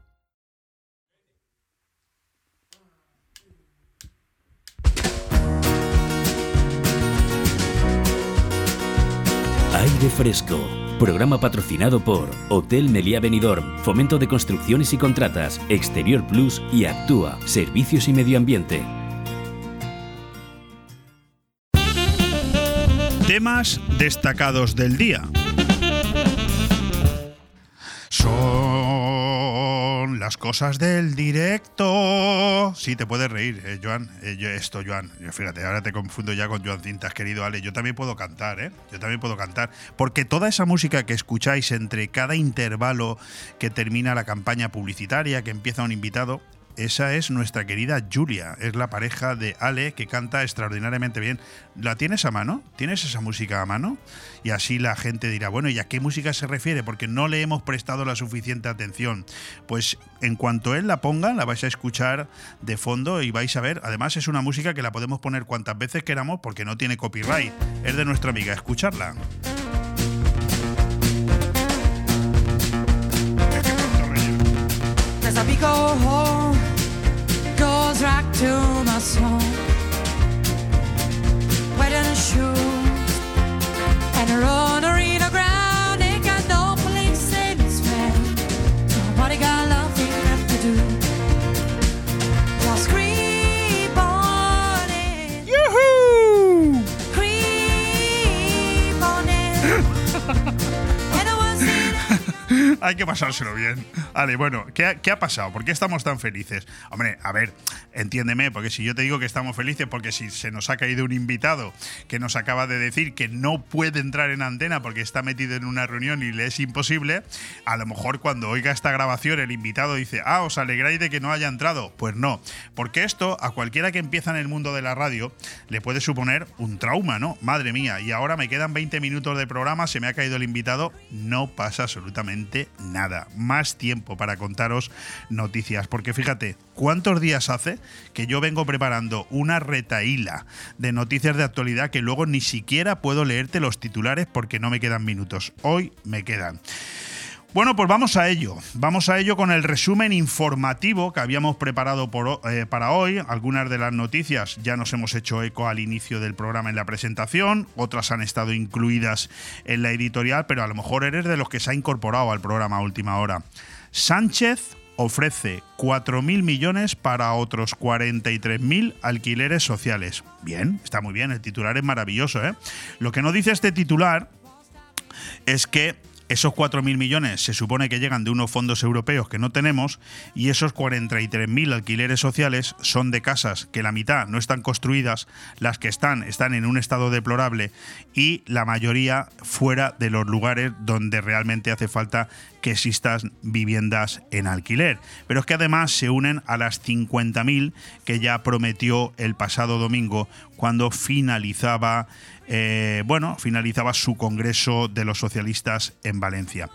Aire Fresco. Programa patrocinado por Hotel Meliá Benidorm, Fomento de Construcciones y Contratas, Exterior Plus y Actúa, Servicios y Medio Ambiente. Temas destacados del día. Son las cosas del directo. Sí, te puedes reír, eh, Joan. Eh, yo, esto, Joan. Yo, fíjate, ahora te confundo ya con Joan Cintas, querido Ale. Yo también puedo cantar, ¿eh? Yo también puedo cantar. Porque toda esa música que escucháis entre cada intervalo que termina la campaña publicitaria, que empieza un invitado, esa es nuestra querida Julia, es la pareja de Ale que canta extraordinariamente bien. ¿La tienes a mano? ¿Tienes esa música a mano? Y así la gente dirá, bueno, ¿y a qué música se refiere? Porque no le hemos prestado la suficiente atención. Pues en cuanto él la ponga, la vais a escuchar de fondo y vais a ver, además es una música que la podemos poner cuantas veces queramos porque no tiene copyright. Es de nuestra amiga, escucharla. to my soul. Shoes and her own Hay que pasárselo bien. Vale, bueno, ¿qué ha, pasado? ¿Por qué estamos tan felices? Hombre, a ver, entiéndeme, porque si yo te digo que estamos felices porque si se nos ha caído un invitado que nos acaba de decir que no puede entrar en antena porque está metido en una reunión y le es imposible, a lo mejor cuando oiga esta grabación el invitado dice, ah, os alegráis de que no haya entrado. Pues no, porque esto a cualquiera que empieza en el mundo de la radio le puede suponer un trauma, ¿no? Madre mía, y ahora me quedan 20 minutos de programa, se me ha caído el invitado, no pasa absolutamente nada. Más tiempo para contaros noticias, porque fíjate, ¿cuántos días hace que yo vengo preparando una retaíla de noticias de actualidad que luego ni siquiera puedo leerte los titulares porque no me quedan minutos? Hoy me quedan. Bueno, pues vamos a ello. Vamos a ello con el resumen informativo que habíamos preparado eh, para hoy. Algunas de las noticias ya nos hemos hecho eco al inicio del programa en la presentación, otras han estado incluidas en la editorial, pero a lo mejor eres de los que se ha incorporado al programa a última hora. Sánchez ofrece 4.000 millones para otros 43.000 alquileres sociales. Bien, está muy bien, el titular es maravilloso. ¿eh? Lo que no dice este titular es que esos 4.000 millones se supone que llegan de unos fondos europeos que no tenemos y esos 43.000 alquileres sociales son de casas que la mitad no están construidas, las que están están en un estado deplorable y la mayoría fuera de los lugares donde realmente hace falta que existan viviendas en alquiler. Pero es que además se unen a las 50.000 que ya prometió el pasado domingo cuando finalizaba eh, bueno, finalizaba su congreso de los socialistas en Valencia.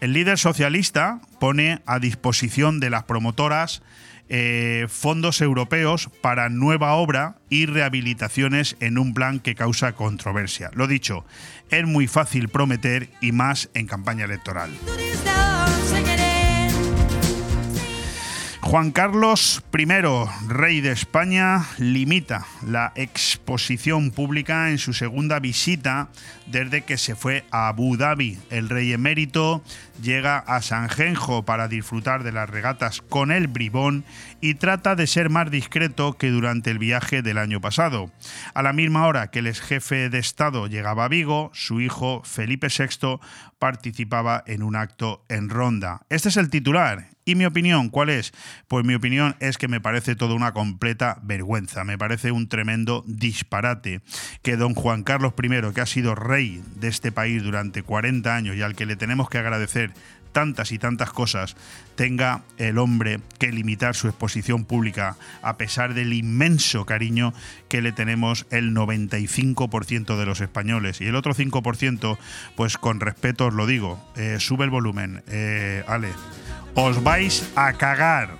El líder socialista pone a disposición de las promotoras eh, fondos europeos para nueva obra y rehabilitaciones en un plan que causa controversia. Lo dicho, es muy fácil prometer y más en campaña electoral. Juan Carlos I, rey de España, limita la exposición pública en su segunda visita desde que se fue a Abu Dhabi. El rey emérito llega a Sanjenjo para disfrutar de las regatas con el bribón y trata de ser más discreto que durante el viaje del año pasado. A la misma hora que el ex jefe de Estado llegaba a Vigo, su hijo Felipe VI participaba en un acto en Ronda. Este es el titular. ¿Y mi opinión cuál es? Pues mi opinión es que me parece toda una completa vergüenza, me parece un tremendo disparate que don Juan Carlos I, que ha sido rey de este país durante 40 años y al que le tenemos que agradecer tantas y tantas cosas, tenga el hombre que limitar su exposición pública a pesar del inmenso cariño que le tenemos el 95% de los españoles. Y el otro 5%, pues con respeto os lo digo, eh, sube el volumen, eh, Ale, os vais a cagar.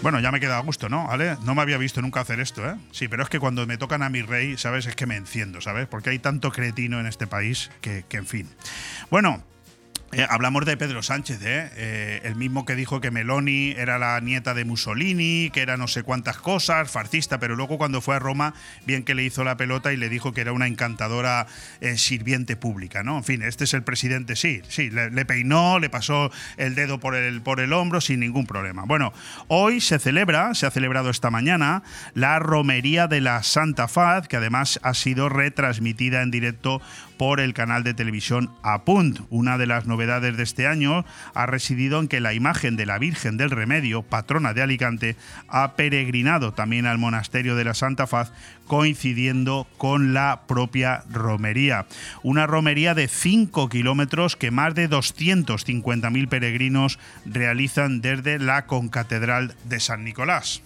Bueno, ya me queda a gusto, ¿no? No me había visto nunca hacer esto, ¿eh? Sí, pero es que cuando me tocan a mi rey, ¿sabes? Es que me enciendo, ¿sabes? Porque hay tanto cretino en este país que en fin. Bueno, eh, hablamos de Pedro Sánchez, ¿eh? ¿eh? el mismo que dijo que Meloni era la nieta de Mussolini, que era no sé cuántas cosas, farcista, pero luego cuando fue a Roma, bien que le hizo la pelota y le dijo que era una encantadora eh, sirviente pública, ¿no? En fin, este es el presidente, sí, sí, le, le, peinó, le pasó el dedo por el, por el hombro sin ningún problema. Bueno, hoy se celebra, se ha celebrado esta mañana, la romería de la Santa Faz, que además ha sido retransmitida en directo por el canal de televisión Apunt, una de las novedades de este año ha residido en que la imagen de la Virgen del Remedio, patrona de Alicante, ha peregrinado también al monasterio de la Santa Faz, coincidiendo con la propia romería. Una romería de 5 kilómetros que más de 250.000 peregrinos realizan desde la concatedral de San Nicolás.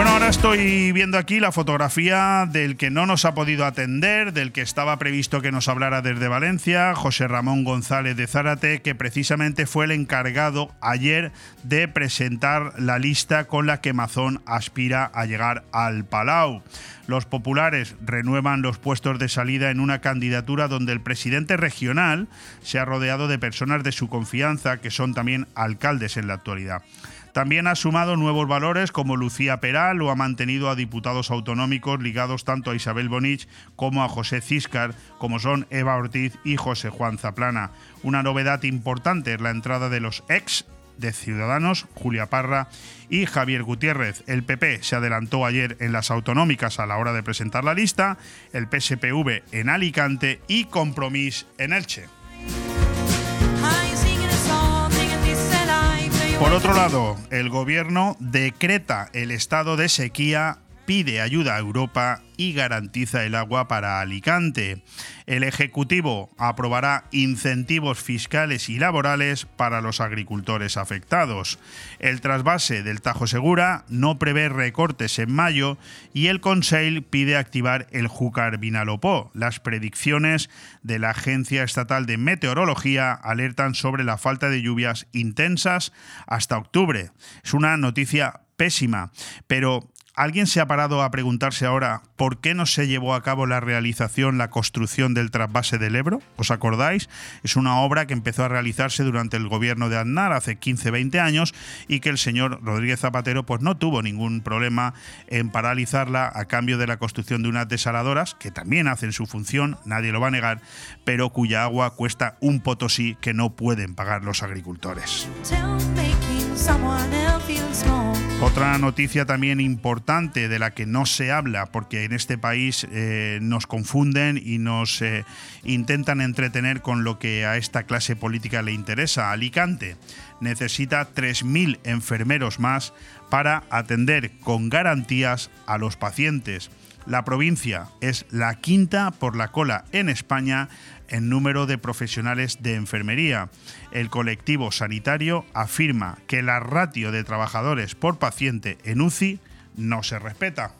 Bueno, ahora estoy viendo aquí la fotografía del que no nos ha podido atender, del que estaba previsto que nos hablara desde Valencia, José Ramón González de Zárate, que precisamente fue el encargado ayer de presentar la lista con la que Mazón aspira a llegar al Palau. Los populares renuevan los puestos de salida en una candidatura donde el presidente regional se ha rodeado de personas de su confianza, que son también alcaldes en la actualidad. También ha sumado nuevos valores como Lucía Peral o ha mantenido a diputados autonómicos ligados tanto a Isabel Bonich como a José Ciscar, como son Eva Ortiz y José Juan Zaplana. Una novedad importante es la entrada de los ex de Ciudadanos, Julia Parra y Javier Gutiérrez. El PP se adelantó ayer en las autonómicas a la hora de presentar la lista, el PSPV en Alicante y Compromís en Elche. Por otro lado, el gobierno decreta el estado de sequía, pide ayuda a Europa y garantiza el agua para Alicante. El Ejecutivo aprobará incentivos fiscales y laborales para los agricultores afectados. El trasvase del Tajo Segura no prevé recortes en mayo y el Conseil pide activar el Júcar Vinalopó. Las predicciones de la Agencia Estatal de Meteorología alertan sobre la falta de lluvias intensas hasta octubre. Es una noticia pésima, pero ¿Alguien se ha parado a preguntarse ahora por qué no se llevó a cabo la realización, la construcción del trasvase del Ebro? ¿Os acordáis? Es una obra que empezó a realizarse durante el gobierno de Aznar hace 15-20 años y que el señor Rodríguez Zapatero pues no tuvo ningún problema en paralizarla a cambio de la construcción de unas desaladoras que también hacen su función, nadie lo va a negar, pero cuya agua cuesta un potosí que no pueden pagar los agricultores. Otra noticia también importante de la que no se habla, porque en este país eh, nos confunden y nos eh, intentan entretener con lo que a esta clase política le interesa. Alicante necesita 3.000 enfermeros más para atender con garantías a los pacientes. La provincia es la quinta por la cola en España en número de profesionales de enfermería. El colectivo sanitario afirma que la ratio de trabajadores por paciente en UCI no se respeta.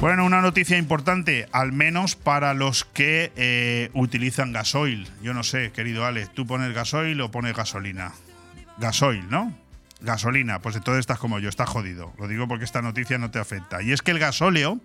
Bueno, una noticia importante, al menos para los que eh, utilizan gasoil. Yo no sé, querido Alex, ¿tú pones gasoil o pones gasolina? Gasoil, ¿no? Gasolina, pues entonces estás como yo, estás jodido. Lo digo porque esta noticia no te afecta. Y es que el gasóleo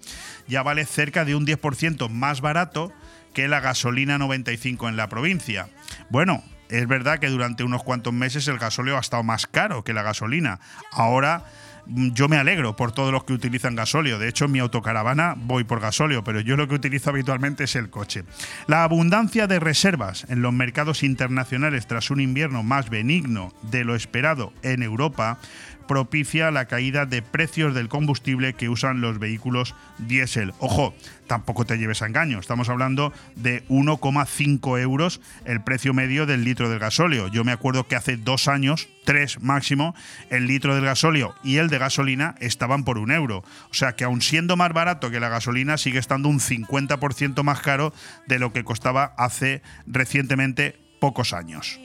ya vale cerca de un 10% más barato que la gasolina 95 en la provincia. Bueno, es verdad que durante unos cuantos meses el gasóleo ha estado más caro que la gasolina. Ahora yo me alegro por todos los que utilizan gasóleo. De hecho, en mi autocaravana voy por gasóleo, pero yo lo que utilizo habitualmente es el coche. La abundancia de reservas en los mercados internacionales tras un invierno más benigno de lo esperado en Europa propicia la caída de precios del combustible que usan los vehículos diésel. Ojo, tampoco te lleves a engaño, estamos hablando de 1,5 euros el precio medio del litro del gasóleo. Yo me acuerdo que hace dos años, tres máximo, el litro del gasóleo y el de gasolina estaban por un euro. O sea que aun siendo más barato que la gasolina, sigue estando un 50% más caro de lo que costaba hace recientemente pocos años.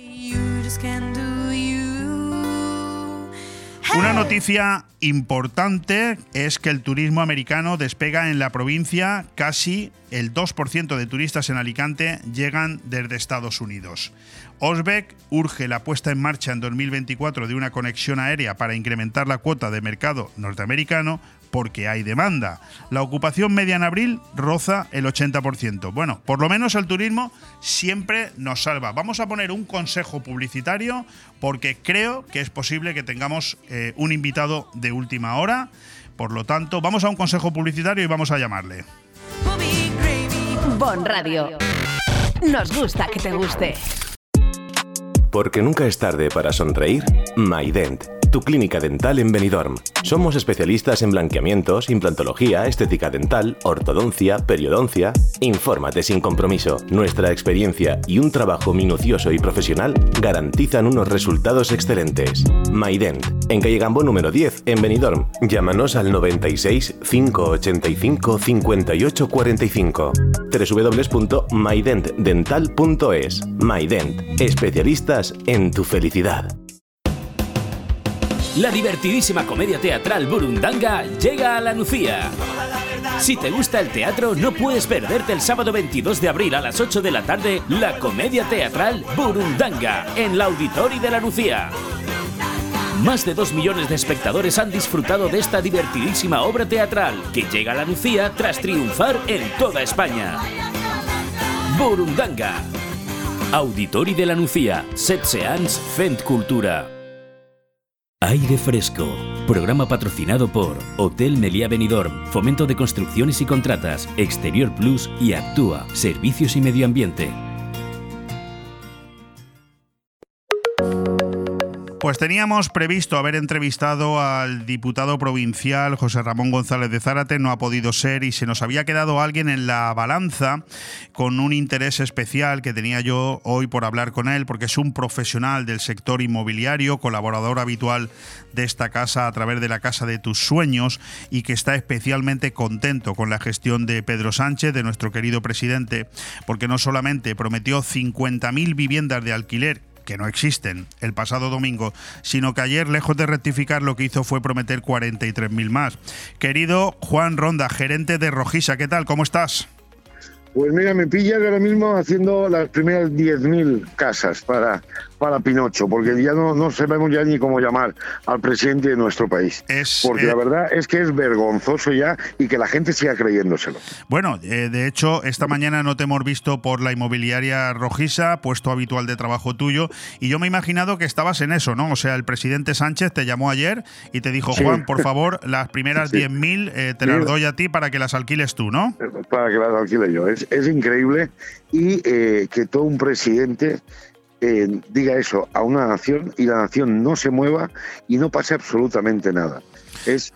Una noticia importante es que el turismo americano despega en la provincia. Casi el 2% de turistas en Alicante llegan desde Estados Unidos. Osbeck urge la puesta en marcha en 2024 de una conexión aérea para incrementar la cuota de mercado norteamericano porque hay demanda. La ocupación media en abril roza el 80%. Bueno, por lo menos el turismo siempre nos salva. Vamos a poner un consejo publicitario porque creo que es posible que tengamos eh, un invitado de última hora. Por lo tanto, vamos a un consejo publicitario y vamos a llamarle. Bon Radio. Nos gusta que te guste. Porque nunca es tarde para sonreír, Maident tu clínica dental en Benidorm. Somos especialistas en blanqueamientos, implantología, estética dental, ortodoncia, periodoncia. Infórmate sin compromiso. Nuestra experiencia y un trabajo minucioso y profesional garantizan unos resultados excelentes. MyDent, en calle Gambo número 10, en Benidorm. Llámanos al 96 585 5845 www.mydentdental.es MyDent, especialistas en tu felicidad. La divertidísima comedia teatral Burundanga llega a la Nucía. Si te gusta el teatro, no puedes perderte el sábado 22 de abril a las 8 de la tarde la comedia teatral Burundanga en la Auditori de la Nucía. Más de 2 millones de espectadores han disfrutado de esta divertidísima obra teatral que llega a la Nucía tras triunfar en toda España. Burundanga. Auditori de la Nucía, Set Seans Fent Cultura. Aire Fresco. Programa patrocinado por Hotel Meliá Benidorm, Fomento de Construcciones y Contratas, Exterior Plus y Actúa, Servicios y Medio Ambiente. Pues teníamos previsto haber entrevistado al diputado provincial José Ramón González de Zárate, no ha podido ser y se nos había quedado alguien en la balanza con un interés especial que tenía yo hoy por hablar con él, porque es un profesional del sector inmobiliario, colaborador habitual de esta casa a través de la Casa de tus Sueños y que está especialmente contento con la gestión de Pedro Sánchez, de nuestro querido presidente, porque no solamente prometió 50.000 viviendas de alquiler que no existen el pasado domingo, sino que ayer, lejos de rectificar, lo que hizo fue prometer 43.000 más. Querido Juan Ronda, gerente de Rojisa, ¿qué tal? ¿Cómo estás? Pues mira, me pillas ahora mismo haciendo las primeras 10.000 casas para, para Pinocho, porque ya no, no sabemos ya ni cómo llamar al presidente de nuestro país. porque la eh, verdad es que es vergonzoso ya y que la gente siga creyéndoselo. Bueno, eh, de hecho, esta mañana no te hemos visto por la inmobiliaria Rojisa, puesto habitual de trabajo tuyo, y yo me he imaginado que estabas en eso, ¿no? O sea, el presidente Sánchez te llamó ayer y te dijo, Sí. Juan, por favor, las primeras Sí. 10.000 eh, te las doy a ti para que las alquiles tú, ¿no? Para que las alquile yo. Es, es increíble y que todo un presidente eh, diga eso a una nación y la nación no se mueva y no pase absolutamente nada. Es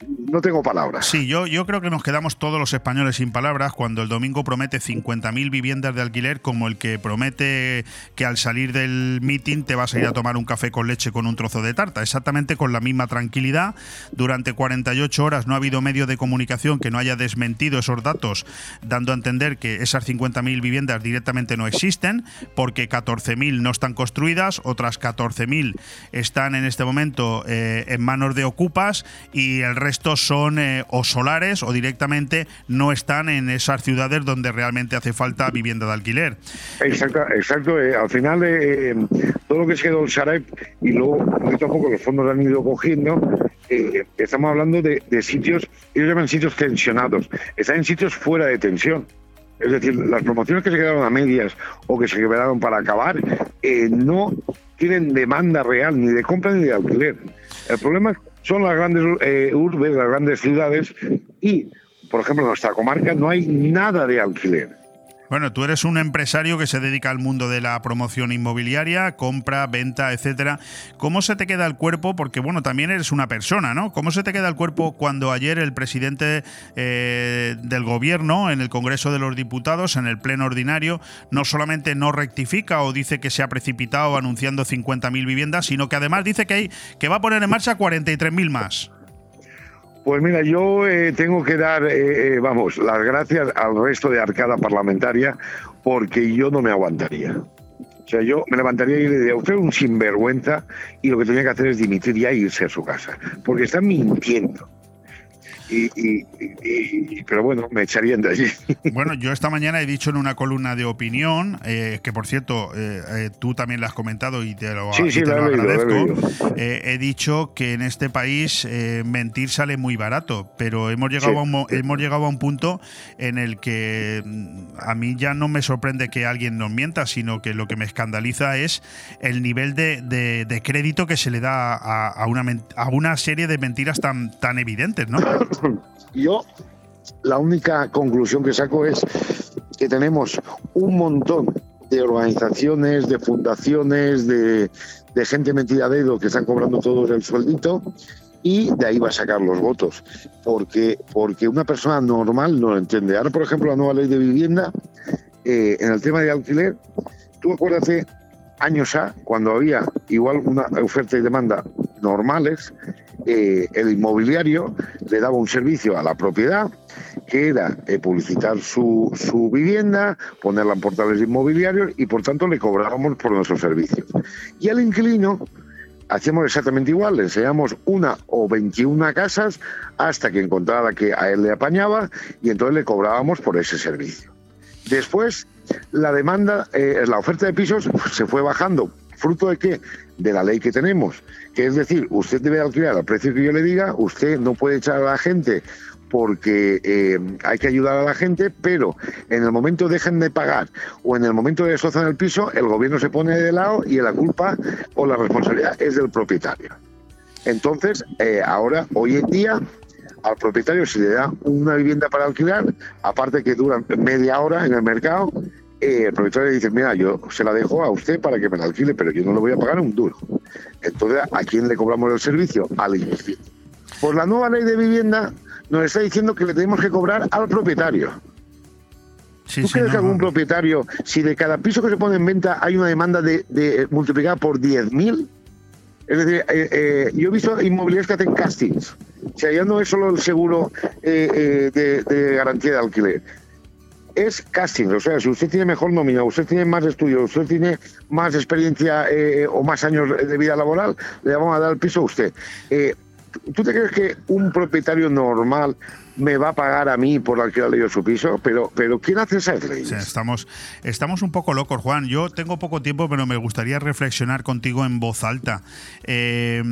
no tengo palabras. Sí, yo, yo creo que nos quedamos todos los españoles sin palabras cuando el domingo promete 50.000 viviendas de alquiler como el que promete que al salir del meeting te vas a ir a tomar un café con leche con un trozo de tarta. Exactamente con la misma tranquilidad. Durante 48 horas no ha habido medio de comunicación que no haya desmentido esos datos, dando a entender que esas 50.000 viviendas directamente no existen, porque 14.000 no están construidas, otras 14.000 están en este momento eh, en manos de ocupas y el resto son eh, o solares o directamente no están en esas ciudades donde realmente hace falta vivienda de alquiler. Exacto, exacto. eh, al final, eh, eh, todo lo que se quedó el Sareb y luego, poquito a poco, los fondos han ido cogiendo. eh, estamos hablando de, de sitios, ellos llaman sitios tensionados. Están en sitios fuera de tensión. Es decir, las promociones que se quedaron a medias o que se quedaron para acabar eh, no tienen demanda real ni de compra ni de alquiler. El problema son las grandes eh, urbes, las grandes ciudades y, por ejemplo, en nuestra comarca no hay nada de alquiler. Bueno, tú eres un empresario que se dedica al mundo de la promoción inmobiliaria, compra, venta, etcétera. ¿Cómo se te queda el cuerpo? Porque bueno, también eres una persona, ¿no? ¿Cómo se te queda el cuerpo cuando ayer el presidente eh, del gobierno en el Congreso de los Diputados, en el pleno ordinario, no solamente no rectifica o dice que se ha precipitado anunciando 50.000 viviendas, sino que además dice que hay que va a poner en marcha 43.000 más? Pues mira, yo eh, tengo que dar, eh, eh, vamos, las gracias al resto de arcada parlamentaria porque yo no me aguantaría. O sea, yo me levantaría y le diría, usted es un sinvergüenza y lo que tenía que hacer es dimitir ya irse a su casa. Porque están mintiendo. Y, y- y- y- pero bueno, me echarían de allí. Bueno, yo esta mañana he dicho en una columna de opinión, eh, que por cierto, eh, eh, tú también la has comentado y te lo, Sí, y sí, te la he lo leído, la he agradezco. Eh, he dicho que en este país mentir sale muy barato, pero hemos llegado, Sí. a un, mo- hemos llegado a un punto en el que mm, a mí ya no me sorprende que alguien nos mienta, sino que lo que me escandaliza es el nivel de, de- de crédito que se le da a, a una, a una serie de mentiras tan, tan evidentes, ¿no? Yo la única conclusión que saco es que tenemos un montón de organizaciones, de fundaciones, de, gente metida a dedo que están cobrando todos el sueldito y de ahí va a sacar los votos. Porque, porque una persona normal no lo entiende. Ahora, por ejemplo, la nueva ley de vivienda, eh, en el tema de alquiler, tú acuérdate años A, cuando había igual una oferta y demanda normales, eh, el inmobiliario le daba un servicio a la propiedad que era eh, publicitar su, su vivienda, ponerla en portales inmobiliarios y por tanto le cobrábamos por nuestros servicios. Y al inquilino hacíamos exactamente igual, le enseñamos una o 21 casas hasta que encontrara que a él le apañaba y entonces le cobrábamos por ese servicio. Después, la demanda, eh, la oferta de pisos se fue bajando. ¿Fruto de qué? De la ley que tenemos. Que es decir, usted debe alquilar al precio que yo le diga, usted no puede echar a la gente porque eh, hay que ayudar a la gente, pero en el momento dejen de pagar o en el momento de destrozar el piso, el gobierno se pone de lado y la culpa o la responsabilidad es del propietario. Entonces, eh, ahora, hoy en día, al propietario se le da una vivienda para alquilar, aparte que dura media hora en el mercado, eh, el propietario le dice, mira, yo se la dejo a usted para que me la alquile, pero yo no le voy a pagar un duro. Entonces, ¿a quién le cobramos el servicio? Al inquilino. Por la nueva ley de vivienda nos está diciendo que le tenemos que cobrar al propietario. ¿Tú crees que algún propietario, si de cada piso que se pone en venta hay una demanda de, de multiplicada por 10.000? Es decir, eh, eh, yo he visto inmobiliarios que hacen castings. O sea, ya no es solo el seguro eh, de, de garantía de alquiler. Es casting. O sea, si usted tiene mejor nómina, usted tiene más estudios, usted tiene más experiencia o más años de vida laboral, le vamos a dar el piso a usted. ¿Tú te crees que un propietario normal me va a pagar a mí por alquilarle yo su piso? Pero, pero ¿quién hace esas leyes? O sea, estamos, estamos un poco locos, Juan. Yo tengo poco tiempo, pero me gustaría reflexionar contigo en voz alta. Eh,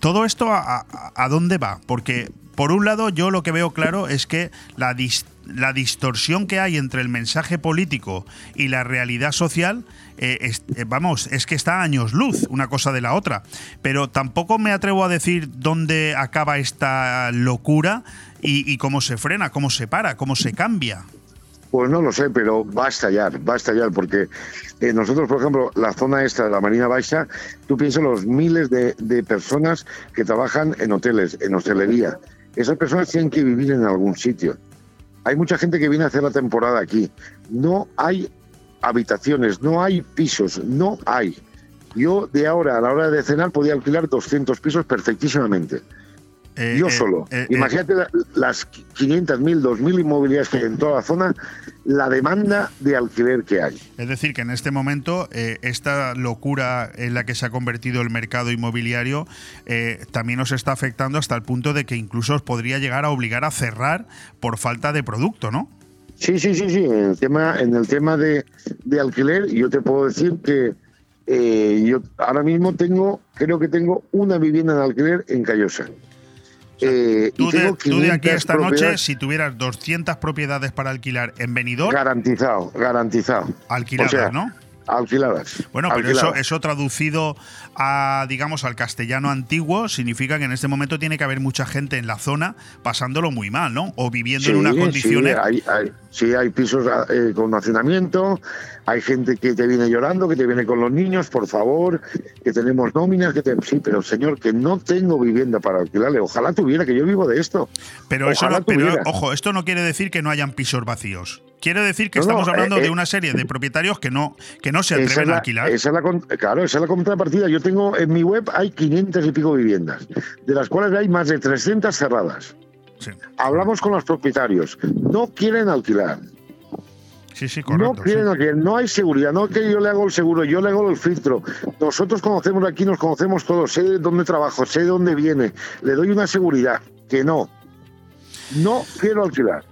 ¿Todo esto a, a- a dónde va? Porque, por un lado, yo lo que veo claro es que la, dis- la distorsión que hay entre el mensaje político y la realidad social, eh, es- eh, vamos, es que está a años luz una cosa de la otra. Pero tampoco me atrevo a decir dónde acaba esta locura y, cómo se frena, cómo se para, cómo se cambia. Pues no lo sé, pero va a estallar, va a estallar, porque eh, nosotros, por ejemplo, la zona esta de la Marina Baixa, tú piensas los miles de, de personas que trabajan en hoteles, en hostelería. Esas personas tienen que vivir en algún sitio. Hay mucha gente que viene a hacer la temporada aquí. No hay habitaciones, no hay pisos, no hay. Yo de ahora a la hora de cenar podía alquilar 200 pisos perfectísimamente. Yo eh, solo. eh, eh. Imagínate la- las 500.000, 2.000 inmobiliarias que hay en toda la zona, la demanda de alquiler que hay. Es decir, que en este momento eh, esta locura en la que se ha convertido el mercado inmobiliario eh, también nos está afectando hasta el punto de que incluso os podría llegar a obligar a cerrar por falta de producto, ¿no? Sí, sí, sí, sí. En el tema, en el tema de, de alquiler, yo te puedo decir que eh, yo ahora mismo tengo, creo que tengo una vivienda en alquiler en Callosa. Eh, Tú de, tú de aquí 500 esta noche, si tuvieras 200 propiedades para alquilar en Benidorm, Garantizado, garantizado. alquiladas, O sea, ¿no? Alquiladas. Bueno, pero eso, alquiladas. eso traducido a, digamos, al castellano antiguo, significa que en este momento tiene que haber mucha gente en la zona pasándolo muy mal, ¿no? O viviendo en unas condiciones. Sí, hay, hay- sí, hay pisos eh, con hacinamiento, hay gente que te viene llorando, que te viene con los niños, por favor, que tenemos nóminas, que te... Sí, pero señor, que no tengo vivienda para alquilarle. Ojalá tuviera, que yo vivo de esto. Pero, eso Ojalá no- pero, ojo, esto no quiere decir que no hayan pisos vacíos. Quiere decir que No, no, estamos hablando eh, de eh, una serie de propietarios que no, que no se atreven la- a alquilar. esa es la claro, esa es la contrapartida. Yo tengo en mi web hay 500 y pico viviendas, de las cuales hay más de 300 cerradas. Hablamos con los propietarios, no quieren alquilar. Sí, sí, No correcto. quieren sí. alquilar, no hay seguridad, no es que yo le hago el seguro, yo le hago el filtro. Nosotros conocemos aquí, nos conocemos todos, sé de dónde trabajo, sé de dónde viene, le doy una seguridad, que no. No quiero alquilar.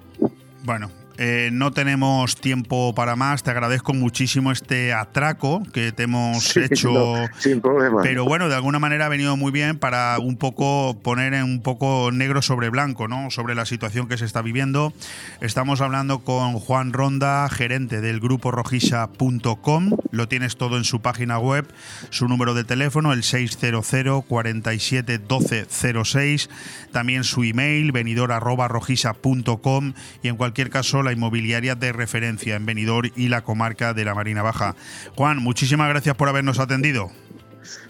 Bueno, eh, no tenemos tiempo para más. Te agradezco muchísimo este atraco que te hemos Sí, hecho. no, sin problema. Pero bueno, de alguna manera ha venido muy bien para un poco poner en un poco negro sobre blanco, ¿no? Sobre la situación que se está viviendo. Estamos hablando con Juan Ronda, gerente del grupo rojisa.com. Lo tienes todo en su página web, su número de teléfono, el 600 47 12 06. También su email, venidor arroba rojisa.com. Y en cualquier caso, la inmobiliaria de referencia en Benidorm y la comarca de la Marina Baja. Juan, muchísimas gracias por habernos atendido.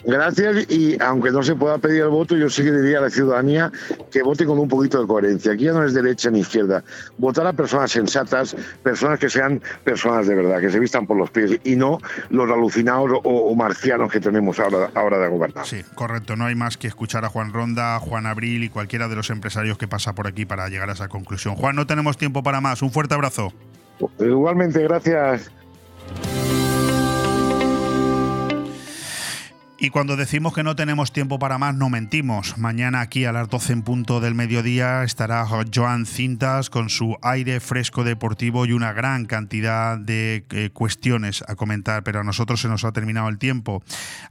Gracias y aunque no se pueda pedir el voto, yo sí que diría a la ciudadanía que vote con un poquito de coherencia. Aquí ya no es derecha ni izquierda. Votar a personas sensatas, personas que sean personas de verdad, que se vistan por los pies y no los alucinados o, o marcianos que tenemos ahora, ahora de gobernar. Sí, correcto. No hay más que escuchar a Juan Ronda, Juan Abril y cualquiera de los empresarios que pasa por aquí para llegar a esa conclusión. Juan, no tenemos tiempo para más. Un fuerte abrazo. Igualmente, gracias. Y cuando decimos que no tenemos tiempo para más, no mentimos. Mañana aquí a las 12 en punto del mediodía estará Joan Cintas con su aire fresco deportivo y una gran cantidad de eh, cuestiones a comentar, pero a nosotros se nos ha terminado el tiempo.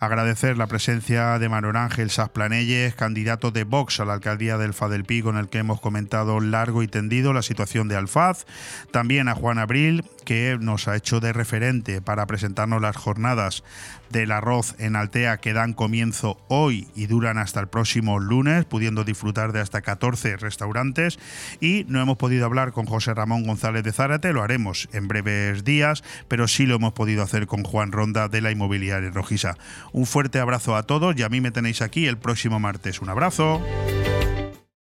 Agradecer la presencia de Manuel Ángel Sasplanelles, candidato de Vox a la alcaldía del Fadelpi, con el que hemos comentado largo y tendido la situación de Alfaz. También a Juan Abril, que nos ha hecho de referente para presentarnos las jornadas del arroz en Altea que dan comienzo hoy y duran hasta el próximo lunes, pudiendo disfrutar de hasta 14 restaurantes. Y no hemos podido hablar con José Ramón González de Zárate, lo haremos en breves días, pero sí lo hemos podido hacer con Juan Ronda de la Inmobiliaria Rojiza. Un fuerte abrazo a todos y a mí me tenéis aquí el próximo martes. Un abrazo.